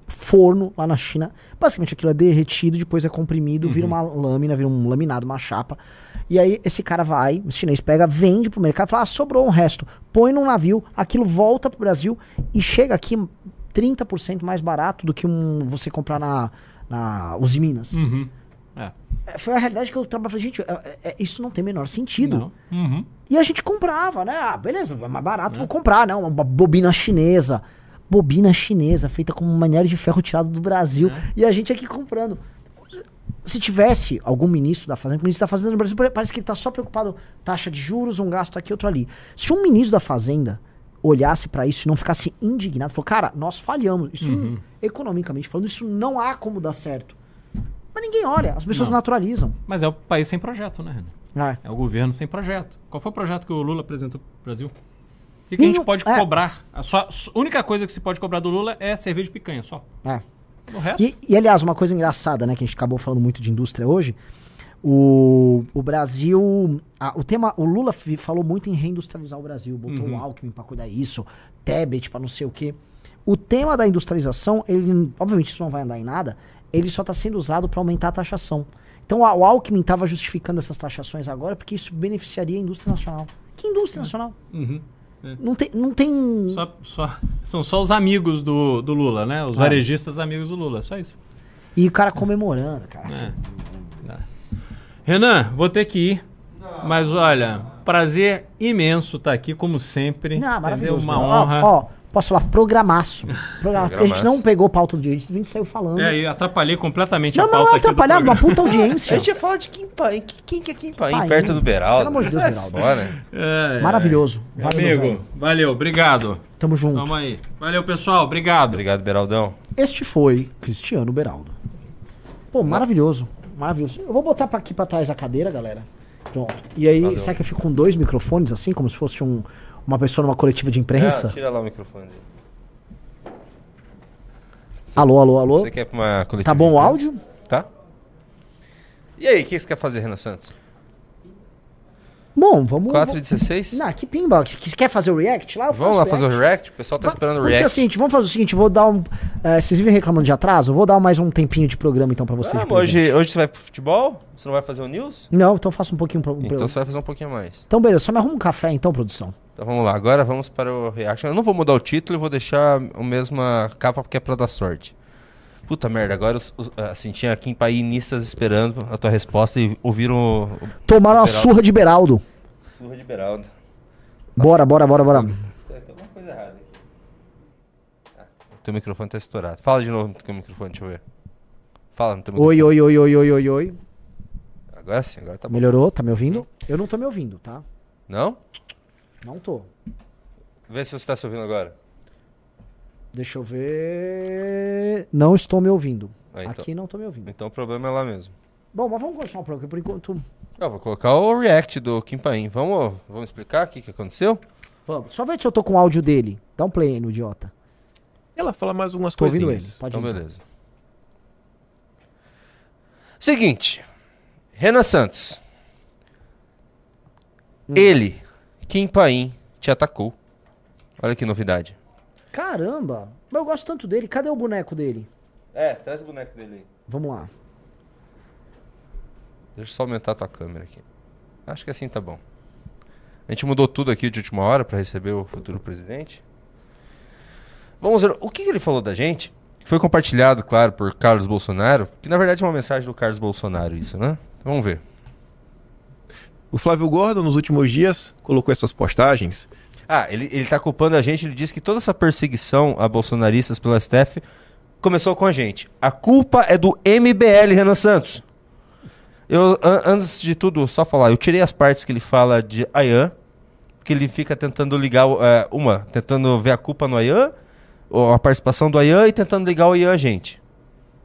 forno lá na China. Basicamente aquilo é derretido, depois é comprimido, vira uma lâmina, vira um laminado, uma chapa. E aí esse cara vai, o chinês pega, vende pro mercado, fala, ah, sobrou um resto, põe num navio, aquilo volta pro Brasil e chega aqui 30% mais barato do que um você comprar na, na Uzi Minas. Uhum. É. É, Foi a realidade que eu trabalhei. Falei, gente, é- é- isso não tem o menor sentido. Uhum. E a gente comprava, né? Ah, beleza, é mais barato, vou comprar, não. Uma bobina chinesa. Bobina chinesa, feita com minério de ferro tirado do Brasil. E a gente aqui comprando. Se tivesse algum ministro da Fazenda, o ministro da Fazenda no Brasil parece que ele tá só preocupado taxa de juros, um gasto aqui, outro ali. Se um ministro da Fazenda olhasse pra isso e não ficasse indignado, falou, cara, nós falhamos. Isso, economicamente falando, isso não há como dar certo. Mas ninguém olha, as pessoas Não. naturalizam. Mas é o país sem projeto, né, Renan? É. É o governo sem projeto. Qual foi o projeto que o Lula apresentou pro Brasil? O que, que a gente Nenhum- pode é. cobrar? A só, a única coisa que se pode cobrar do Lula é cerveja de picanha, só. É. O resto. E, e, aliás, uma coisa engraçada, né, que a gente acabou falando muito de indústria hoje, o, o Brasil, a- o tema, o Lula falou muito em reindustrializar o Brasil, botou o Alckmin pra cuidar disso, Tebet pra não sei o quê. O tema da industrialização, ele, obviamente isso não vai andar em nada, ele só tá sendo usado pra aumentar a taxação. Então o Alckmin tava justificando essas taxações agora porque isso beneficiaria a indústria nacional. Que indústria nacional? Uhum. Não tem, não tem Só- só- são só os amigos do, do Lula, né? Os É. varejistas amigos do Lula, só isso. e o cara comemorando, cara. assim. É. Renan, vou ter que ir. Mas olha, prazer imenso estar aqui, como sempre. Não, entendeu? maravilhoso. Uma Ó, honra. Ó, Posso falar programaço. Programa- porque a gente não Programaço. pegou pauta do dia, a gente saiu falando. É, e atrapalhei completamente não, a não, pauta não é do atrapalhar, uma puta A audiência. gente ia falar de Kim Paim. Que- Quem que é Kim Paim? Paim. Perto do Beraldo. Pelo amor de Deus, Beraldo. É, é. Maravilhoso. Meu Valeu, amigo, velho. valeu, obrigado. Tamo junto. Tamo aí. Valeu, pessoal, obrigado. Obrigado, Beraldão. Este foi Cristiano Beraldo. Pô, maravilhoso. Maravilhoso. Eu vou botar pra aqui pra trás a cadeira, galera. Pronto. E aí, Valeu. será que eu fico com dois microfones assim, como se fosse um- uma pessoa numa coletiva de imprensa? Ah, tira lá o microfone dele. Alô, alô, alô. Você quer uma coletiva? Tá bom o áudio? Tá. E aí, o que você quer fazer, Renan Santos? Bom, vamos. 4 e 16? Não, que que- quer fazer o react lá? Eu Vamos lá fazer o react? O pessoal tá esperando o Porque é o react. seguinte, vamos fazer o seguinte, vou dar um. eh, vocês vivem reclamando de atraso? Eu vou dar mais um tempinho de programa então pra vocês. Ah, de mas hoje, hoje você vai pro futebol? Você não vai fazer o news? Não, então faça um pouquinho pro. pro- Então Então, você vai fazer um pouquinho mais. beleza, só me arruma um café então, produção. Então vamos lá, agora vamos para o reaction. Eu não vou mudar o título, eu vou deixar a mesma capa porque é pra dar sorte. Puta merda, agora assim, tinha Kim Painistas esperando a tua resposta e ouviram o, Tomaram uma surra de Beraldo. surra de Beraldo. Bora, bora, bora, bora. Tem alguma coisa errada aqui. Ah, o teu microfone tá estourado. Fala de novo no teu microfone, deixa eu ver. Fala no teu microfone. Oi, oi, oi, oi, oi, oi, oi. Agora sim, agora tá bom. Melhorou? Tá me ouvindo? Eu não tô me ouvindo, tá? Não? Não tô. Vê se você tá se ouvindo agora. Deixa eu ver. Não estou me ouvindo. Ah, então. Aqui não tô me ouvindo. Então o problema é lá mesmo. Bom, mas vamos continuar o programa por enquanto. Eu vou colocar o react do Kim Paim. Vamos, vamos explicar o que, que aconteceu? Vamos. Só ver se eu tô com o áudio dele. Dá um play aí no idiota. Ela fala mais umas Tô ouvindo ele. Pode Então, ir. beleza. Seguinte. Renan Santos. Hum. Ele, Kim Paim, te atacou. Olha que novidade. Caramba! Mas eu gosto tanto dele. Cadê o boneco dele? É, traz o boneco dele aí. Vamos lá. Deixa eu só aumentar a tua câmera aqui. Acho que assim tá bom. A gente mudou tudo aqui de última hora para receber o futuro presidente. Vamos ver o que ele falou da gente. Foi compartilhado, claro, por Carlos Bolsonaro. Que na verdade é uma mensagem do Carlos Bolsonaro, isso, né? Vamos ver. O Flávio Gordon, nos últimos dias, colocou essas postagens. Ah, ele, ele tá culpando a gente. Ele diz que toda essa perseguição a bolsonaristas pelo STF começou com a gente. A culpa é do MBL, Renan Santos. Eu, an- antes de tudo, só falar, eu tirei as partes que ele fala de Ayan, que ele fica tentando ligar, é, uma, tentando ver a culpa no Ayan, ou a participação do Ayan e tentando ligar o Ayan a gente.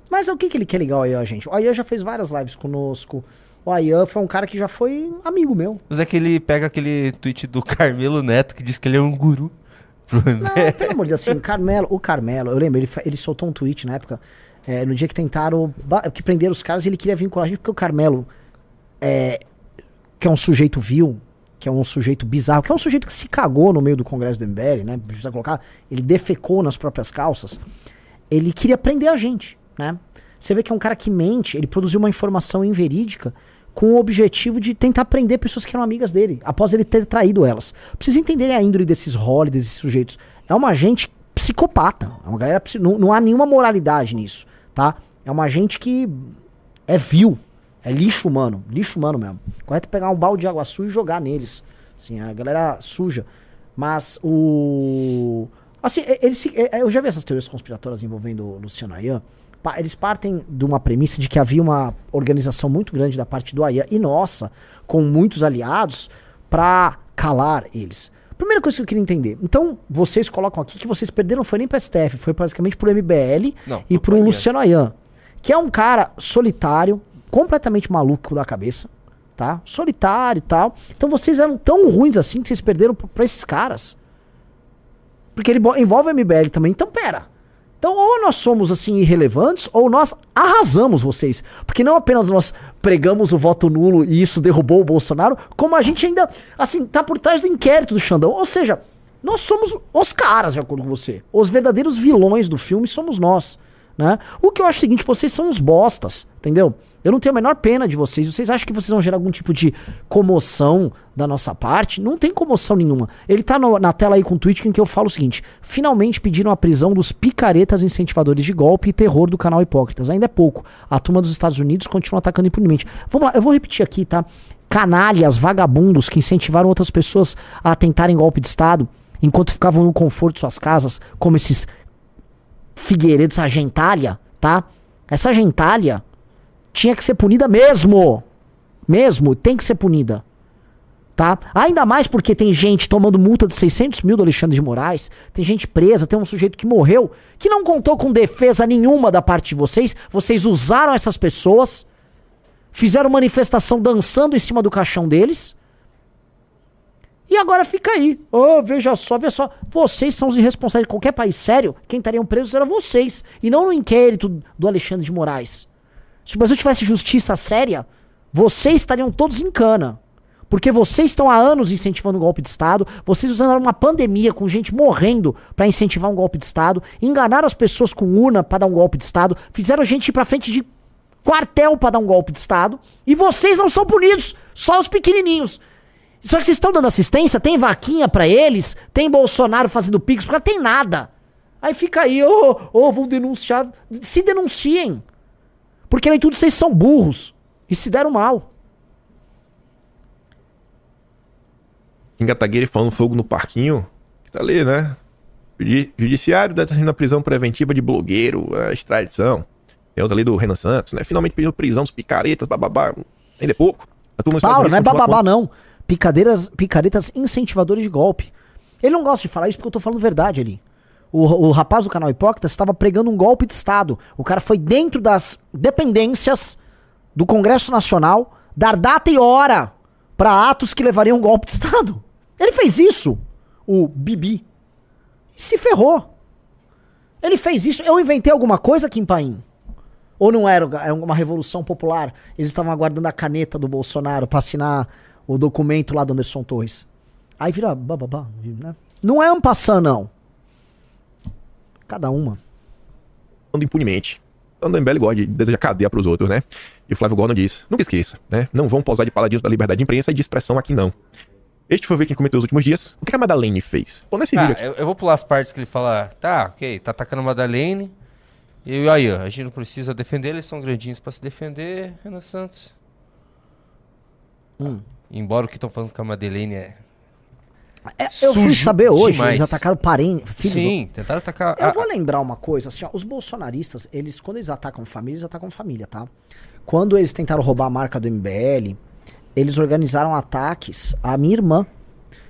Mas o que, que ele quer ligar o Ayan, gente? O Ayan já fez várias lives conosco. O Ayan foi um cara que já foi amigo meu. Mas é que ele pega aquele tweet do Carmelo Neto que diz que ele é um guru. Não, pelo amor de Deus, assim, o Carmelo, o Carmelo, eu lembro, ele, ele soltou um tweet na época, é, no dia que tentaram, que prenderam os caras, ele queria vincular a gente, porque o Carmelo, é, que é um sujeito vil, que é um sujeito bizarro, que é um sujeito que se cagou no meio do congresso do MBL, né, precisa colocar, ele defecou nas próprias calças, ele queria prender a gente, né. Você vê que é um cara que mente, ele produziu uma informação inverídica com o objetivo de tentar prender pessoas que eram amigas dele, após ele ter traído elas. Pra vocês entenderem a índole desses roles, desses sujeitos. É uma gente psicopata. É uma galera. Não, não há nenhuma moralidade nisso, tá? É uma gente que é vil. É lixo humano. Lixo humano mesmo. Correto é pegar um balde de água suja e jogar neles. Assim, a galera suja. Mas o. Assim, e- eles, se- eu já vi essas teorias conspiratórias envolvendo o Luciano Ayan. Eles partem de uma premissa de que havia uma organização muito grande da parte do Ayan e nossa, com muitos aliados, pra calar eles. Primeira coisa que eu queria entender. Então, vocês colocam aqui que vocês perderam, foi nem pro STF, foi basicamente pro MBL Não, e pro. Luciano Ayan, que é um cara solitário, completamente maluco da cabeça, tá? Solitário e tal. Então vocês eram tão ruins assim que vocês perderam pra pra esses caras. Porque ele envolve o MBL também. Então, pera. Então, ou nós somos assim irrelevantes, ou nós arrasamos vocês. Porque não apenas nós pregamos o voto nulo e isso derrubou o Bolsonaro, como a gente ainda, assim, tá por trás do inquérito do Xandão. Ou seja, nós somos os caras, de acordo com você. Os verdadeiros vilões do filme somos nós. Né? O que eu acho é o seguinte, vocês são uns bostas, entendeu? Eu não tenho a menor pena de vocês. Vocês acham que vocês vão gerar algum tipo de comoção da nossa parte? Não tem comoção nenhuma. Ele tá no- na tela aí com um tweet em que eu falo o seguinte: finalmente pediram a prisão dos picaretas incentivadores de golpe e terror do canal Hipócritas. Ainda é pouco. A turma dos Estados Unidos continua atacando impunemente. Vamos lá, eu vou repetir aqui, tá? Canalhas, vagabundos que incentivaram outras pessoas a tentarem golpe de Estado. enquanto ficavam no conforto de suas casas, como esses Figueiredos, essa gentalha, tá? Essa gentalha tinha que ser punida mesmo. Mesmo, tem que ser punida. Tá? Ainda mais porque tem gente tomando multa de 600 mil do Alexandre de Moraes, tem gente presa, tem um sujeito que morreu, que não contou com defesa nenhuma da parte de vocês, vocês usaram essas pessoas, fizeram manifestação dançando em cima do caixão deles, e agora fica aí. Oh, veja só, veja só. Vocês são os irresponsáveis de qualquer país sério. Quem estariam presos eram vocês. E não no inquérito do Alexandre de Moraes. Se o Brasil tivesse justiça séria, vocês estariam todos em cana. Porque vocês estão há anos incentivando o golpe de Estado, vocês usaram uma pandemia com gente morrendo para incentivar um golpe de Estado, enganaram as pessoas com urna para dar um golpe de Estado, fizeram gente ir pra frente de quartel para dar um golpe de Estado, e vocês não são punidos, só os pequenininhos. Só que vocês estão dando assistência, tem vaquinha para eles, tem Bolsonaro fazendo pix, porque tem nada. Aí fica aí, ô, oh, oh, vou denunciar. Se denunciem. Porque nem tudo vocês são burros. E se deram mal. Engatagueira falando fogo no parquinho, que tá ali, né? Judi- Judiciário determina a prisão preventiva de blogueiro, a extradição. Tem outra ali do Renan Santos, né? Finalmente pediu prisão dos picaretas, bababá. Ainda é pouco. A turma Paulo, não é bababá, não. Picadeiras, picaretas incentivadores de golpe. Ele não gosta de falar isso porque eu tô falando verdade ali. O, o rapaz do canal Hipócritas estava pregando um golpe de Estado. O cara foi dentro das dependências do Congresso Nacional dar data e hora para atos que levariam um golpe de Estado. Ele fez isso, o Bibi. E se ferrou. Ele fez isso. Eu inventei alguma coisa, Kim Paim? Ou não era, era uma revolução popular? Eles estavam aguardando a caneta do Bolsonaro pra assinar o documento lá do Anderson Torres. Aí vira bababá, né? Não é ampassã, não. Cada uma. falando impunemente. O MBL gosta de desejar cadeia pros outros, né? E o Flávio Gordon diz: nunca esqueça, né? Não vão pausar de paladinos da liberdade de imprensa e de expressão aqui, não. Este foi o vídeo que comentou os últimos dias. O que a Madalene fez? Pô, nesse Ah, vídeo aqui. eu, eu vou pular as partes que ele fala, tá, ok, tá atacando a Madalene. E aí, ó, a gente não precisa defender, eles são grandinhos pra se defender, Renan Santos. Hum. Embora o que estão falando com a Madeleine é. É, eu fui saber hoje, demais. eles atacaram parente. filho do- Sim, tentaram atacar. Eu a- vou lembrar uma coisa, assim, ó, os bolsonaristas, eles, quando eles atacam família, eles atacam família, tá? Quando eles tentaram roubar a marca do MBL, eles organizaram ataques à minha irmã.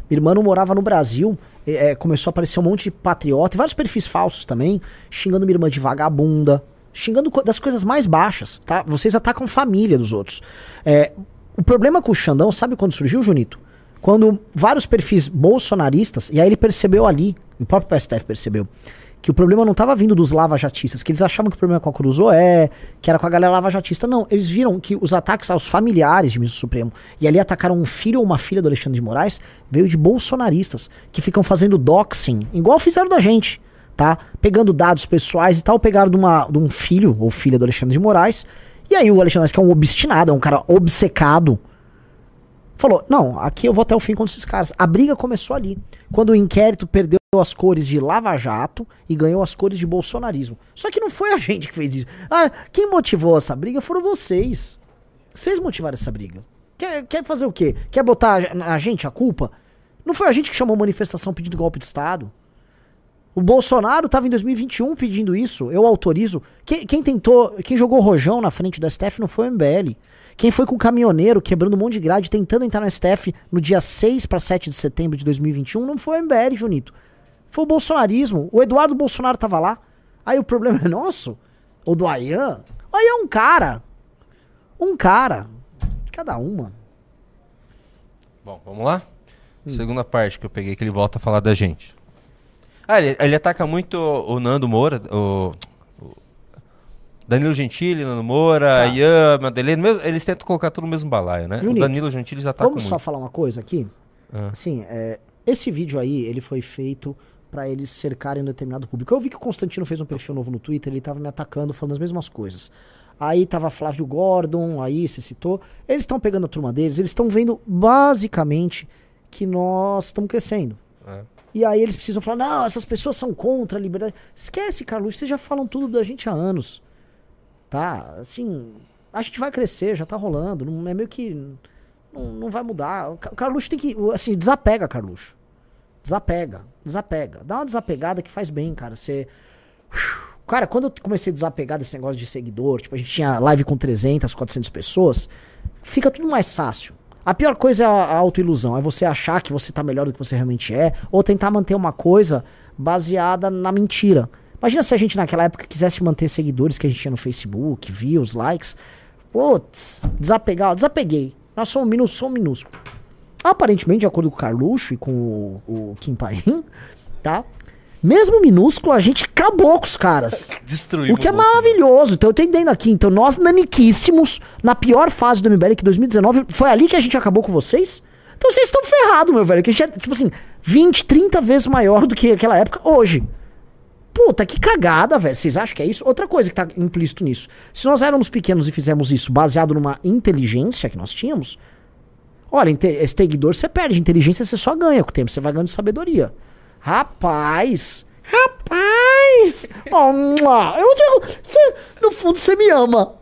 Minha irmã não morava no Brasil, é, começou a aparecer um monte de patriota, e vários perfis falsos também, xingando minha irmã de vagabunda, xingando co- das coisas mais baixas, tá? Vocês atacam família dos outros. É, o problema com o Xandão, sabe quando surgiu, Junito? Quando vários perfis bolsonaristas, e aí ele percebeu ali, o próprio PSTF percebeu, que o problema não estava vindo dos lava-jatistas, que eles achavam que o problema com a Cruzoé, que era com a galera lava-jatista. Não, eles viram que os ataques aos familiares de ministro Supremo, e ali atacaram um filho ou uma filha do Alexandre de Moraes, veio de bolsonaristas, que ficam fazendo doxing, igual fizeram da gente, tá? Pegando dados pessoais e tal, pegaram de, uma, de um filho ou filha do Alexandre de Moraes, e aí o Alexandre, que é um obstinado, é um cara obcecado, falou: não, aqui eu vou até o fim contra esses caras. A briga começou ali. Quando o inquérito perdeu as cores de Lava Jato e ganhou as cores de bolsonarismo. Só que não foi a gente que fez isso. Ah, quem motivou essa briga foram vocês. Vocês motivaram essa briga. Quer, quer fazer o quê? Quer botar a, a gente a culpa? Não foi a gente que chamou manifestação pedindo golpe de Estado. O Bolsonaro estava em 2021 pedindo isso. Eu autorizo. Quem, quem tentou, quem jogou rojão na frente do STF não foi o MBL. Quem foi com o caminhoneiro quebrando um monte de grade tentando entrar no STF no dia 6 para 7 de setembro de 2021 não foi o MBL, Junito. Foi o bolsonarismo. O Eduardo Bolsonaro tava lá. Aí o problema é nosso? Ou do Ayan? Ayan é um cara. Um cara. Cada uma. Bom, vamos lá? Hum. Segunda parte que eu peguei que ele volta a falar da gente. Ah, ele, ele ataca muito o Nando Moura, o Danilo Gentili, Nando Moura, Tá. Ian, Madeleine, eles tentam colocar tudo no mesmo balaio, né? Junito, o Danilo Gentili eles atacam Vamos muito. só falar uma coisa aqui? Ah. Assim, é, esse vídeo aí, ele foi feito pra eles cercarem um determinado público. Eu vi que o Constantino fez um perfil novo no Twitter, ele tava me atacando, falando as mesmas coisas. Aí tava Flávio Gordon, aí você citou. Eles estão pegando a turma deles, eles estão vendo basicamente que nós estamos crescendo. É. E aí eles precisam falar, não, essas pessoas são contra a liberdade. Esquece, Carlos, vocês já falam tudo da gente há anos. Tá? Assim, a gente vai crescer, já tá rolando. Não é meio que. Não, não vai mudar. O Ca- o Carluxo tem que. Assim, desapega, Carluxo. Desapega, desapega. Dá uma desapegada que faz bem, cara. Você. Cara, quando eu comecei a desapegar desse negócio de seguidor, tipo, a gente tinha live com 300, 400 pessoas, fica tudo mais fácil. A pior coisa é a autoilusão, é você achar que você tá melhor do que você realmente é, ou tentar manter uma coisa baseada na mentira. Imagina se a gente naquela época quisesse manter seguidores que a gente tinha no Facebook, views, likes. Putz, desapegar, desapeguei. Nós somos minúsculos, somos minúsculos. Aparentemente, de acordo com o Carluxo e com o, o Kim Paim, tá? Mesmo minúsculo, a gente acabou com os caras. Destruiu. O que é maravilhoso. Então eu tô entendendo aqui. Então nós, naniquíssimos, na pior fase do MBL, que 2019, foi ali que a gente acabou com vocês? Então vocês estão ferrados, meu velho. Que a gente é, tipo assim, 20, 30 vezes maior do que aquela época hoje. Puta, que cagada, velho. Vocês acham que é isso? Outra coisa que tá implícito nisso. Se nós éramos pequenos e fizemos isso baseado numa inteligência que nós tínhamos, olha, seguidor você perde, inteligência você só ganha com o tempo, você vai ganhando sabedoria. Rapaz! Rapaz! Oh, eu, eu, você- no fundo você me ama.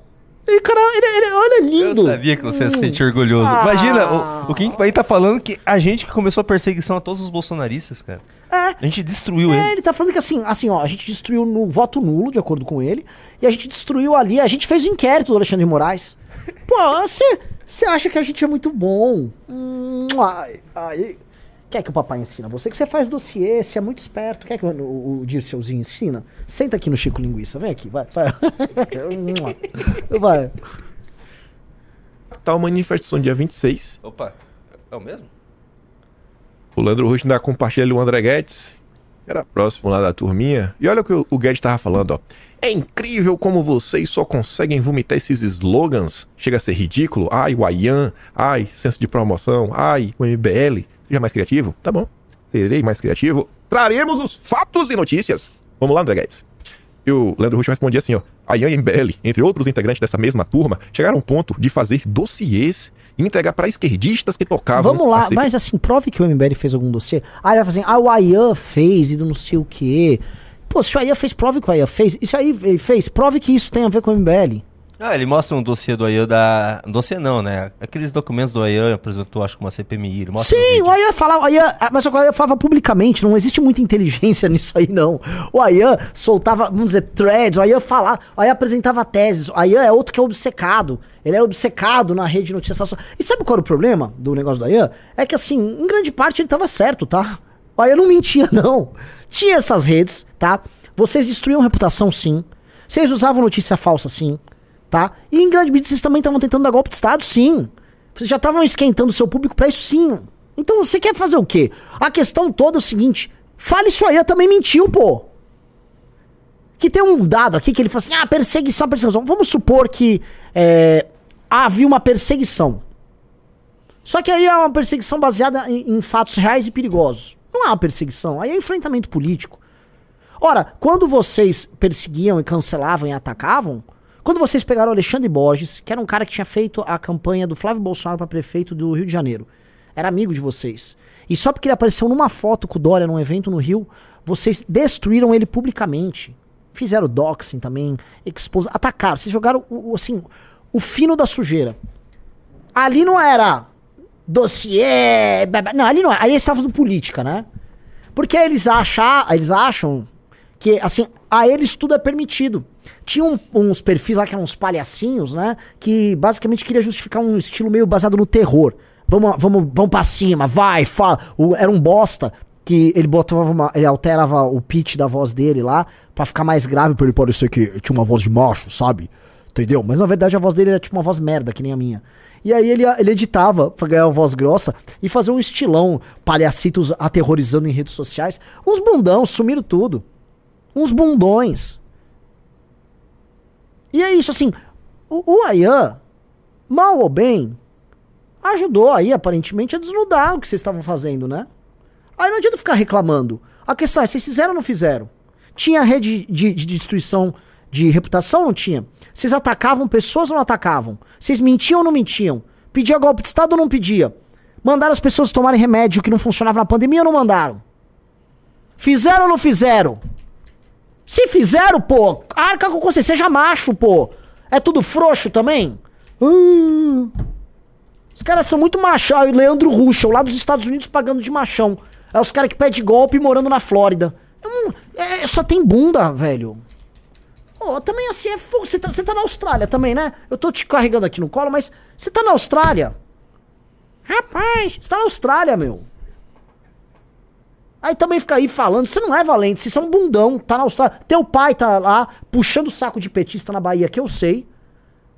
E, cara, ele, ele- olha, é Eu lindo. sabia que você ia se sentir orgulhoso. Ah. Imagina, o, o Kim Paim tá falando que a gente que começou a perseguição a todos os bolsonaristas, cara. É. A gente destruiu É, ele. ele tá falando que assim, assim, ó, a gente destruiu no voto nulo, de acordo com ele, e a gente destruiu ali, a gente fez o inquérito do Alexandre de Moraes. Pô, você você acha que a gente é muito bom? Hum, ai, ai. Quer que o papai ensina? Você que você faz dossiê, você é muito esperto. Quer que o, o, o Dirceuzinho ensina? Senta aqui no Chico Linguiça, vem aqui, vai. Vai. vai. Tal manifestação dia 26. Opa, é o mesmo? O Leandro Rush ainda compartilha o André Guedes, que era próximo lá da turminha. E olha o que o o Guedes tava falando, ó. É incrível como vocês só conseguem vomitar esses slogans. Chega a ser ridículo. Ai, o Ayan. Ai, senso de promoção. Ai, o MBL. Seja mais criativo? Tá bom. Serei mais criativo. Traremos os fatos e notícias. Vamos lá, André Guedes. E o Leandro Russo respondia assim, ó. A Ian e MBL, entre outros integrantes dessa mesma turma, chegaram ao ponto de fazer dossiês e entregar para esquerdistas que tocavam... Vamos lá, mas assim, prove que o MBL fez algum dossiê. Ele vai fazer assim, ah, o Ayan fez e do não sei o quê. Pô, se o Ayan fez, prove que o Ayan fez. Se aí ele fez, prove que isso tem a ver com o MBL. Ah, ele mostra um dossiê do Ayan da. Um dossiê não, né? Aqueles documentos do Ayan apresentou, acho que uma CPMI. Ele mostra Sim, o Ayan falava, Ayan, ah, mas o Ayan falava publicamente, não existe muita inteligência nisso aí, não. O Ayan soltava, vamos dizer, threads, o Ayan falava, o Ayan apresentava teses, o Ayan é outro que é obcecado. Ele era obcecado na rede de notícias. E sabe qual era o problema do negócio do Ayan? É que assim, em grande parte ele tava certo, tá? O Ayan não mentia, não. Tinha essas redes, tá? Vocês destruíam reputação, sim. Vocês usavam notícia falsa, sim. Tá? E em grande medida vocês também estavam tentando dar golpe de Estado, sim. Vocês já estavam esquentando o seu público pra isso, sim. Então você quer fazer o quê? A questão toda é o seguinte: fale isso aí, também mentiu, pô. Que tem um dado aqui que ele fala assim: ah, perseguição, perseguição. Vamos supor que é, havia uma perseguição. Só que aí é uma perseguição baseada em, em fatos reais e perigosos. Não é uma perseguição, aí é enfrentamento político. Ora, quando vocês perseguiam e cancelavam e atacavam, quando vocês pegaram o Alexandre Borges, que era um cara que tinha feito a campanha do Flávio Bolsonaro para prefeito do Rio de Janeiro, era amigo de vocês, e só porque ele apareceu numa foto com o Dória num evento no Rio, vocês destruíram ele publicamente. Fizeram doxing também, expos, atacaram, vocês jogaram o, assim, o fino da sujeira. Ali não era dossiê, não, ali não, é, aí eles estavam política, né? Porque eles, achar, eles acham que, assim, a eles tudo é permitido. Tinha um- uns perfis lá que eram uns palhacinhos, né? Que basicamente queria justificar um estilo meio baseado no terror. Vamos, vamos, vamos pra cima, vai, fala. O- era um bosta que ele botava uma, ele alterava o pitch da voz dele lá pra ficar mais grave, pra ele parecer que tinha uma voz de macho, sabe? Entendeu? Mas na verdade a voz dele era tipo uma voz merda, que nem a minha. E aí ele, ele editava pra ganhar uma voz grossa e fazer um estilão, palhacitos aterrorizando em redes sociais. Uns bundão, sumiram tudo. Uns bundões. E é isso, assim, o, o Ayan, mal ou bem, ajudou aí, aparentemente, a desnudar o que vocês estavam fazendo, né? Aí não adianta ficar reclamando. A questão é, vocês fizeram ou não fizeram? Tinha rede de, de destruição de reputação ou não tinha? Vocês atacavam pessoas ou não atacavam? Vocês mentiam ou não mentiam? Pedia golpe de Estado ou não pedia? Mandaram as pessoas tomarem remédio que não funcionava na pandemia ou não mandaram? Fizeram ou não fizeram? Se fizeram, pô, arca com você, seja macho, pô. É tudo frouxo também? Ah. Os caras são muito machão. E Leandro Ruschel, lá dos Estados Unidos, pagando de machão. É os caras que pedem golpe morando na Flórida. É é- só tem bunda, velho. Pô, também assim é fogo. Você tá, tá na Austrália também, né? Eu tô te carregando aqui no colo, mas você tá na Austrália. Rapaz, você tá na Austrália, meu. Aí também fica aí falando, você não é valente, você é um bundão, tá na Austrália. Teu pai tá lá puxando o saco de petista na Bahia, que eu sei.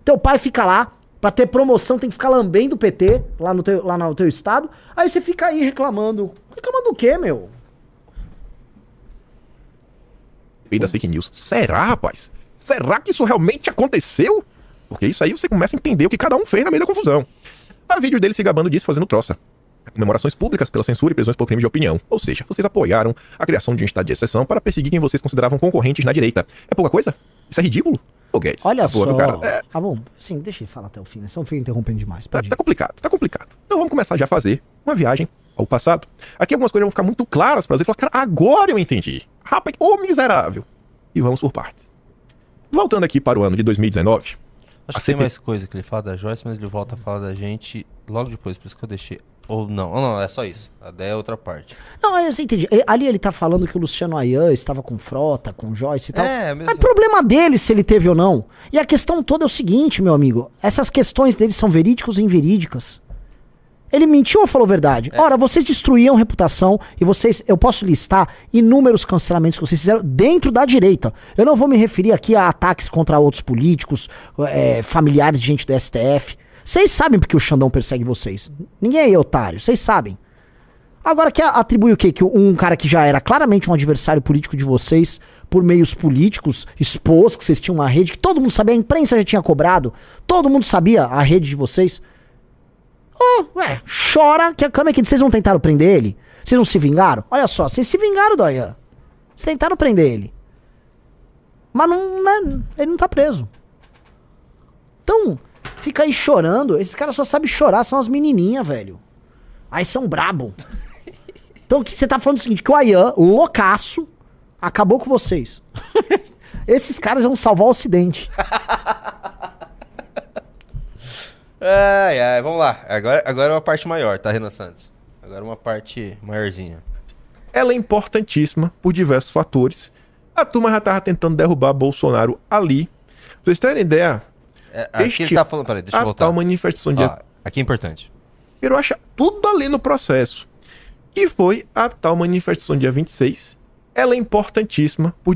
Teu pai fica lá, pra ter promoção tem que ficar lambendo o PT lá no teu, lá no teu estado. Aí você fica aí reclamando. Reclamando do quê, meu? E das fake news. Será, rapaz? Será que isso realmente aconteceu? Porque isso aí você começa a entender o que cada um fez na meio da confusão. Há vídeo dele se gabando disso fazendo troça. Comemorações públicas pela censura e prisões por crime de opinião. Ou seja, vocês apoiaram a criação de um estado de exceção para perseguir quem vocês consideravam concorrentes na direita. É pouca coisa? Isso é ridículo? Ô, Guedes. Olha só. do cara. É, Ah, bom, sim, deixa ele falar até o fim, né? Senão fica interrompendo demais. Tá, tá complicado, tá complicado. Então vamos começar já a fazer uma viagem ao passado. Aqui algumas coisas vão ficar muito claras pra você falar, cara, agora eu entendi. Rapaz, ô miserável. E vamos por partes. Voltando aqui para o ano de 2019. Acho que tem CP mais coisa que ele fala da Joyce, mas ele volta a falar da gente logo depois, por isso que eu deixei. Ou não, ou não, é só isso. A ideia é outra parte. Não, eu entendi. Ele- ali ele tá falando que o Luciano Ayan estava com frota, com Joyce e tal. É, mesmo. É problema dele se ele teve ou não. E a questão toda é o seguinte, meu amigo. Essas questões dele são verídicas ou inverídicas. Ele mentiu ou falou verdade? Ora, vocês destruíam reputação e vocês. Eu posso listar inúmeros cancelamentos que vocês fizeram dentro da direita. Eu não vou me referir aqui a ataques contra outros políticos, eh, familiares de gente do STF. Vocês sabem porque o Xandão persegue vocês. Ninguém é otário, vocês sabem. Agora quer atribuir o quê? Que um cara que já era claramente um adversário político de vocês, por meios políticos, expôs que vocês tinham uma rede que todo mundo sabia, a imprensa já tinha cobrado, todo mundo sabia a rede de vocês. Oh, ué, chora que a câmera aqui, vocês não tentaram prender ele? Vocês não se vingaram? Olha só, vocês se vingaram do Ayan. Vocês tentaram prender ele. Mas não, né, ele não tá preso. Então, fica aí chorando. Esses caras só sabem chorar, são as menininhas, velho. Aí são brabo. Então, que você tá falando o seguinte, que o Ayan, loucaço, acabou com vocês. Esses caras vão salvar o Ocidente. Ai, ai, vamos lá. Agora, agora é uma parte maior, tá, Renan Santos? Agora uma parte maiorzinha. Ela é importantíssima por diversos fatores. A turma já tava tentando derrubar Bolsonaro ali. Pra vocês terem ideia, É, aqui Este- ele tá falando, peraí, deixa eu a voltar. tal manifestação de Ó, aqui é importante. Pero acha tudo ali no processo. Que foi a tal manifestação dia 26. Ela é importantíssima por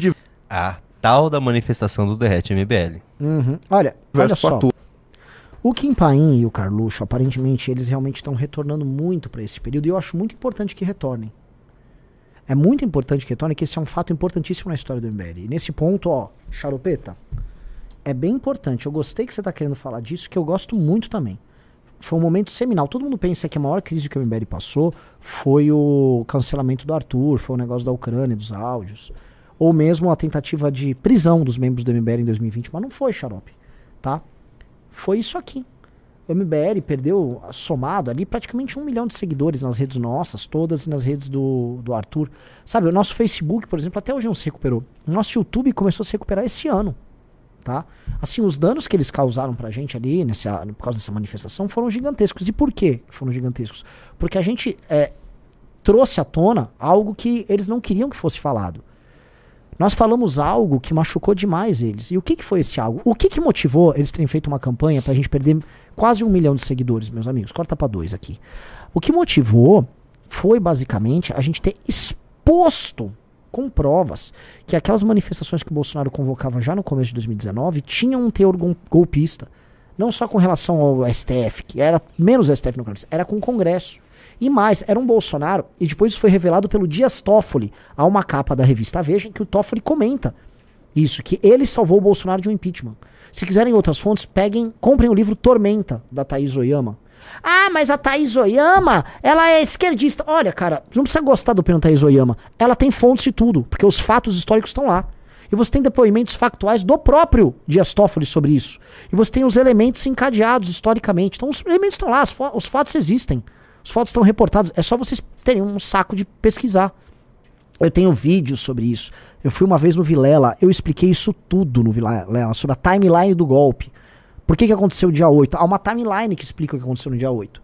A tal da manifestação do Derrete MBL. Uhum. Olha, olha diversos só. O Kim Paim e o Carluxo, aparentemente, eles realmente estão retornando muito pra esse período e eu acho muito importante que retornem. É muito importante que retornem, que esse é um fato importantíssimo na história do MBL. E nesse ponto, ó, Charopeta, é bem importante. Eu gostei que você tá querendo falar disso, que eu gosto muito também. Foi um momento seminal. Todo mundo pensa que a maior crise que o MBL passou foi o cancelamento do Arthur, foi o negócio da Ucrânia, dos áudios. Ou mesmo a tentativa de prisão dos membros do MBL em 2020. Mas não foi, Xarope. Tá? Foi isso aqui. O MBL perdeu, somado ali, praticamente um milhão de seguidores nas redes nossas, todas, e nas redes do, do Arthur. Sabe, o nosso Facebook, por exemplo, até hoje não se recuperou. O nosso YouTube começou a se recuperar esse ano tá? Assim, os danos que eles causaram pra gente ali, nessa, por causa dessa manifestação, foram gigantescos. E por que foram gigantescos? Porque a gente é, trouxe à tona algo que eles não queriam que fosse falado. Nós falamos algo que machucou demais eles. E o que, que foi esse algo? O que, que motivou eles terem feito uma campanha pra gente perder quase um milhão de seguidores, meus amigos? Corta pra dois aqui. O que motivou foi basicamente a gente ter exposto com provas que aquelas manifestações que o Bolsonaro convocava já no começo de 2019 tinham um teor gol- golpista. Não só com relação ao STF, que era menos STF no Congresso, era com o Congresso. E mais, era um Bolsonaro, e depois isso foi revelado pelo Dias Toffoli. Há uma capa da revista Veja que o Toffoli comenta isso, que ele salvou o Bolsonaro de um impeachment. Se quiserem outras fontes, peguem, comprem o livro Tormenta, da Thaís Oyama. Ah, mas a Thaís Oyama, ela é esquerdista. Olha, cara, não precisa gostar do opinião Thaís Oyama. Ela tem fontes de tudo, porque os fatos históricos estão lá. E você tem depoimentos factuais do próprio Dias Toffoli sobre isso. E você tem os elementos encadeados historicamente. Então os elementos estão lá, os fatos existem. Os fatos estão reportados. É só vocês terem um saco de pesquisar. Eu tenho vídeos sobre isso. Eu fui uma vez no Vilela, eu expliquei isso tudo no Vilela, sobre a timeline do golpe. Por que, que aconteceu dia 8? Há uma timeline que explica o que aconteceu no dia 8.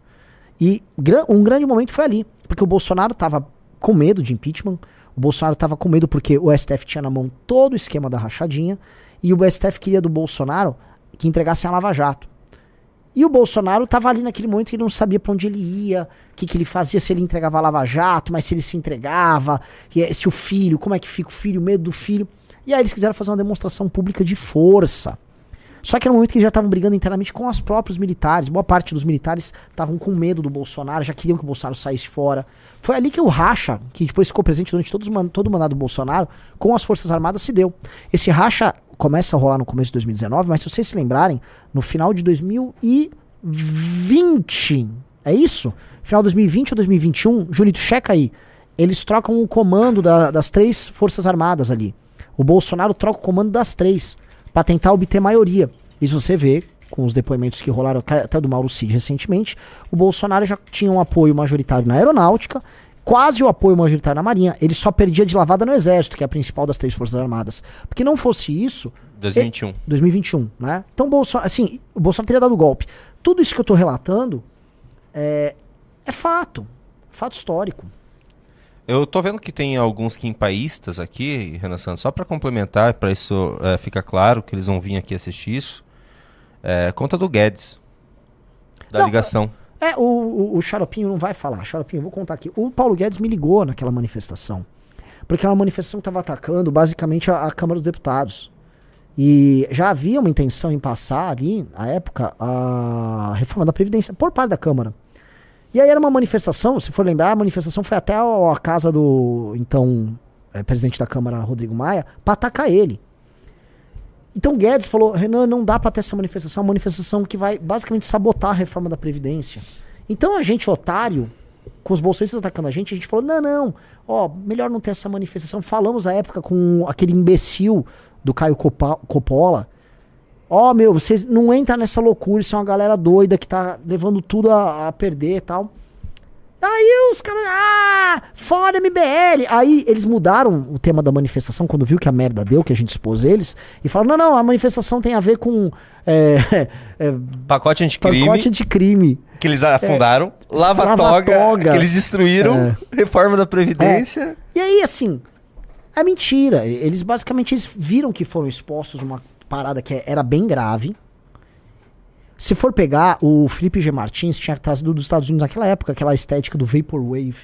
E um grande momento foi ali, porque o Bolsonaro estava com medo de impeachment. O Bolsonaro tava com medo porque o STF tinha na mão todo o esquema da rachadinha. E o STF queria do Bolsonaro que entregasse a Lava Jato. E o Bolsonaro tava ali naquele momento que ele não sabia pra onde ele ia, o que, que ele fazia, se ele entregava a Lava Jato, mas se ele se entregava, eh, se o filho, como é que fica o filho, o medo do filho. E aí eles quiseram fazer uma demonstração pública de força. Só que era um momento que eles já estavam brigando internamente com os próprios militares. Boa parte dos militares estavam com medo do Bolsonaro, já queriam que o Bolsonaro saísse fora. Foi ali que o racha, que depois ficou presente durante man- todo o mandato do Bolsonaro, com as Forças Armadas se deu. Esse racha começa a rolar no começo de 2019, mas se vocês se lembrarem, no final de 2020, é isso? Final de 2020 ou 2021, Junito, checa aí. Eles trocam o comando da- das três Forças Armadas ali. O Bolsonaro troca o comando das três para tentar obter maioria. Isso você vê com os depoimentos que rolaram até do Mauro Cid recentemente. O Bolsonaro já tinha um apoio majoritário na aeronáutica, quase o apoio majoritário na marinha. Ele só perdia de lavada no exército, que é a principal das três forças armadas. Porque não fosse isso, 2021. 2021, né? Então, Bolsonaro, assim, o Bolsonaro teria dado golpe. Tudo isso que eu tô relatando é, é fato. Fato histórico. Eu tô vendo que tem alguns quimpaístas aqui, Renan Santos, só para complementar, para isso é, ficar claro que eles vão vir aqui assistir isso. É, conta do Guedes. Da Não, ligação. É, o, o, o Xaropinho não vai falar. Xaropinho, eu vou contar aqui. O Paulo Guedes me ligou naquela manifestação. Porque era uma manifestação que estava atacando basicamente a, a Câmara dos Deputados. E já havia uma intenção em passar ali, na época, a reforma da Previdência, por parte da Câmara. E aí era uma manifestação, se for lembrar, a manifestação foi até a, casa do então eh, presidente da Câmara, Rodrigo Maia, para atacar ele. Então Guedes falou: Renan, não dá para ter essa manifestação, é uma manifestação que vai basicamente sabotar a reforma da Previdência. Então a gente, otário, com os bolsonistas atacando a gente, a gente falou: não, não, ó, melhor não ter essa manifestação. Falamos à época com aquele imbecil do Caio Copa- Coppola. Ó, meu, vocês não entram nessa loucura, isso é uma galera doida que tá levando tudo a, a perder e tal. Aí os caras, ah, fora MBL. Aí eles mudaram o tema da manifestação quando viu que a merda deu, que a gente expôs eles, e falaram: não, não, a manifestação tem a ver com é, é, Pacote anticrime pacote de crime. que eles afundaram. Lava, Lava toga, toga. que eles destruíram. É. Reforma da Previdência. E aí, assim, é mentira. Eles basicamente eles viram que foram expostos uma parada que era bem grave. Se for pegar, o Felipe G. Martins tinha trazido dos Estados Unidos naquela época aquela estética do Vaporwave,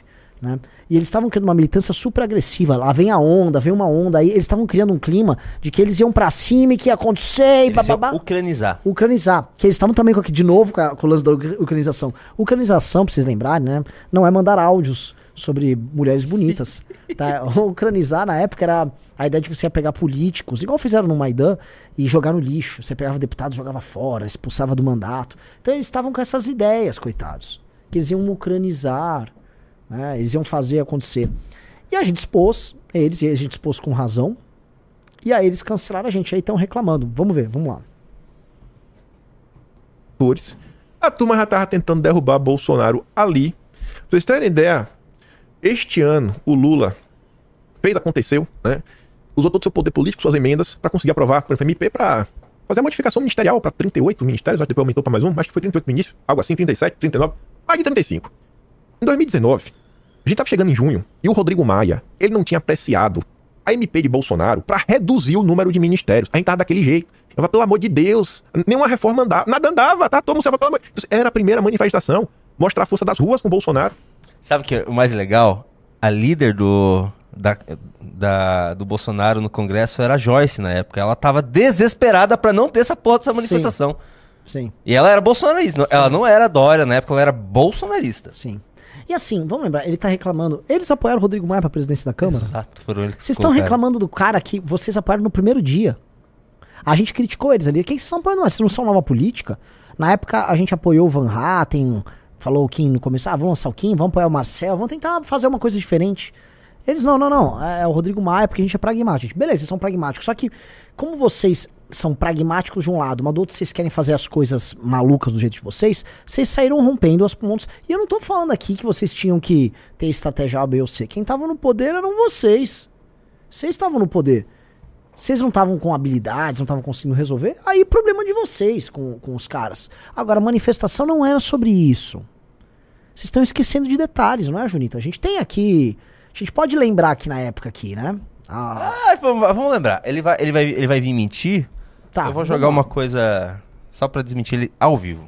né? E eles estavam criando uma militância super agressiva. Lá vem a onda, vem uma onda aí. Eles estavam criando um clima de que eles iam pra cima e que ia acontecer e bababá. ucranizar. Ucranizar. Que eles estavam também com aqui, de novo com, a- com o lance da ucra- ucranização. Ucranização, pra vocês lembrarem, né? Não é mandar áudios sobre mulheres bonitas. tá? Ucranizar na época era a ideia de você ia pegar políticos, igual fizeram no Maidan, e jogar no lixo. Você pegava deputados, jogava fora, expulsava do mandato. Então eles estavam com essas ideias, coitados. Que eles iam ucranizar, né? Eles iam fazer acontecer. E a gente expôs eles, e a gente expôs com razão. E aí eles cancelaram a gente, aí estão reclamando. Vamos ver, vamos lá. a turma já tava tentando derrubar Bolsonaro ali. Pra vocês terem ideia, este ano o Lula fez, aconteceu, né? Usou todo o seu poder político, suas emendas, para conseguir aprovar, por exemplo, MP para fazer a modificação ministerial para 38 ministérios, acho que depois aumentou para mais um, acho que foi 38 ministros, algo assim, 37, 39, mais de 35. Em 2019, a gente tava chegando em junho, e o Rodrigo Maia, ele não tinha apreciado a MP de Bolsonaro para reduzir o número de ministérios. A gente tava daquele jeito. Eu pelo amor de Deus, nenhuma reforma andava, nada andava, tá? Todo mundo pelo amor... Era a primeira manifestação, mostrar a força das ruas com Bolsonaro. Sabe o que é o mais legal? A líder do, da, da- do Bolsonaro no Congresso era a Joyce na época. Ela tava desesperada pra não ter essa porra dessa Sim. manifestação. Sim. E ela era bolsonarista. não- Ela não era Dória na época, ela era bolsonarista. Sim. E assim, vamos lembrar, ele tá reclamando. Eles apoiaram o Rodrigo Maia pra presidência da Câmara? Exato, foram eles que Vocês estão reclamando do cara que vocês apoiaram no primeiro dia. A gente criticou eles ali. Quem vocês estão apoiando? Vocês não são nova política? Na época a gente apoiou o Van Hatten, falou o Kim no começo, ah, vamos lançar o Kim, vamos apoiar o Marcel, vamos tentar fazer uma coisa diferente. Eles, não, não, não, é o Rodrigo Maia porque a gente é pragmático. Gente, beleza, vocês são pragmáticos. Só que, como vocês são pragmáticos de um lado, mas do outro vocês querem fazer as coisas malucas do jeito de vocês, vocês saíram rompendo as pontes. E eu não tô falando aqui que vocês tinham que ter estratégia A, B ou C. Quem tava no poder eram vocês. Vocês estavam no poder. Vocês não estavam com habilidades, não estavam conseguindo resolver, aí problema de vocês com, com os caras. Agora, manifestação não era sobre isso. Vocês estão esquecendo de detalhes, não é, Junita? A gente tem aqui. gente pode lembrar aqui na época aqui, né? Ah, Ah, vamos, vamos lembrar. Ele vai, ele, vai, ele vai vir mentir. tá. eu vou jogar uma coisa só pra desmentir ele ao vivo.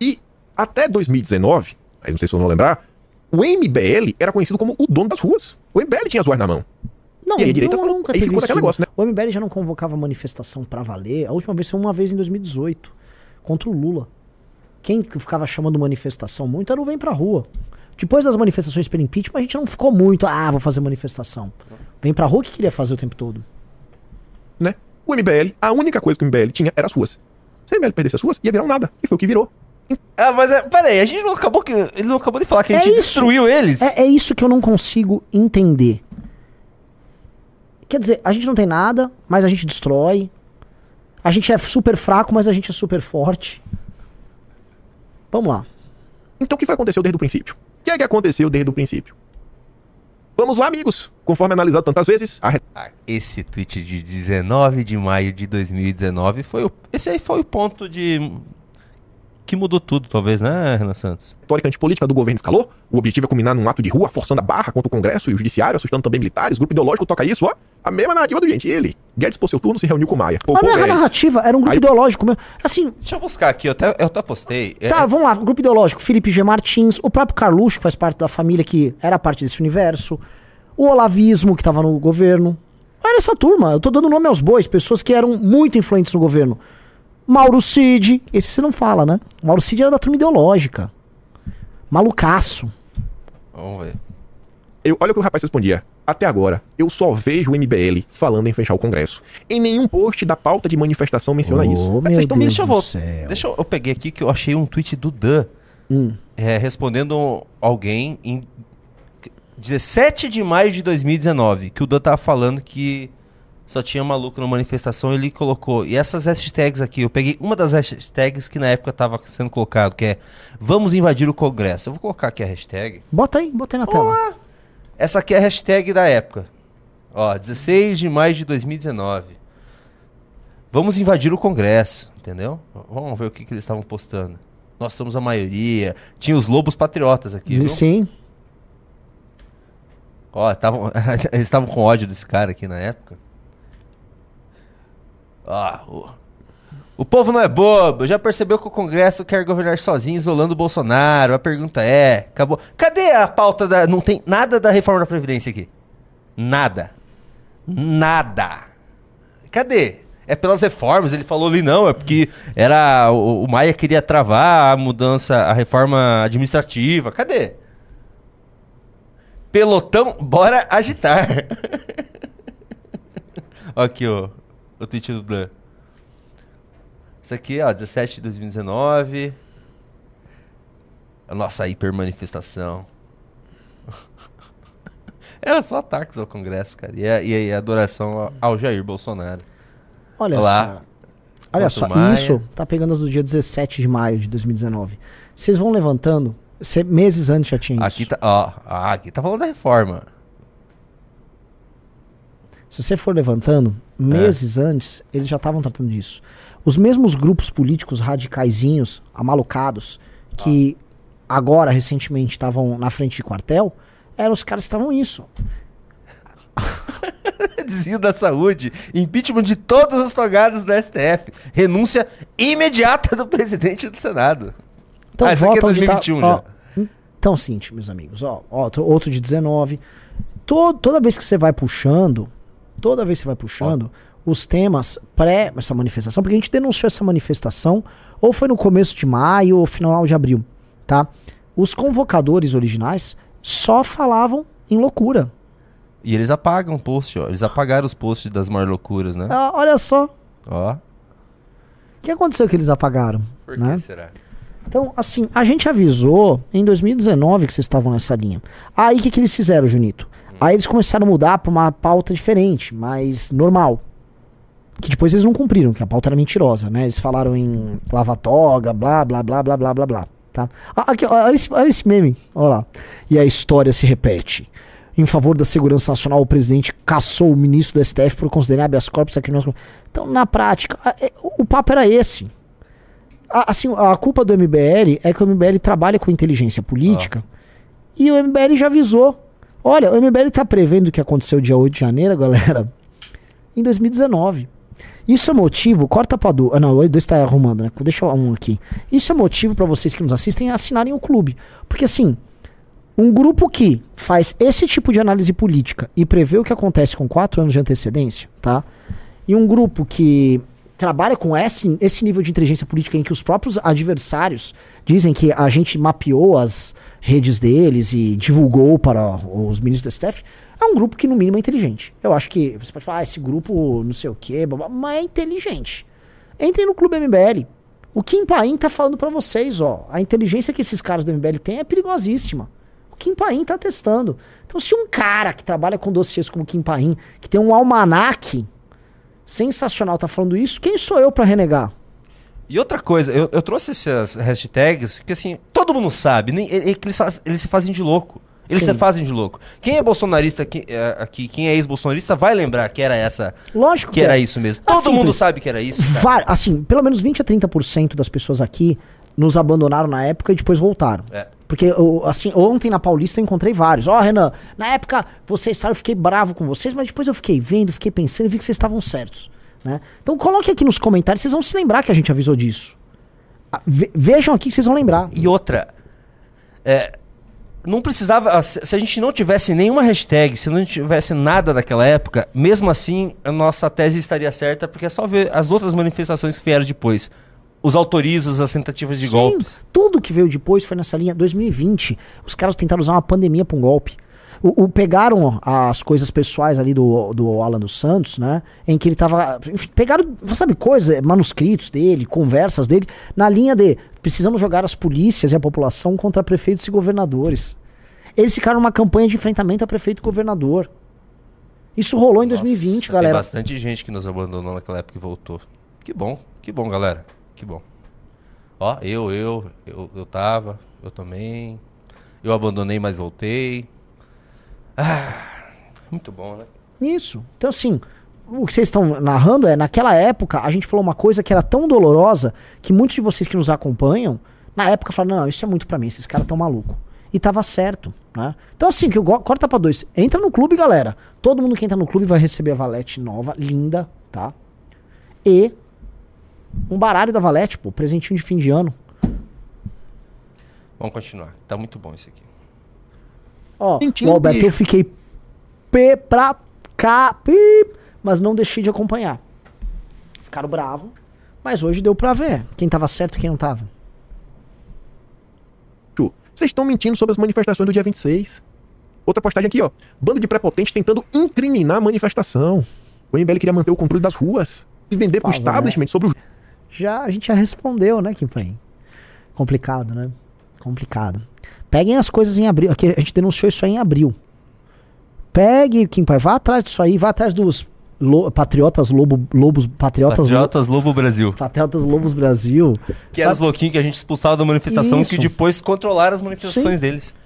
E até 2019, aí não sei se vocês vão lembrar, o MBL era conhecido como o dono das ruas. O MBL tinha as ruas na mão. Não, E aí a direita não, nunca aí teve ficou isso. negócio, né? O MBL já não convocava manifestação pra valer. A última vez foi uma vez em 2018, contra o Lula. Quem que ficava chamando manifestação muito era o Vem Pra Rua. Depois das manifestações pelo impeachment, a gente não ficou muito, ah, vou fazer manifestação. Vem Pra Rua, o que queria fazer o tempo todo? né? O MBL, a única coisa que o MBL tinha era as ruas. Se o MBL perdesse as ruas, ia virar um nada. E foi o que virou. Ah, mas é, peraí, a gente não acabou que. Ele não acabou de falar que a É gente isso. destruiu eles. É, é isso que eu não consigo entender. Quer dizer, a gente não tem nada, mas a gente destrói. A gente é super fraco, mas a gente é super forte. Vamos lá. Então o que foi aconteceu desde o princípio? O que é que aconteceu desde o princípio? Vamos lá, amigos. Conforme analisado tantas vezes, a Ah, esse tweet de 19 de maio de 2019 foi o. Esse aí foi o ponto de. Que mudou tudo, talvez, né, Renan Santos? retórica antipolítica do governo escalou. O objetivo é culminar num ato de rua, forçando a barra contra o Congresso e o Judiciário, assustando também militares. O grupo ideológico toca isso, ó. A mesma narrativa do Gentili. Guedes, por seu turno, se reuniu com Maia. Mas é Guedes. narrativa, era um grupo Aí- ideológico mesmo. Assim, Deixa eu buscar aqui, eu até, eu até postei. É- tá, vamos lá, grupo ideológico. Felipe G. Martins, o próprio Carluxo, que faz parte da família que era parte desse universo. O Olavismo, que tava no governo. Olha essa turma, eu tô dando nome aos bois, pessoas que eram muito influentes no governo. Mauro Cid, esse você não fala, né? Mauro Cid era da turma ideológica. Malucaço. Vamos ver. Eu, olha o que o rapaz respondia. Até agora, eu só vejo o MBL falando em fechar o Congresso. Em nenhum post da pauta de manifestação menciona Oh, isso. meu Mas vocês tão- Deus deixa eu do céu. Deixa eu, eu peguei aqui que eu achei um tweet do Dan Hum. é, respondendo alguém em 17 de maio de 2019, que o Dan tava falando que só tinha maluco na manifestação, ele colocou. E essas hashtags aqui, eu peguei uma das hashtags que na época tava sendo colocado, que é Vamos invadir o Congresso. Eu vou colocar aqui a hashtag. Bota aí, bota aí na tela. Essa aqui é a hashtag da época. Ó, 16 de maio de 2019. Vamos invadir o Congresso, entendeu? Vamos ver o que, que eles estavam postando. Nós somos a maioria. Tinha os lobos patriotas aqui, viu? Sim. Ó, tavam, eles estavam com ódio desse cara aqui na época. Ó, o, o povo não é bobo. Já percebeu que o Congresso quer governar sozinho, isolando o Bolsonaro. A pergunta é: acabou. Cadê a pauta da. Não tem nada da reforma da Previdência aqui. Nada. Nada. Cadê? É pelas reformas, ele falou ali não, é porque era o, o Maia queria travar a mudança, a reforma administrativa. Cadê? Pelotão, bora agitar. Aqui, ó. O tweet do Dan. Isso aqui, ó, 17 de 2019. A nossa hipermanifestação. Era só ataques ao Congresso, cara. E a, e a adoração ao- Jair Bolsonaro. Olha Olá. só. Olha Quanto só, Maia. isso tá pegando as do dia 17 de maio de 2019. Vocês vão levantando, cê- meses antes já tinha Aqui isso. tá, ó, ah, aqui tá falando da reforma. Se você for levantando, É. meses antes, eles já estavam tratando disso. Os mesmos grupos políticos radicaizinhos, amalucados, que agora, recentemente, estavam na frente de quartel, eram os caras que estavam isso. Desvio da saúde, impeachment de todos os togados da STF, renúncia imediata do presidente do Senado. Então, Ah, aqui é volta onde tá- 2021 ó, já. Então, seguinte, meus amigos, ó, ó, outro, outro de 19. To- toda vez que você vai puxando, toda vez que você vai puxando, os temas pré essa manifestação, porque a gente denunciou essa manifestação, ou foi no começo de maio ou final de abril, tá? Os convocadores originais só falavam em loucura. E eles apagam o post, ó. Eles apagaram os posts das maiores loucuras, né? Ah, olha só, Ó. o que aconteceu que eles apagaram? Por né? que será? Então, assim, a gente avisou em 2019 que vocês estavam nessa linha. Aí o que, que eles fizeram, Junito? Aí eles começaram a mudar pra uma pauta diferente, mais normal. Que depois eles não cumpriram, que a pauta era mentirosa, né? Eles falaram em lava-toga, blá, blá, blá, blá, blá, blá, blá. Tá? Ah, aqui, olha, esse, olha esse meme, olha lá. E a história se repete. Em favor da segurança nacional, o presidente caçou o ministro do STF por considerar habeas corpus a criminosos. Então, na prática, é, o papo era esse. A, assim, a culpa do MBL é que o MBL trabalha com inteligência política e o MBL já avisou. Olha, o MBL tá prevendo o que aconteceu dia 8 de janeiro, galera, em 2019. Isso é motivo, corta pra Du. Ah, não, o dois tá arrumando, né? Deixa um aqui. Isso é motivo pra vocês que nos assistem assinarem o clube. Porque assim, um grupo que faz esse tipo de análise política e prevê o que acontece com quatro anos de antecedência, tá? E um grupo que trabalha com esse, esse nível de inteligência política em que os próprios adversários dizem que a gente mapeou as redes deles e divulgou para os ministros da STF, é um grupo que no mínimo é inteligente. Eu acho que você pode falar, ah, esse grupo não sei o quê, mas é inteligente. Entrem no Clube MBL. O Kim Paim tá falando para vocês, ó, a inteligência que esses caras do MBL têm é perigosíssima. O Kim Paim tá testando. Então, se um cara que trabalha com dossiês como o Kim Paim, que tem um almanaque sensacional, tá falando isso, quem sou eu para renegar? E outra coisa, eu, eu trouxe essas hashtags porque assim, todo mundo sabe, nem, que eles, faz- eles se fazem de louco. Eles Sim. se fazem de louco. Quem é bolsonarista aqui, é, aqui quem é ex-bolsonarista, vai lembrar que era essa. Lógico Que era isso mesmo. Todo mundo simples. sabe que era isso. cara. Assim, pelo menos 20 a 30% das pessoas aqui nos abandonaram na época e depois voltaram. É. Porque, eu, assim, ontem na Paulista eu encontrei vários. Ó, Renan, na época vocês saíram, eu fiquei bravo com vocês, mas depois eu fiquei vendo, fiquei pensando e vi que vocês estavam certos. Né? Então coloque aqui nos comentários, vocês vão se lembrar que a gente avisou disso. Ah, ve- vejam aqui que vocês vão lembrar. E outra, é, não precisava. Se se a gente não tivesse nenhuma hashtag, se não tivesse nada daquela época, mesmo assim a nossa tese estaria certa, porque é só ver as outras manifestações que vieram depois. Os autorizos, as tentativas de Sim, golpes. Tudo que veio depois foi nessa linha. 2020, os caras tentaram usar uma pandemia pra um golpe. O, o- pegaram as coisas pessoais ali do, do Alan dos Santos, né? Em que ele tava. Enfim, pegaram, sabe, coisa, manuscritos dele, conversas dele, na linha de precisamos jogar as polícias e a população contra prefeitos e governadores. Eles ficaram numa campanha de enfrentamento a prefeito e governador. Isso rolou em 2020, Nossa, galera. Tem bastante gente que nos abandonou naquela época e voltou. Que bom, que bom, galera. Que bom. Ó, eu, eu, eu, eu tava, eu também. Eu abandonei, mas voltei. Ah, muito bom, né? Isso. Então, assim, o que vocês estão narrando é, naquela época, a gente falou uma coisa que era tão dolorosa que muitos de vocês que nos acompanham, na época falaram, não, isso é muito pra mim, esses caras tão malucos. E tava certo, né? Então, assim, que eu corta pra dois. Entra no clube, galera. Todo mundo que entra no clube vai receber a valete nova, linda, tá? E um baralho da valete, pô, presentinho de fim de ano. Vamos continuar. Tá muito bom isso aqui. Ó, Mentindo, o Alberto, eu fiquei P pra cá, pi, mas não deixei de acompanhar. Ficaram bravos, mas hoje deu pra ver quem tava certo e quem não tava. Chu, Vocês estão mentindo sobre as manifestações do dia 26. Outra postagem aqui, ó. Bando de prepotentes tentando incriminar a manifestação. O MBL queria manter o controle das ruas. Se vender pro Fala, né? establishment sobre os Já, a gente já respondeu, né, Kimpan? Complicado, né? Complicado. Peguem as coisas em abril. Aqui a gente denunciou isso aí em abril. Pegue, Kimpan, vá atrás disso aí, vá atrás dos lo- patriotas lobo, lobos, patriotas, Patriotas Lobo Brasil. patriotas lobos Brasil. Que eram os louquinhos que a gente expulsava da manifestação, Isso. que depois controlaram as manifestações deles.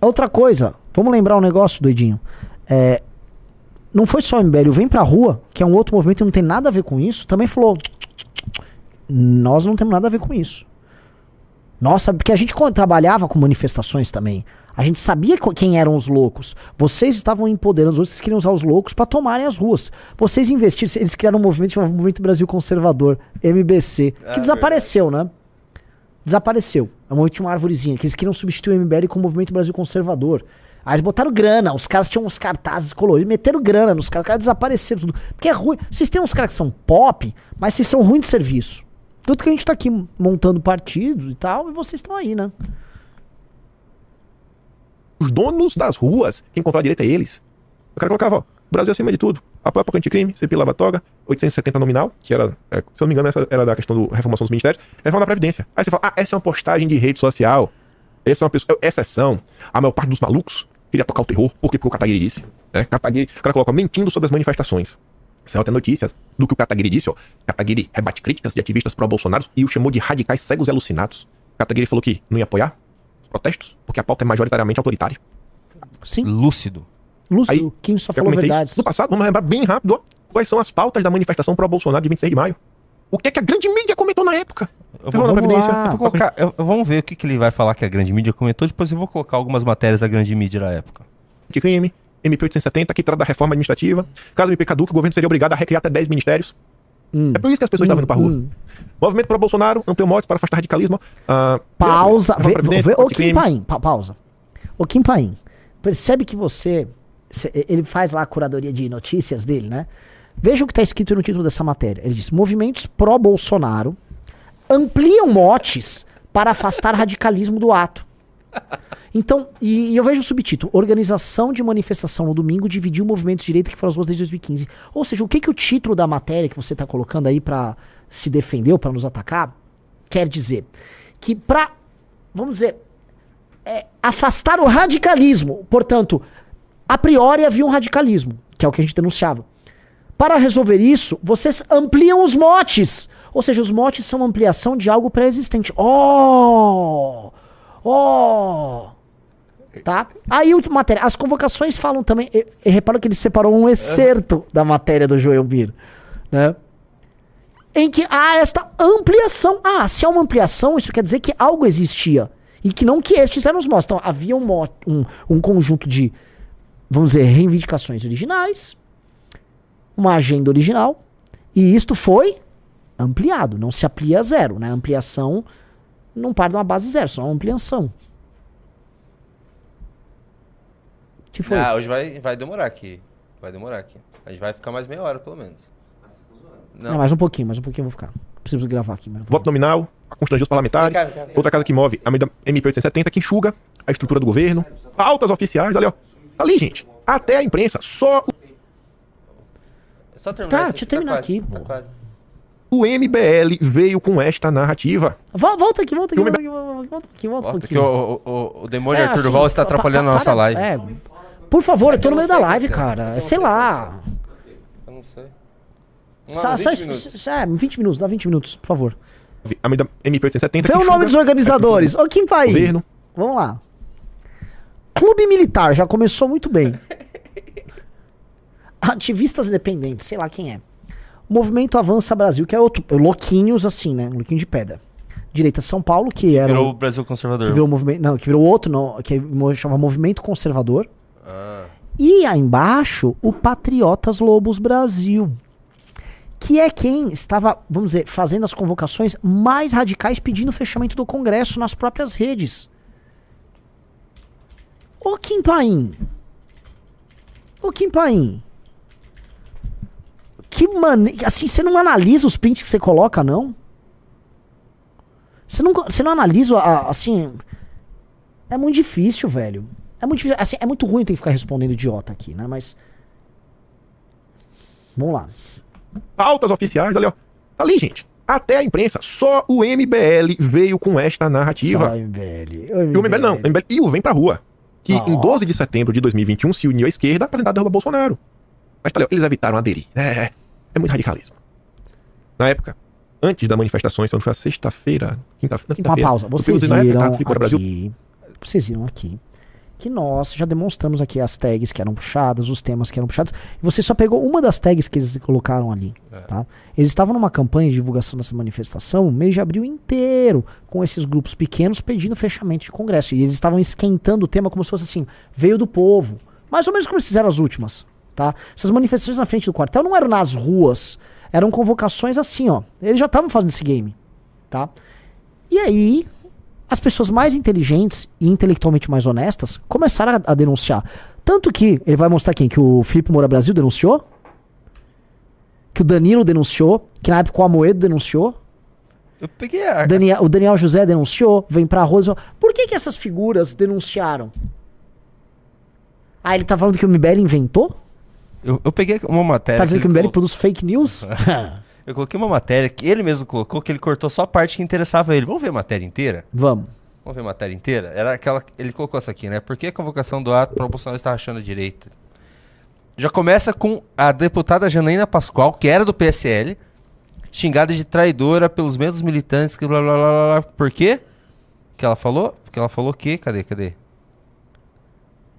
Outra coisa, vamos lembrar um negócio, doidinho. É, não foi só o MBL, o Vem Pra Rua, que é um outro movimento que não tem nada a ver com isso, também falou: nós não temos nada a ver com isso. Nossa, porque a gente trabalhava com manifestações também. A gente sabia quem eram os loucos. Vocês estavam empoderando os outros, vocês queriam usar os loucos para tomarem as ruas. Vocês investiram, eles criaram um movimento chamado Movimento Brasil Conservador, MBC, que Ah, desapareceu, né? Desapareceu. É um movimento de uma árvorezinha, que eles queriam substituir o MBL com o Movimento Brasil Conservador. Aí eles botaram grana, os caras tinham uns cartazes coloridos, meteram grana nos caras, os caras desapareceram tudo. Porque é ruim. Vocês têm uns caras que são pop, mas vocês são ruins de serviço. Tanto que a gente tá aqui montando partidos e tal, e vocês estão aí, né? os donos das ruas. Quem controla a direita é eles. O cara colocava, ó, Brasil acima de tudo. Apoio para anticrime, CPI Lava Toga, 870 nominal, que era, é, se eu não me engano, essa era da questão da reformação dos ministérios, reforma da Previdência. Aí você fala, ah, essa é uma postagem de rede social. Essa é uma pessoa, exceção. A maior parte dos malucos queria tocar o terror. Por quê? Porque o Kataguiri disse. Né? Kataguiri, o cara coloca mentindo sobre as manifestações. Saiu até notícia do que o Kataguiri disse, ó. Kataguiri rebate críticas de ativistas pró-Bolsonaro e o chamou de radicais cegos e alucinados. Kataguiri falou que não ia apoiar os protestos, porque a pauta é majoritariamente autoritária. Sim. Lúcido. Lúcio, Aí, Kim só falou verdades. isso no passado, vamos lembrar bem rápido ó, quais são as pautas da manifestação pró-Bolsonaro de 26 de maio. O que é que a grande mídia comentou na época? Eu na vamos lá. Eu vou colocar, eu- vamos ver o que, que ele vai falar que a grande mídia comentou, depois eu vou colocar algumas matérias da grande mídia da época. de crime, MP 870, que trata da reforma administrativa. Caso MP caduque, o governo seria obrigado a recriar até 10 ministérios. Hum. É por isso que as pessoas estavam indo pra rua. Hum. Movimento para Bolsonaro, ampliou mortes para afastar radicalismo. Ah, Pausa. Vê, vê, de Kim. Paim, pa- pausa. Ô, Kim Paim, percebe que você. cê- Ele faz lá a curadoria de notícias dele, né? Veja o que está escrito no título dessa matéria. Ele diz: movimentos pró-Bolsonaro ampliam motes para afastar radicalismo do ato. Então, e, e eu vejo o subtítulo: Organização de manifestação no domingo dividiu movimentos de direita que foram às ruas desde 2015. Ou seja, o que, que o título da matéria que você está colocando aí para se defender ou para nos atacar quer dizer? Que para, vamos dizer, é, afastar o radicalismo. Portanto, a priori havia um radicalismo, que é o que a gente denunciava. Para resolver isso, vocês ampliam os motes. Ou seja, os motes são ampliação de algo pré-existente. Oh! Oh! Tá? Aí o matéria, as convocações falam também. E, e repara que ele separou um excerto da matéria do Joel Mir, né? Em que há esta ampliação. Ah, se há uma ampliação, isso quer dizer que algo existia. E que não que estes eram os motes. Então, havia um, um, um conjunto de, vamos dizer, reivindicações originais, uma agenda original, e isto foi ampliado. Não se amplia a zero, né? A ampliação não parte de uma base zero, só uma ampliação. que foi? Ah, hoje vai, vai demorar aqui. Vai demorar aqui. A gente vai ficar mais meia hora, pelo menos. Não, Não. mais um pouquinho, mais um pouquinho eu vou ficar. Preciso gravar aqui. Mas um Voto nominal, a constrangir os parlamentares. Vem cá, vem cá. Outra casa que move, a medida MP 870, que enxuga a estrutura do governo. Pautas oficiais, ali, ó. Tá ali, gente. Até a imprensa. Só É só terminar Tá, deixa eu tá terminar quase, aqui, Tá pô. quase. o MBL veio com esta narrativa. Vol- Volta aqui, volta aqui, volta aqui, volta aqui, volta Volta, pouquinho. o, o, o, demônio É, Arthur assim, Duval está pa- pa- atrapalhando a para- nossa live. É, por favor, eu tô no não meio da live, cara. É eu Sei não sei lá. Eu não sei. Só, Uns só 20 es- minutos. é, 20 minutos, dá 20 minutos, por favor. A medida MP 870, Vê o nome dos organizadores. Ô, Kim Pai. governo. Vamos lá. Clube Militar, já começou muito bem. Ativistas independentes, sei lá quem é. Movimento Avança Brasil, que é outro. Louquinhos assim, né? Louquinho de pedra. Direita São Paulo, que era. Virou o- Brasil Conservador. que virou o movimento. Não, que virou outro, não, que chamava Movimento Conservador. Ah, E aí embaixo, o Patriotas Lobos Brasil. Que é quem estava, vamos dizer, fazendo as convocações mais radicais pedindo o fechamento do Congresso nas próprias redes. Ô Kim Paim. Ô Kim Paim. Que mane... Assim, você não analisa os prints que você coloca, não? Você não, você não analisa, a- assim... É muito difícil, velho. É muito difícil. Assim, é muito ruim ter que ficar respondendo idiota aqui, né? Mas. Vamos lá. Pautas oficiais, ali, ó. Tá ali, gente. Até a imprensa. Só o MBL veio com esta narrativa. Só MBL. E o MBL não. O MBL, e o Vem Pra Rua. Que Ah. em 12 de setembro de 2021 se uniu à esquerda para tentar derrubar Bolsonaro. Mas tá ali, ó, eles evitaram aderir. É, é muito radicalismo. Na época, antes das manifestações, quando foi a sexta-feira, quinta-feira, na Uma pausa. Vocês viram Brasil, aqui. Vocês viram aqui. Que nós já demonstramos aqui as tags que eram puxadas, os temas que eram puxados. E você só pegou uma das tags que eles colocaram ali. Tá? Eles estavam numa campanha de divulgação dessa manifestação o mês de abril inteiro, com esses grupos pequenos pedindo fechamento de congresso. E eles estavam esquentando o tema como se fosse assim: veio do povo. Mais ou menos como eles fizeram as últimas. Tá? Essas manifestações na frente do quartel não eram nas ruas, eram convocações assim, ó. Eles já estavam fazendo esse game. Tá? E aí, as pessoas mais inteligentes e intelectualmente mais honestas começaram a, a denunciar. Tanto que, ele vai mostrar quem? Que o Felipe Moura Brasil denunciou? Que o Danilo denunciou? Que na época o Amoedo denunciou? eu peguei a. Daniel- o Daniel José denunciou? Vem pra denunciou. Por que, que essas figuras denunciaram? Ah, ele tá falando que o MBL inventou? Eu, eu peguei uma matéria. Tá dizendo que o ele MBL produz fake news? Eu coloquei uma matéria que ele mesmo colocou, que ele cortou só a parte que interessava ele. Vamos ver a matéria inteira? Vamos. Vamos ver a matéria inteira? Era aquela. Ele colocou essa aqui, né? Por que a convocação do ato para o Bolsonaro está rachando a direita? Já começa com a deputada Janaína Pascoal, que era do PSL, xingada de traidora pelos mesmos militantes que blá blá blá blá. blá. Por quê? Que ela falou? Porque ela falou o quê? Cadê? Cadê?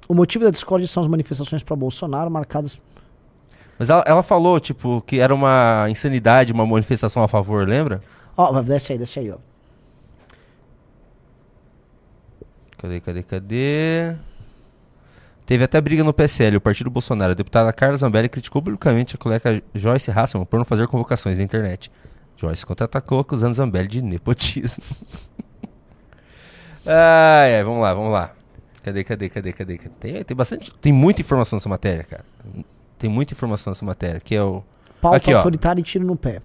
O motivo da discórdia são as manifestações para Bolsonaro marcadas. Mas ela, ela falou, tipo, que era uma insanidade, uma manifestação a favor, lembra? Ó, oh, deixa aí, deixa aí, ó. Cadê, cadê, cadê? Teve até briga no PSL, o partido Bolsonaro. A deputada Carla Zambelli criticou publicamente a colega Joyce Hasselman por não fazer convocações na internet. Joyce contra-atacou acusando Zambelli de nepotismo. ah, ai, vamos lá, vamos lá. Cadê, cadê, cadê, cadê? cadê? Tem, tem bastante, tem muita informação nessa matéria, cara. Tem muita informação nessa matéria, que é o. Pauta Aqui, ó. autoritária e tiro no pé.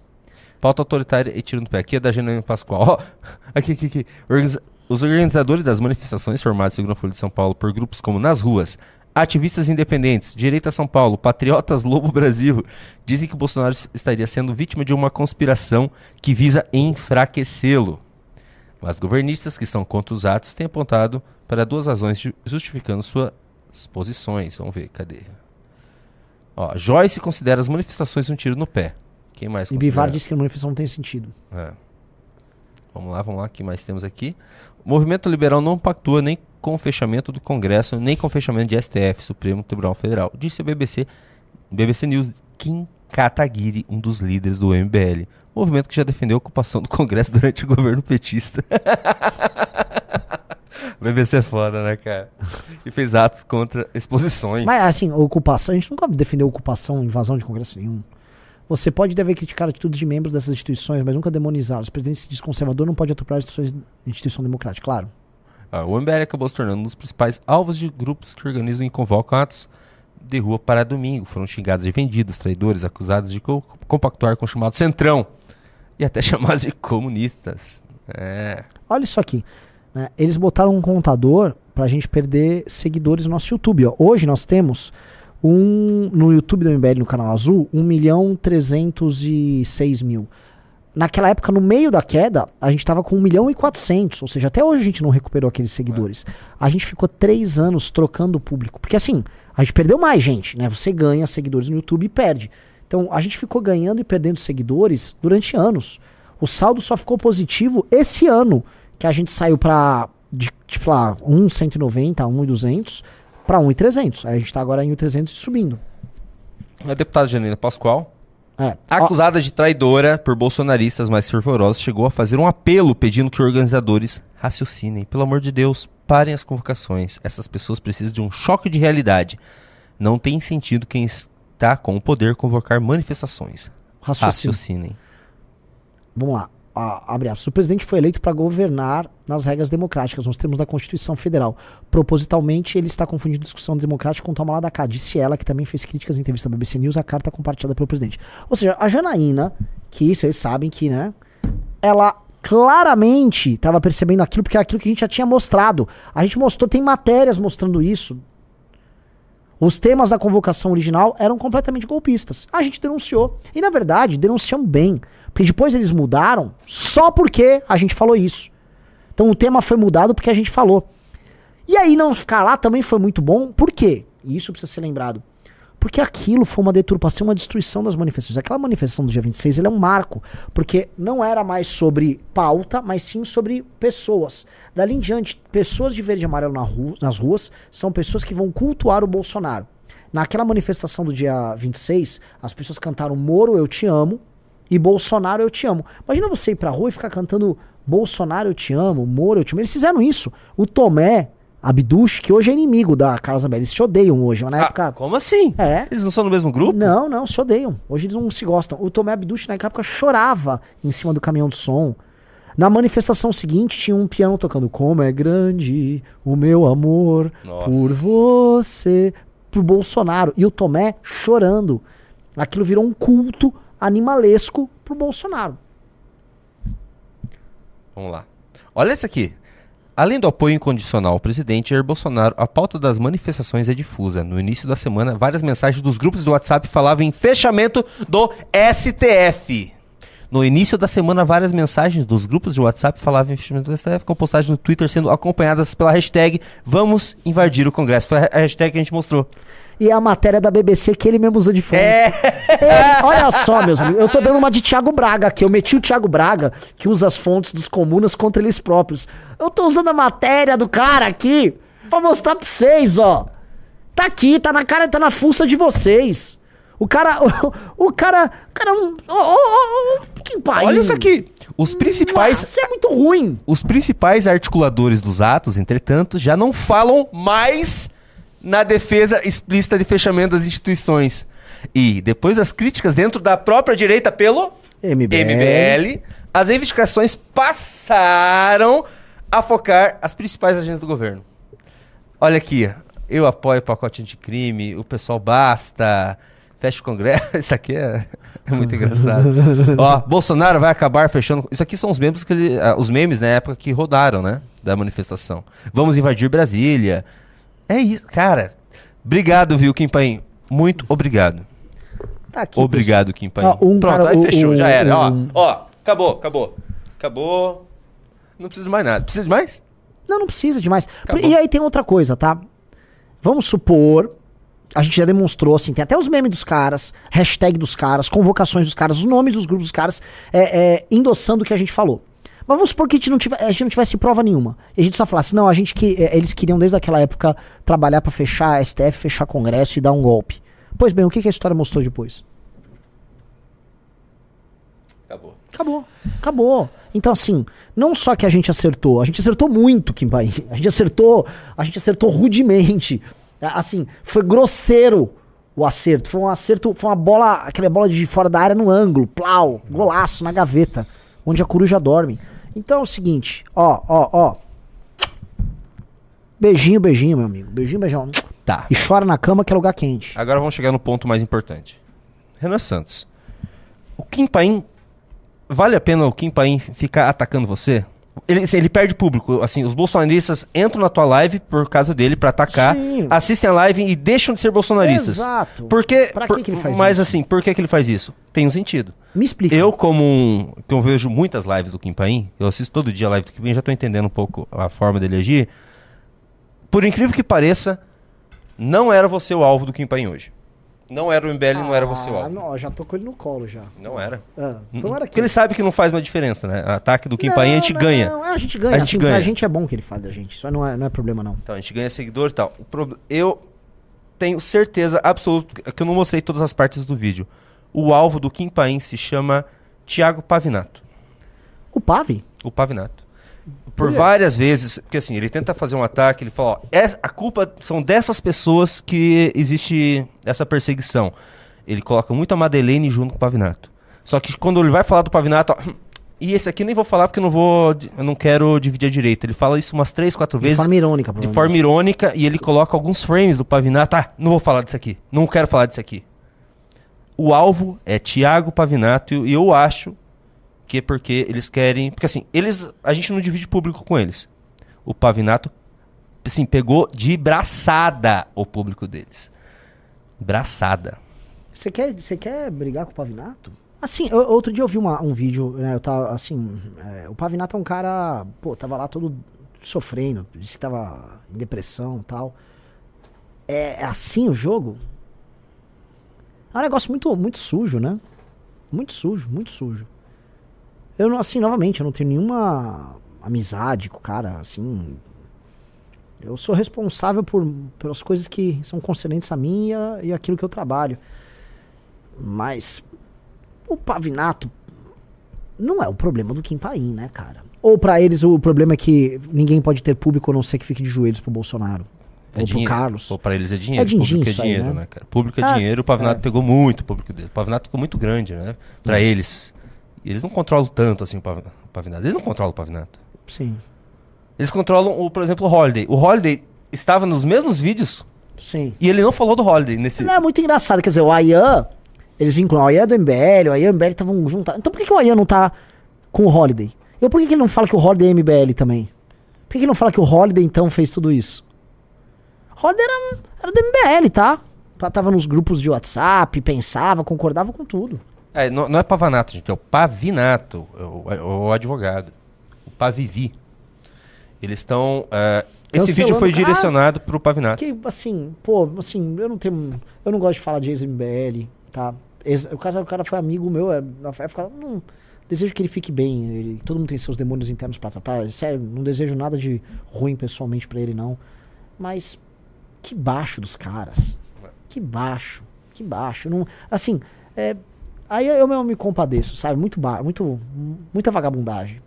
Pauta autoritária e tiro no pé. Aqui é da Janaína Pascoal. Ó, aqui, aqui, aqui. Organiza- Os organizadores das manifestações formadas, segundo a Folha de São Paulo, por grupos como Nas Ruas, Ativistas Independentes, Direita São Paulo, Patriotas Lobo Brasil, dizem que Bolsonaro estaria sendo vítima de uma conspiração que visa enfraquecê-lo. Mas governistas que são contra os atos têm apontado para duas razões ju- justificando suas posições. Vamos ver, cadê? Ó, Joyce considera as manifestações um tiro no pé. Quem mais E considera? Bivar disse que a manifestação não tem sentido. É. Vamos lá, vamos lá, o que mais temos aqui? O movimento liberal não pactua nem com o fechamento do Congresso, nem com o fechamento de STF, Supremo Tribunal Federal, disse a BBC, BBC News Kim Kataguiri, um dos líderes do MBL. Movimento que já defendeu a ocupação do Congresso durante o governo petista. BBC é foda, né, cara? E fez atos contra exposições. Mas assim, ocupação, a gente nunca defendeu ocupação, invasão de congresso nenhum. Você pode deve criticar atitudes de membros dessas instituições, mas nunca demonizar. Os presidentes de conservador não pode atropelar instituições, instituição democrática, claro. Ah, o MBL acabou se tornando um dos principais alvos de grupos que organizam e convocam atos de rua para domingo. Foram xingados de vendidos, traidores, acusados de co compactuar com o chamado Centrão e até chamados de comunistas. É. Olha isso aqui. Né? Eles botaram um contador pra gente perder seguidores no nosso YouTube. Ó. Hoje nós temos um no YouTube do MBL no canal azul, 1 milhão 306 mil. Naquela época, no meio da queda, a gente tava com 1 milhão e 400. Ou seja, até hoje a gente não recuperou aqueles seguidores. A gente ficou três anos trocando o público. Porque assim, a gente perdeu mais gente, né? Você ganha seguidores no YouTube e perde. Então a gente ficou ganhando e perdendo seguidores durante anos. O saldo só ficou positivo esse ano, que a gente saiu pra, de, tipo lá, 1,190 a 1,200 pra 1,300. Aí a gente tá agora em 1,300 e subindo. A deputada Janina Pascoal, É. Ó, acusada de traidora por bolsonaristas mais fervorosos, chegou a fazer um apelo pedindo que organizadores raciocinem. Pelo amor de Deus, parem as convocações. Essas pessoas precisam de um choque de realidade. Não tem sentido quem está com o poder convocar manifestações. raciocínio. Raciocinem. Vamos lá. A, abre aspas. O presidente foi eleito para governar nas regras democráticas, nos termos da Constituição Federal. Propositalmente, ele está confundindo discussão democrática com toma lá da. Disse ela, que também fez críticas em entrevista à BBC News, à carta compartilhada pelo presidente. Ou seja, a Janaína, que vocês sabem que, né? Ela claramente estava percebendo aquilo, porque era aquilo que a gente já tinha mostrado. A gente mostrou, tem matérias mostrando isso. Os temas da convocação original eram completamente golpistas. A gente denunciou. E na verdade, denunciamos bem. Porque depois eles mudaram só porque a gente falou isso. Então o tema foi mudado porque a gente falou. E aí não ficar lá também foi muito bom. Por quê? Isso precisa ser lembrado. Porque aquilo foi uma deturpação, uma destruição das manifestações. Aquela manifestação do dia 26 ele é um marco. Porque não era mais sobre pauta, mas sim sobre pessoas. Dali em diante, pessoas de verde e amarelo na ru- nas ruas são pessoas que vão cultuar o Bolsonaro. Naquela manifestação do dia 26, as pessoas cantaram Moro, eu te amo, e Bolsonaro, eu te amo. Imagina você ir pra rua e ficar cantando Bolsonaro, eu te amo, Moro, eu te amo. Eles fizeram isso. O Tomé Abduch, que hoje é inimigo da Carla Zambelli, eles se odeiam hoje, mas na época... Ah, como assim? É. Eles não são no mesmo grupo? Não, não, se odeiam. Hoje eles não se gostam. O Tomé Abduch na época chorava em cima do caminhão de som. Na manifestação seguinte tinha um piano tocando Como é grande o meu amor Nossa. por você, pro Bolsonaro. E o Tomé chorando. Aquilo virou um culto animalesco pro Bolsonaro. Vamos lá. Olha essa aqui. Além do apoio incondicional ao presidente Jair Bolsonaro, a pauta das manifestações é difusa. No início da semana, várias mensagens dos grupos do WhatsApp falavam em fechamento do STF. No início da semana, várias mensagens dos grupos de WhatsApp falavam em fechamento do STF, com postagens no Twitter sendo acompanhadas pela hashtag Vamos invadir o Congresso. Foi a hashtag que a gente mostrou. E a matéria da BBC que ele mesmo usou de fonte. É. Ele- olha só, meus amigos, eu tô dando uma de Thiago Braga aqui. Eu meti o Thiago Braga, que usa as fontes dos comunas contra eles próprios. Eu tô usando a matéria do cara aqui pra mostrar pra vocês, ó. Tá aqui, tá na cara, tá na fuça de vocês. O cara. O, o cara. O cara. é um- ó, ó, ó, que país. Olha isso aqui. Os principais, Isso é muito ruim. os principais articuladores dos atos, entretanto, já não falam mais na defesa explícita de fechamento das instituições. E depois das críticas dentro da própria direita pelo MBL. MBL, as reivindicações passaram a focar as principais agências do governo. Olha aqui, eu apoio o pacote anticrime, o pessoal basta, fecha o Congresso. Isso aqui é, é muito engraçado. Ó, Bolsonaro vai acabar fechando. Isso aqui são os memes que ele, ah, os memes na época que rodaram, né, da manifestação. Vamos invadir Brasília. É isso, cara. Obrigado, viu, Kim Paim? Muito obrigado. Tá aqui. Obrigado, Kim Paim. Ó, um Pronto, cara- aí fechou, o- já era. Ó, o- ó, acabou, acabou. Acabou. Não precisa de mais nada. Precisa de mais? Não, não precisa demais. Acabou. E aí tem outra coisa, tá? Vamos supor. A gente já demonstrou, assim, tem até os memes dos caras, hashtag dos caras, convocações dos caras, os nomes dos grupos dos caras, é, é, endossando o que a gente falou. Mas vamos supor que a gente não, tive- a gente não tivesse prova nenhuma. E a gente só falasse, não, a gente que. é, eles queriam desde aquela época trabalhar pra fechar a STF, fechar Congresso e dar um golpe. Pois bem, o que, que a história mostrou depois? Acabou. Acabou. Acabou. Então, assim, não só que a gente acertou, a gente acertou muito, Kim Paim. A gente acertou, a gente acertou rudemente. A- Assim, foi grosseiro o acerto. Foi um acerto, foi uma bola, aquela bola de fora da área no ângulo, plau, golaço na gaveta, onde a coruja dorme. Então é o seguinte, ó, ó, ó. Beijinho, beijinho, meu amigo. Beijinho, beijão. Tá. E chora na cama que é lugar quente. Agora vamos chegar no ponto mais importante. Renan Santos. O Kim Paim. Vale a pena o Kim Paim ficar atacando você? Ele, ele perde público. Assim, os bolsonaristas entram na tua live por causa dele pra atacar, Sim. assistem a live e deixam de ser bolsonaristas. Exato. Por que, Pra por- que que ele faz mas isso? assim, por que, que ele faz isso? Tem um sentido. Me explica. Eu, como um. que eu vejo muitas lives do Kim Paim, eu assisto todo dia a live do Kim Paim, já tô entendendo um pouco a forma dele agir. Por incrível que pareça, não era você o alvo do Kim Paim hoje. Não era o MBL, não era você o Ah, alvo. não, já tô com ele no colo já. Não era. Ah, então Uhum. era Porque ele sabe que não faz uma diferença, né? Ataque do Kim Paim a gente não, ganha. Não, a gente ganha. A gente assim, ganha. A gente é bom que ele fale da gente. Isso não é, não é problema, não. Então, a gente ganha seguidor e tal. Eu tenho certeza absoluta que eu não mostrei todas as partes do vídeo. O alvo do Kim Paim se chama Thiago Pavinato. O Pave? O Pavinato. Por várias vezes, porque assim, ele tenta fazer um ataque, ele fala, ó, é, a culpa são dessas pessoas que existe essa perseguição. Ele coloca muito a Madeleine junto com o Pavinato. Só que quando ele vai falar do Pavinato, ó, e esse aqui nem vou falar porque eu não vou, eu não quero dividir a direita. Ele fala isso umas três, quatro De vezes forma irônica, de forma irônica e ele coloca alguns frames do Pavinato. Ah, não vou falar disso aqui. Não quero falar disso aqui. O alvo é Thiago Pavinato e eu acho que porque eles querem. Porque assim, eles. A gente não divide público com eles. O Pavinato, assim, pegou de braçada o público deles. Braçada. Você quer, você quer brigar com o Pavinato? Assim, eu- outro dia eu vi uma- um vídeo, né? Eu tava assim. é, o Pavinato é um cara. Pô, tava lá todo sofrendo. Disse que tava em depressão e tal. É, é assim o jogo? É um negócio muito, muito sujo, né? Muito sujo, muito sujo. Eu não, assim, novamente, eu não tenho nenhuma amizade com o cara, assim. Eu sou responsável por, pelas coisas que são concernentes a mim e, a- e aquilo que eu trabalho. Mas o Pavinato não é o problema do Kim Paim, né, cara? Ou pra eles o problema é que ninguém pode ter público a não ser que fique de joelhos pro Bolsonaro. ou pro dinheiro. Carlos. Pô, pra eles é dinheiro. É din-din público é isso aí, dinheiro, né? né? cara? Público é Ah, dinheiro. O Pavinato é. pegou muito o público dele. O Pavinato ficou muito grande, né? Pra Hum. eles. E eles não controlam tanto assim o Pav- o Pavinato. Eles não controlam o Pavinato. Sim. Eles controlam, o, por exemplo, o Holiday. O Holiday estava nos mesmos vídeos Sim. e ele não falou do Holiday nesse. Não, é muito engraçado. Quer dizer, o Ayan, eles vinculam o Ayan é do MBL, o Ayan e o MBL estavam juntos. Então por que, que o Ayan não tá com o Holiday? E por que, que ele não fala que o Holiday é MBL também? Por que, que ele não fala que o Holiday então fez tudo isso? O Holiday era, era do MBL, tá? Tava nos grupos de WhatsApp, pensava, concordava com tudo. É, não, não é Pavanato, gente, é o Pavinato, é o, é o advogado. O Pavivi. Eles estão. é, esse vídeo foi Ah, direcionado pro Pavinato. Que, assim, pô, assim, eu não tenho. Eu não gosto de falar de ex-MBL, tá? Ex- o, cara, o cara foi amigo meu, na época, não. Desejo que ele fique bem. Ele, todo mundo tem seus demônios internos pra tratar. Sério, não desejo nada de ruim pessoalmente pra ele, não. Mas que baixo dos caras. Que baixo. Que baixo. Não, assim, é, Aí eu mesmo me compadeço, sabe? Muito, ba- muito, muita vagabundagem.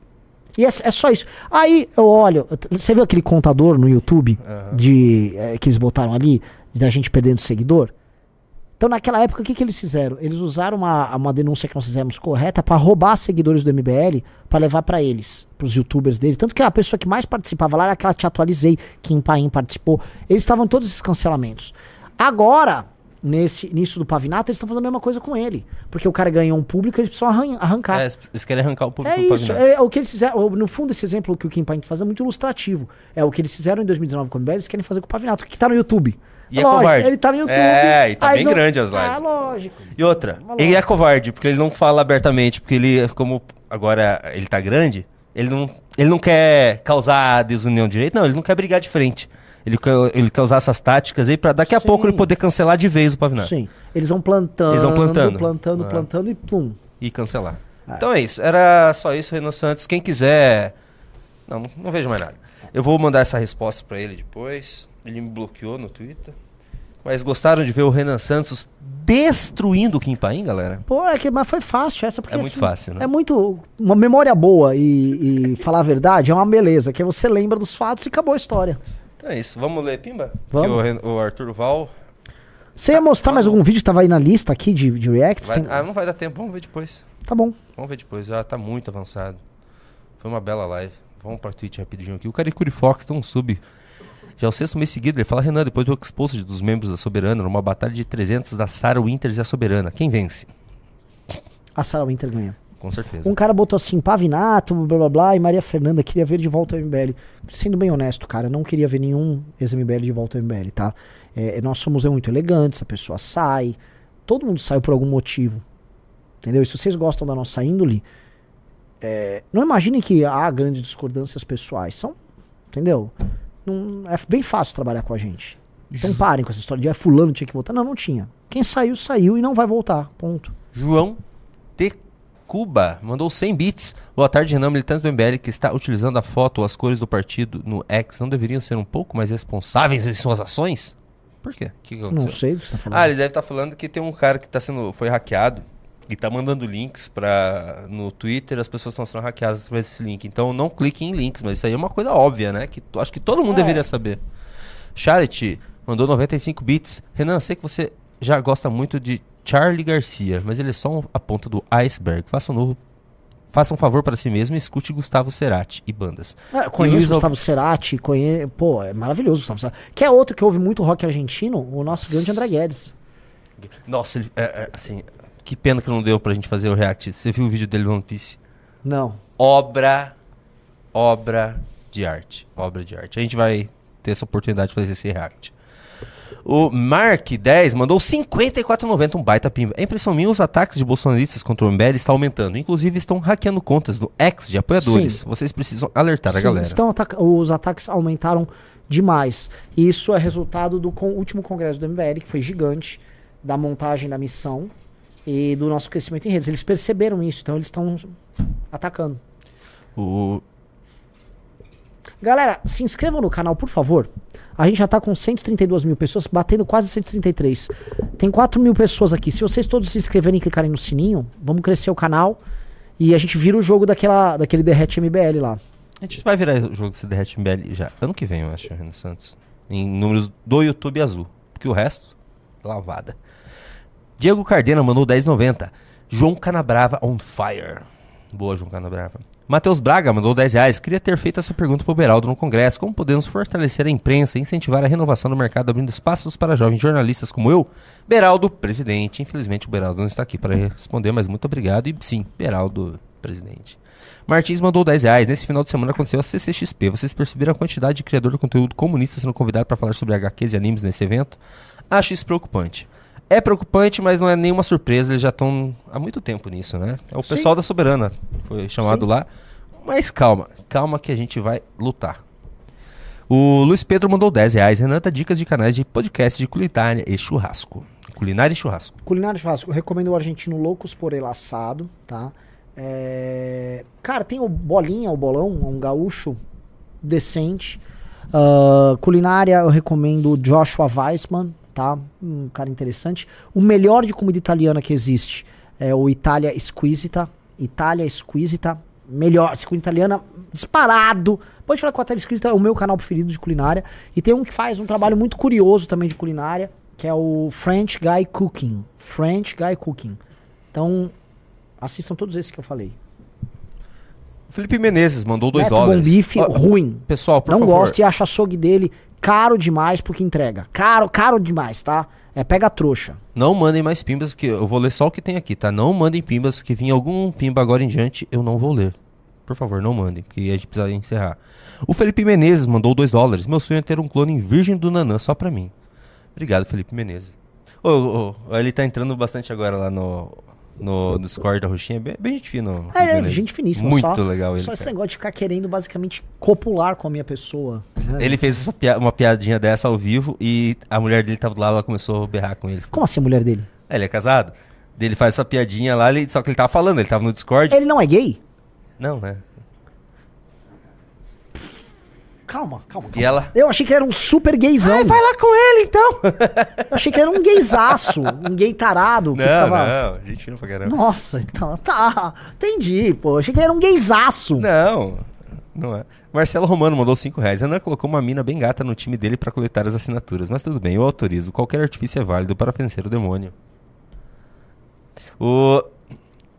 E é, é só isso. Aí eu olho, você viu aquele contador no YouTube de eh, que eles botaram ali, da gente perdendo seguidor? Então naquela época o que, que eles fizeram? Eles usaram uma, uma denúncia que nós fizemos correta pra roubar seguidores do MBL pra levar pra eles, pros youtubers dele. Tanto que a pessoa que mais participava lá era aquela que te atualizei, Kim Paim participou. Eles estavam em todos esses cancelamentos. Agora, nesse, nisso do Pavinato, eles estão fazendo a mesma coisa com ele. Porque o cara ganhou um público, eles precisam arran- arrancar. É, eles querem arrancar o público É do isso, Pavinato. é o que eles fizeram. No fundo, esse exemplo que o Kim Pine faz é muito ilustrativo. É o que eles fizeram em 2019 com o MBL, eles querem fazer com o Pavinato, que tá no YouTube. E é Lógico, covarde. Ele tá no YouTube. É, e tá Aí bem vão- grande as lives. Ah, lógico. E outra, Uma ele é covarde, porque ele não fala abertamente, porque ele, como agora ele tá grande, ele não, ele não quer causar desunião de direito, não, ele não quer brigar de frente. Ele quer, ele quer usar essas táticas aí pra daqui a Sim. pouco ele poder cancelar de vez o Pavinato. Sim. Eles vão plantando, Eles vão plantando. plantando, Ah. plantando e plum. E cancelar. Então é isso, era só isso, Renan Santos. Quem quiser. Não, não, vejo mais nada. Eu vou mandar essa resposta pra ele depois. Ele me bloqueou no Twitter. Mas gostaram de ver o Renan Santos destruindo o Kim Paim, galera? Pô, é que, mas foi fácil essa, porque É muito assim, fácil, né? É muito. Uma memória boa e, e falar a verdade é uma beleza, que você lembra dos fatos e acabou a história. Então é isso. Vamos ler, Pimba? Vamos. Que o, o Arthur Val. Você ia mostrar mais algum vídeo que tava aí na lista aqui de, de reacts? vai- Tem- Ah, não vai dar tempo, vamos ver depois. Tá bom. Vamos ver depois, já tá muito avançado. Foi uma bela live. Vamos pra Twitch rapidinho aqui. O Caricuri Fox tem um sub. Já é o sexto mês seguido, ele fala, Renan, depois do exposto dos membros da Soberana, numa batalha de 300 da Sarah Winters e a Soberana. Quem vence? A Sarah Winter ganha. Com certeza. Um cara botou assim, Pavinato, blá blá blá, e Maria Fernanda queria ver de volta ao MBL. Sendo bem honesto, cara, não queria ver nenhum ex-MBL de volta ao MBL, tá? É, nós somos muito elegantes, a pessoa sai, todo mundo sai por algum motivo. Entendeu? E se vocês gostam da nossa índole, é, não imaginem que há grandes discordâncias pessoais. São, entendeu? Não, é bem fácil trabalhar com a gente. Então parem com essa história de ah, fulano tinha que voltar. Não, não tinha. Quem saiu, saiu e não vai voltar. Ponto. João. Cuba mandou 100 bits. Boa tarde, Renan. Militantes do MBL que está utilizando a foto ou as cores do partido no X não deveriam ser um pouco mais responsáveis em suas ações? Por quê? O que? Não sei o que você tá falando. Ah, eles devem estar falando que tem um cara que tá sendo, foi hackeado e tá mandando links para no Twitter, as pessoas estão sendo hackeadas através desse link. Então não clique em links, mas isso aí é uma coisa óbvia, né? Que acho que todo mundo É. deveria saber. Charity mandou 95 bits. Renan, sei que você já gosta muito de Charlie Garcia, mas ele é só a ponta do iceberg. Faça um novo Faça um favor para si mesmo e escute Gustavo Cerati e bandas. E conheço Gustavo Cerati, conhe... pô, é maravilhoso o Gustavo Cerati. Que é outro que ouve muito rock argentino, o nosso grande André Guedes. Nossa, ele- é, é, assim, que pena que não deu pra gente fazer o react. Você viu o vídeo dele no One Piece? Não. obra, obra de arte. Obra de arte. A gente vai ter essa oportunidade de fazer esse react. O Mark10 mandou 54,90, um baita pimba. A impressão minha, os ataques de bolsonaristas contra o MBL estão aumentando. Inclusive, estão hackeando contas no X de apoiadores. Sim. Vocês precisam alertar a Sim, galera. estão ataca- os ataques aumentaram demais. E isso é resultado do con- último congresso do MBL, que foi gigante, da montagem da missão e do nosso crescimento em redes. Eles perceberam isso, então eles estão atacando. O... Galera, se inscrevam no canal, por favor. A gente já tá com 132 mil pessoas, batendo quase 133. Tem 4 mil pessoas aqui. Se vocês todos se inscreverem e clicarem no sininho, vamos crescer o canal. E a gente vira o jogo daquela, daquele Derrete MBL lá. A gente vai virar o jogo desse Derrete MBL já. Ano que vem, eu acho, Renan Santos. Em números do YouTube azul. Porque o resto, lavada. Diego Cardena mandou 10,90. João Canabrava on fire. Boa, João Canabrava. Matheus Braga mandou 10 reais. Queria ter feito essa pergunta para o Beraldo no Congresso. Como podemos fortalecer a imprensa e incentivar a renovação do mercado, abrindo espaços para jovens jornalistas como eu? Beraldo, presidente. Infelizmente o Beraldo não está aqui para responder, mas muito obrigado. E sim, Beraldo, presidente. Martins mandou 10 reais. Nesse final de semana aconteceu a CCXP. Vocês perceberam a quantidade de criador de conteúdo comunista sendo convidado para falar sobre HQs e animes nesse evento? Acho isso preocupante. É preocupante, mas não é nenhuma surpresa. Eles já estão há muito tempo nisso, né? É o Sim. pessoal da Soberana. Foi chamado Sim. lá. Mas calma, calma que a gente vai lutar. O Luiz Pedro mandou 10 reais. Renan dá dicas de canais de podcast de culinária e churrasco. Culinária e churrasco. Culinária de churrasco, eu recomendo o argentino Loucos por El Assado, tá? É, Cara, tem o Bolinha, o Bolão, um gaúcho decente. Ah, culinária, eu recomendo o Joshua Weissman, tá? Um cara interessante. O melhor de comida italiana que existe É o Itália Squisita. Itália Squisita. Melhor, com italiana, disparado. Pode falar que o Itália Squisita é o meu canal preferido de culinária. E tem um que faz um trabalho muito curioso também de culinária, que é o French Guy Cooking. French Guy Cooking. Então, assistam todos esses que eu falei. Felipe Menezes mandou 2 Neto dólares. Bom bife, Ó, ruim. Pessoal, por não favor. gosto e acho açougue dele caro demais porque entrega. Caro, caro demais, tá? É pega trouxa. Não mandem mais pimbas, que eu vou ler só o que tem aqui, tá? Não mandem pimbas, que vinha algum pimba agora em diante, eu não vou ler. Por favor, não mandem, porque a gente precisa encerrar. O Felipe Menezes mandou 2 dólares. Meu sonho é ter um clone virgem do Nanã só pra mim. Obrigado, Felipe Menezes. Ô, ô, ô, ele tá entrando bastante agora lá no, no Discord da Roxinha. Bem, bem gente fina. Felipe É, é gente finíssima. Muito só, legal ele. Só esse cara. negócio de ficar querendo basicamente copular com a minha pessoa. né? Ele fez pia- uma piadinha dessa ao vivo e a mulher dele tava do lado, ela começou a berrar com ele. Como assim a mulher dele? É, ele é casado? Ele faz essa piadinha lá, ele- só que ele tava falando, ele tava no Discord. Ele não é gay? Não, né? Calma, calma, calma. E ela. Eu achei que ele era um super gayzão. Ai, vai lá com ele então! Eu achei que ele era um gaysaço, um gay tarado. Que Não, ficava... não, gente não pra caramba. Nossa, então, tá. Entendi, pô. Achei que ele era um gaysaço. Não, não é. Marcelo Romano mandou 5 reais. Ana colocou uma mina bem gata no time dele pra coletar as assinaturas. Mas tudo bem, eu autorizo. Qualquer artifício é válido para vencer o demônio. O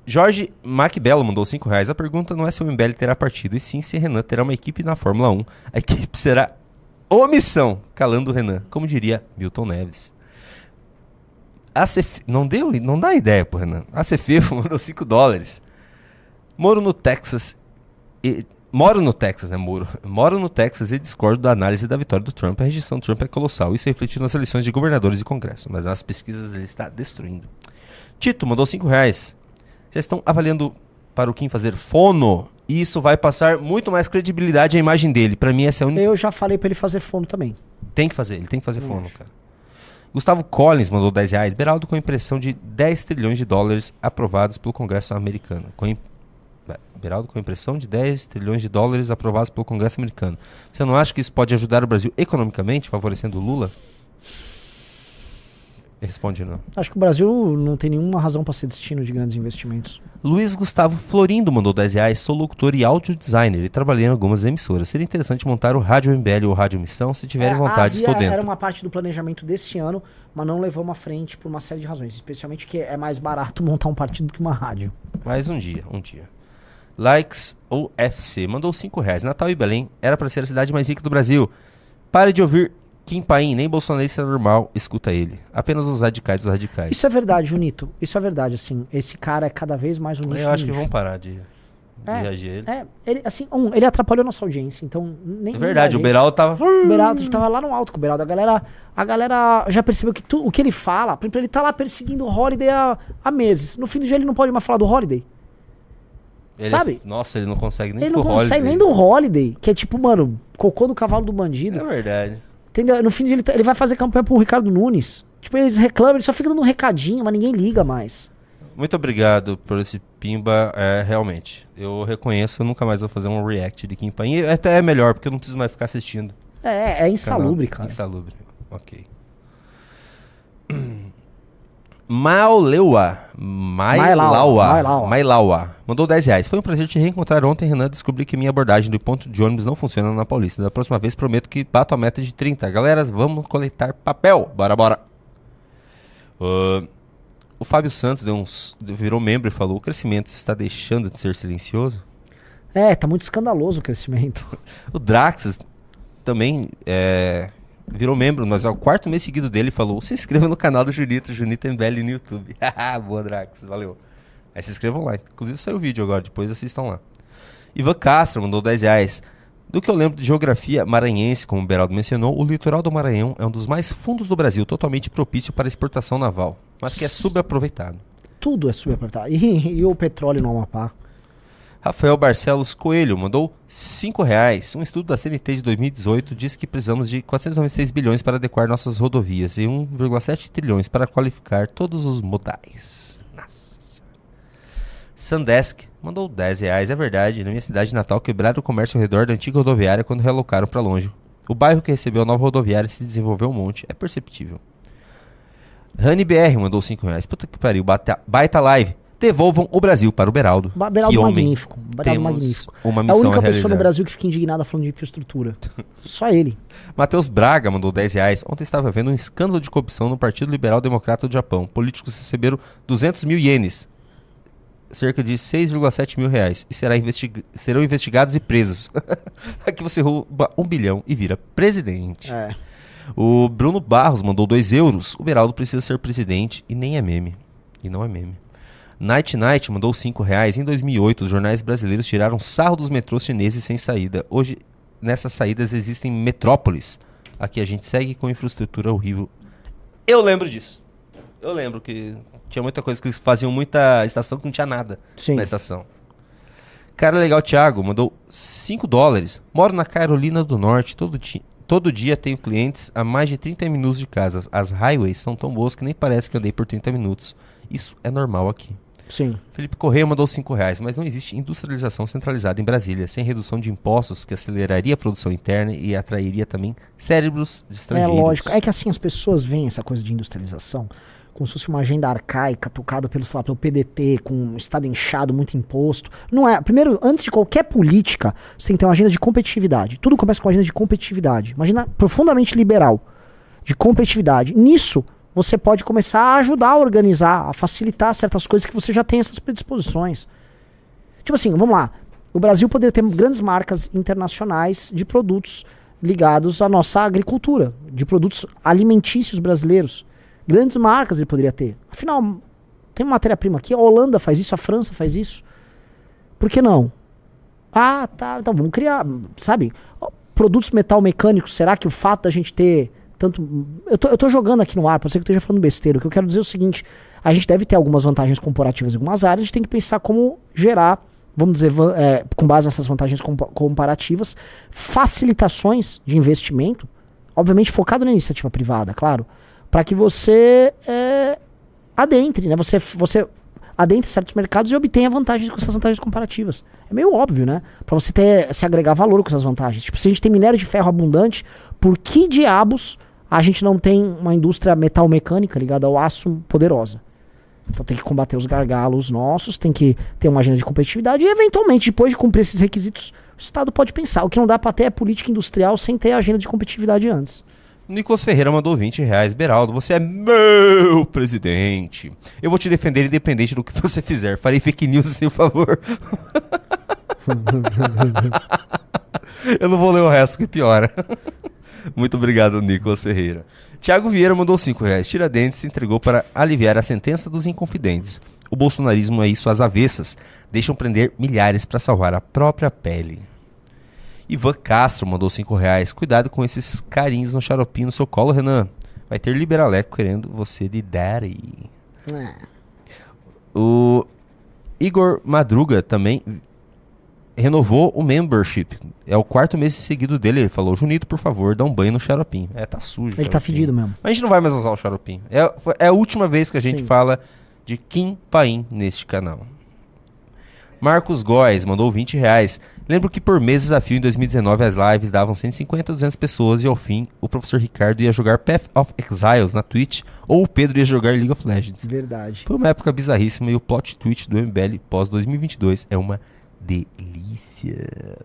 Jorge Macbello mandou 5 reais. A pergunta não é se o MBL terá partido, e sim se Renan terá uma equipe na Fórmula 1. A equipe será omissão, calando o Renan, como diria Milton Neves. A Cef... Não deu, não dá ideia pro Renan. A Cefefo mandou 5 dólares. Moro no Texas e... Moro no Texas, né, Moro? Moro no Texas e discordo da análise da vitória do Trump. A rejeição do Trump é colossal. Isso é refletido nas eleições de governadores e congresso. Mas nas pesquisas ele está destruindo. Tito mandou 5 reais. Já estão avaliando para o Kim fazer fono. E isso vai passar muito mais credibilidade à imagem dele. Pra mim, essa é a única. Eu já falei pra ele fazer fono também. Tem que fazer, ele tem que fazer fono, cara. Gustavo Collins mandou 10 reais. Beraldo com impressão de 10 trilhões de dólares aprovados pelo Congresso americano. Com im- Be- Beraldo com impressão de 10 trilhões de dólares aprovados pelo Congresso americano. Você não acha que isso pode ajudar o Brasil economicamente, favorecendo o Lula? Responde não. Acho que o Brasil não tem nenhuma razão pra ser destino de grandes investimentos. Luiz Gustavo Florindo mandou 10 reais. Sou locutor e áudio designer e trabalhei em algumas emissoras. Seria interessante montar o Rádio MBL ou Rádio Missão. Se tiverem É, vontade, estou havia- dentro. Era uma parte do planejamento desse ano, mas não levamos à frente por uma série de razões. Especialmente que é mais barato montar um partido do que uma rádio. Mais um dia, um dia. Likes ou FC mandou 5 reais. Natal e Belém era para ser a cidade mais rica do Brasil. Pare de ouvir Kim Paim, nem bolsonarista normal, escuta ele. Apenas os radicais dos radicais. Isso é verdade, Junito. Isso é verdade, assim. Esse cara é cada vez mais um nicho. Eu acho do que nicho. vão parar de, de É, reagir a ele. É, ele, assim, um, ele atrapalhou nossa audiência, então nem. É verdade, o Beraldo tava. O Beraldo, tava lá no alto com o Beraldo. A galera, a galera já percebeu que tu- o que ele fala, por exemplo, ele tá lá perseguindo o Holiday há, há meses. No fim do dia ele não pode mais falar do Holiday. Ele- Sabe? Nossa, ele não consegue nem ele pro não consegue Holiday. nem do Holiday, que é tipo, mano, cocô do cavalo do bandido. É verdade. Entendeu? No fim ele, tá- ele vai fazer campanha pro Ricardo Nunes. Tipo, eles reclamam, ele só fica dando um recadinho, mas ninguém liga mais. Muito obrigado por esse Pimba, é, realmente. Eu reconheço, eu nunca mais vou fazer um react de Kim Paim. E até é melhor, porque eu não preciso mais ficar assistindo. É, é insalubre, Canal. cara. Insalubre, ok. Mauleua. Mailaua. Mailaua. Mandou 10 reais. Foi um prazer te reencontrar ontem, Renan. Descobri que minha abordagem do ponto de ônibus não funciona na Paulista. Da próxima vez prometo que bato a meta de 30. Galera, vamos coletar papel. Bora, bora. Ah, o Fábio Santos deu uns, virou membro e falou: o crescimento está deixando de ser silencioso? É, tá muito escandaloso o crescimento. O Draxas também é, virou membro, mas é o quarto mês seguido dele falou: se inscreva no canal do Junito, Junito MBL no YouTube. Boa, Draxas, valeu. Aí se inscrevam lá. Inclusive saiu o vídeo agora, depois assistam lá. Ivan Castro mandou 10 reais. Do que eu lembro de geografia maranhense, como o Beraldo mencionou, o litoral do Maranhão é um dos mais fundos do Brasil, totalmente propício para exportação naval, mas que é subaproveitado. Tudo é subaproveitado. E, e o petróleo no Amapá. Rafael Barcelos Coelho mandou 5 reais. Um estudo da CNT de 2018 diz que precisamos de 496 bilhões para adequar nossas rodovias e 1,7 trilhões para qualificar todos os modais. Nossa. Sandesk mandou 10 reais. É verdade, na minha cidade natal quebraram o comércio ao redor da antiga rodoviária quando realocaram para longe. O bairro que recebeu a nova rodoviária se desenvolveu um monte. É perceptível. Rani BR mandou 5 reais. Puta que pariu, baita live. Devolvam o Brasil para o Beraldo. Ba- Beraldo Que magnífico. Beraldo magnífico. uma É a única a pessoa no Brasil que fica indignada falando de infraestrutura. Só ele. Matheus Braga mandou 10 reais. Ontem estava vendo um escândalo de corrupção no Partido Liberal Democrata do Japão. Políticos receberam 200 mil ienes, cerca de 6,7 mil reais, e será investig- serão investigados e presos. Aqui você rouba um bilhão e vira presidente. É. O Bruno Barros mandou 2 euros. O Beraldo precisa ser presidente e nem é meme. E não é meme. Night Night mandou 5 reais. Em 2008, os jornais brasileiros tiraram sarro dos metrôs chineses sem saída. Hoje, nessas saídas existem metrópoles. Aqui a gente segue com infraestrutura horrível. Eu lembro disso. Eu lembro que tinha muita coisa que eles faziam muita estação que não tinha nada Sim. na estação. Cara legal, Thiago, mandou 5 dólares. Moro na Carolina do Norte. Todo, todo dia tenho clientes a mais de 30 minutos de casa. As highways são tão boas que nem parece que andei por 30 minutos. Isso é normal aqui. Sim. Felipe Correia mandou 5 reais, mas não existe industrialização centralizada em Brasília, sem redução de impostos que aceleraria a produção interna e atrairia também cérebros de É estrangeiros. lógico. É que assim, as pessoas veem essa coisa de industrialização como se fosse uma agenda arcaica, tocada pelo, lá, pelo PDT, com um estado inchado, muito imposto. Não é. Primeiro, antes de qualquer política, você tem que ter uma agenda de competitividade. Tudo começa com uma agenda de competitividade. Uma agenda profundamente liberal. De competitividade. Nisso, você pode começar a ajudar a organizar, a facilitar certas coisas que você já tem essas predisposições. Tipo assim, vamos lá. O Brasil poderia ter grandes marcas internacionais de produtos ligados à nossa agricultura, de produtos alimentícios brasileiros. Grandes marcas ele poderia ter. Afinal, tem matéria-prima aqui, a Holanda faz isso, a França faz isso. Por que não? Ah, tá, então vamos criar, sabe? Produtos metal mecânicos, será que o fato da gente ter tanto. Eu tô, eu tô jogando aqui no ar, pode ser que eu esteja falando besteira. O que eu quero dizer é o seguinte: a gente deve ter algumas vantagens comparativas em algumas áreas, a gente tem que pensar como gerar, vamos dizer, é, com base nessas vantagens compa- comparativas, facilitações de investimento, obviamente focado na iniciativa privada, claro, para que você é, adentre, né? Você, você adentre certos mercados e obtenha vantagens com essas vantagens comparativas. É meio óbvio, né? Para você ter, se agregar valor com essas vantagens. Tipo, se a gente tem minério de ferro abundante, por que diabos a gente não tem uma indústria metal mecânica ligada ao aço poderosa? Então tem que combater os gargalos nossos, tem que ter uma agenda de competitividade e, eventualmente, depois de cumprir esses requisitos, o Estado pode pensar. O que não dá para ter é política industrial sem ter a agenda de competitividade antes. Nicolas Ferreira mandou 20 reais. Beraldo, você é meu presidente. Eu vou te defender independente do que você fizer. Farei fake news em seu favor. Eu não vou ler o resto que piora. Muito obrigado, Nicolas Ferreira. Tiago Vieira mandou 5 reais. Tiradentes se entregou para aliviar a sentença dos inconfidentes. O bolsonarismo é isso às avessas. Deixam prender milhares para salvar a própria pele. Ivan Castro mandou 5 reais. Cuidado com esses carinhos no xaropinho no seu colo, Renan. Vai ter liberaleco querendo você de daddy. O Igor Madruga também renovou o membership. É o quarto mês seguido dele. Ele falou: Junito, por favor, dá um banho no xaropinho. É, tá sujo. Ele tá fedido mesmo. Mas a gente não vai mais usar o xaropinho. É, é a última vez que a gente Sim. fala de Kim Paim neste canal. Marcos Góes mandou 20 reais. Lembro que por mês desafio em 2019 as lives davam 150 a 200 pessoas e ao fim o professor Ricardo ia jogar Path of Exiles na Twitch ou o Pedro ia jogar League of Legends. Verdade. Foi uma época bizarríssima e o plot twist do MBL pós 2022 é uma delícia.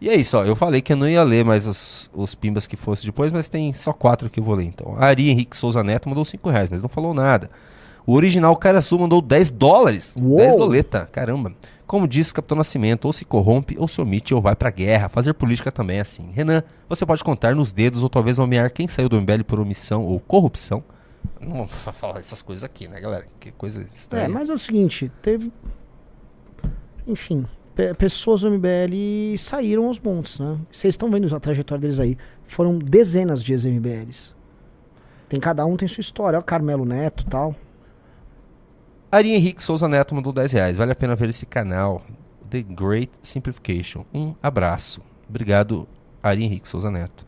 E é isso, ó. Eu falei que eu não ia ler mais os, os pimbas que fosse depois, mas tem só quatro que eu vou ler então. Ari Henrique Souza Neto mandou 5 reais, mas não falou nada. O original Cara Sul mandou 10 dólares. Uou! 10 doleta, caramba. Como disse Capitão Nascimento, ou se corrompe, ou se omite, ou vai pra guerra. Fazer política também é assim. Renan, você pode contar nos dedos, ou talvez nomear quem saiu do MBL por omissão ou corrupção. Não vou fa- falar essas coisas aqui, né, galera? Que coisa estranha. É, mas é o seguinte, teve. Enfim, pessoas do MBL saíram aos montes, né? Vocês estão vendo a trajetória deles aí. Foram dezenas de ex-MBLs. Tem cada um tem sua história. Ó, Carmelo Neto e tal. Ari Henrique Souza Neto mandou 10 reais. Vale a pena ver esse canal. The Great Simplification. Um abraço. Obrigado, Ari Henrique Souza Neto.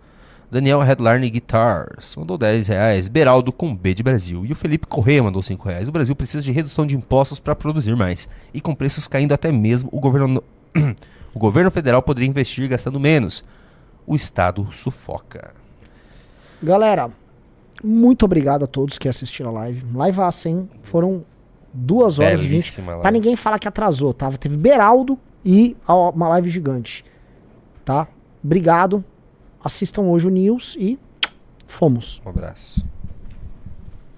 Daniel Headline Guitars mandou 10 reais. Beraldo com B de Brasil. E o Felipe Correia mandou 5 reais. O Brasil precisa de redução de impostos para produzir mais. E com preços caindo até mesmo, o governo, o governo federal poderia investir gastando menos. O Estado sufoca. Galera, muito obrigado a todos que assistiram a live. Live hein? Foram Duas horas e vinte. Belíssima live. Pra ninguém falar que atrasou, tá? Teve Beraldo e uma live gigante. Tá? Obrigado. Assistam hoje o News e fomos. Um abraço.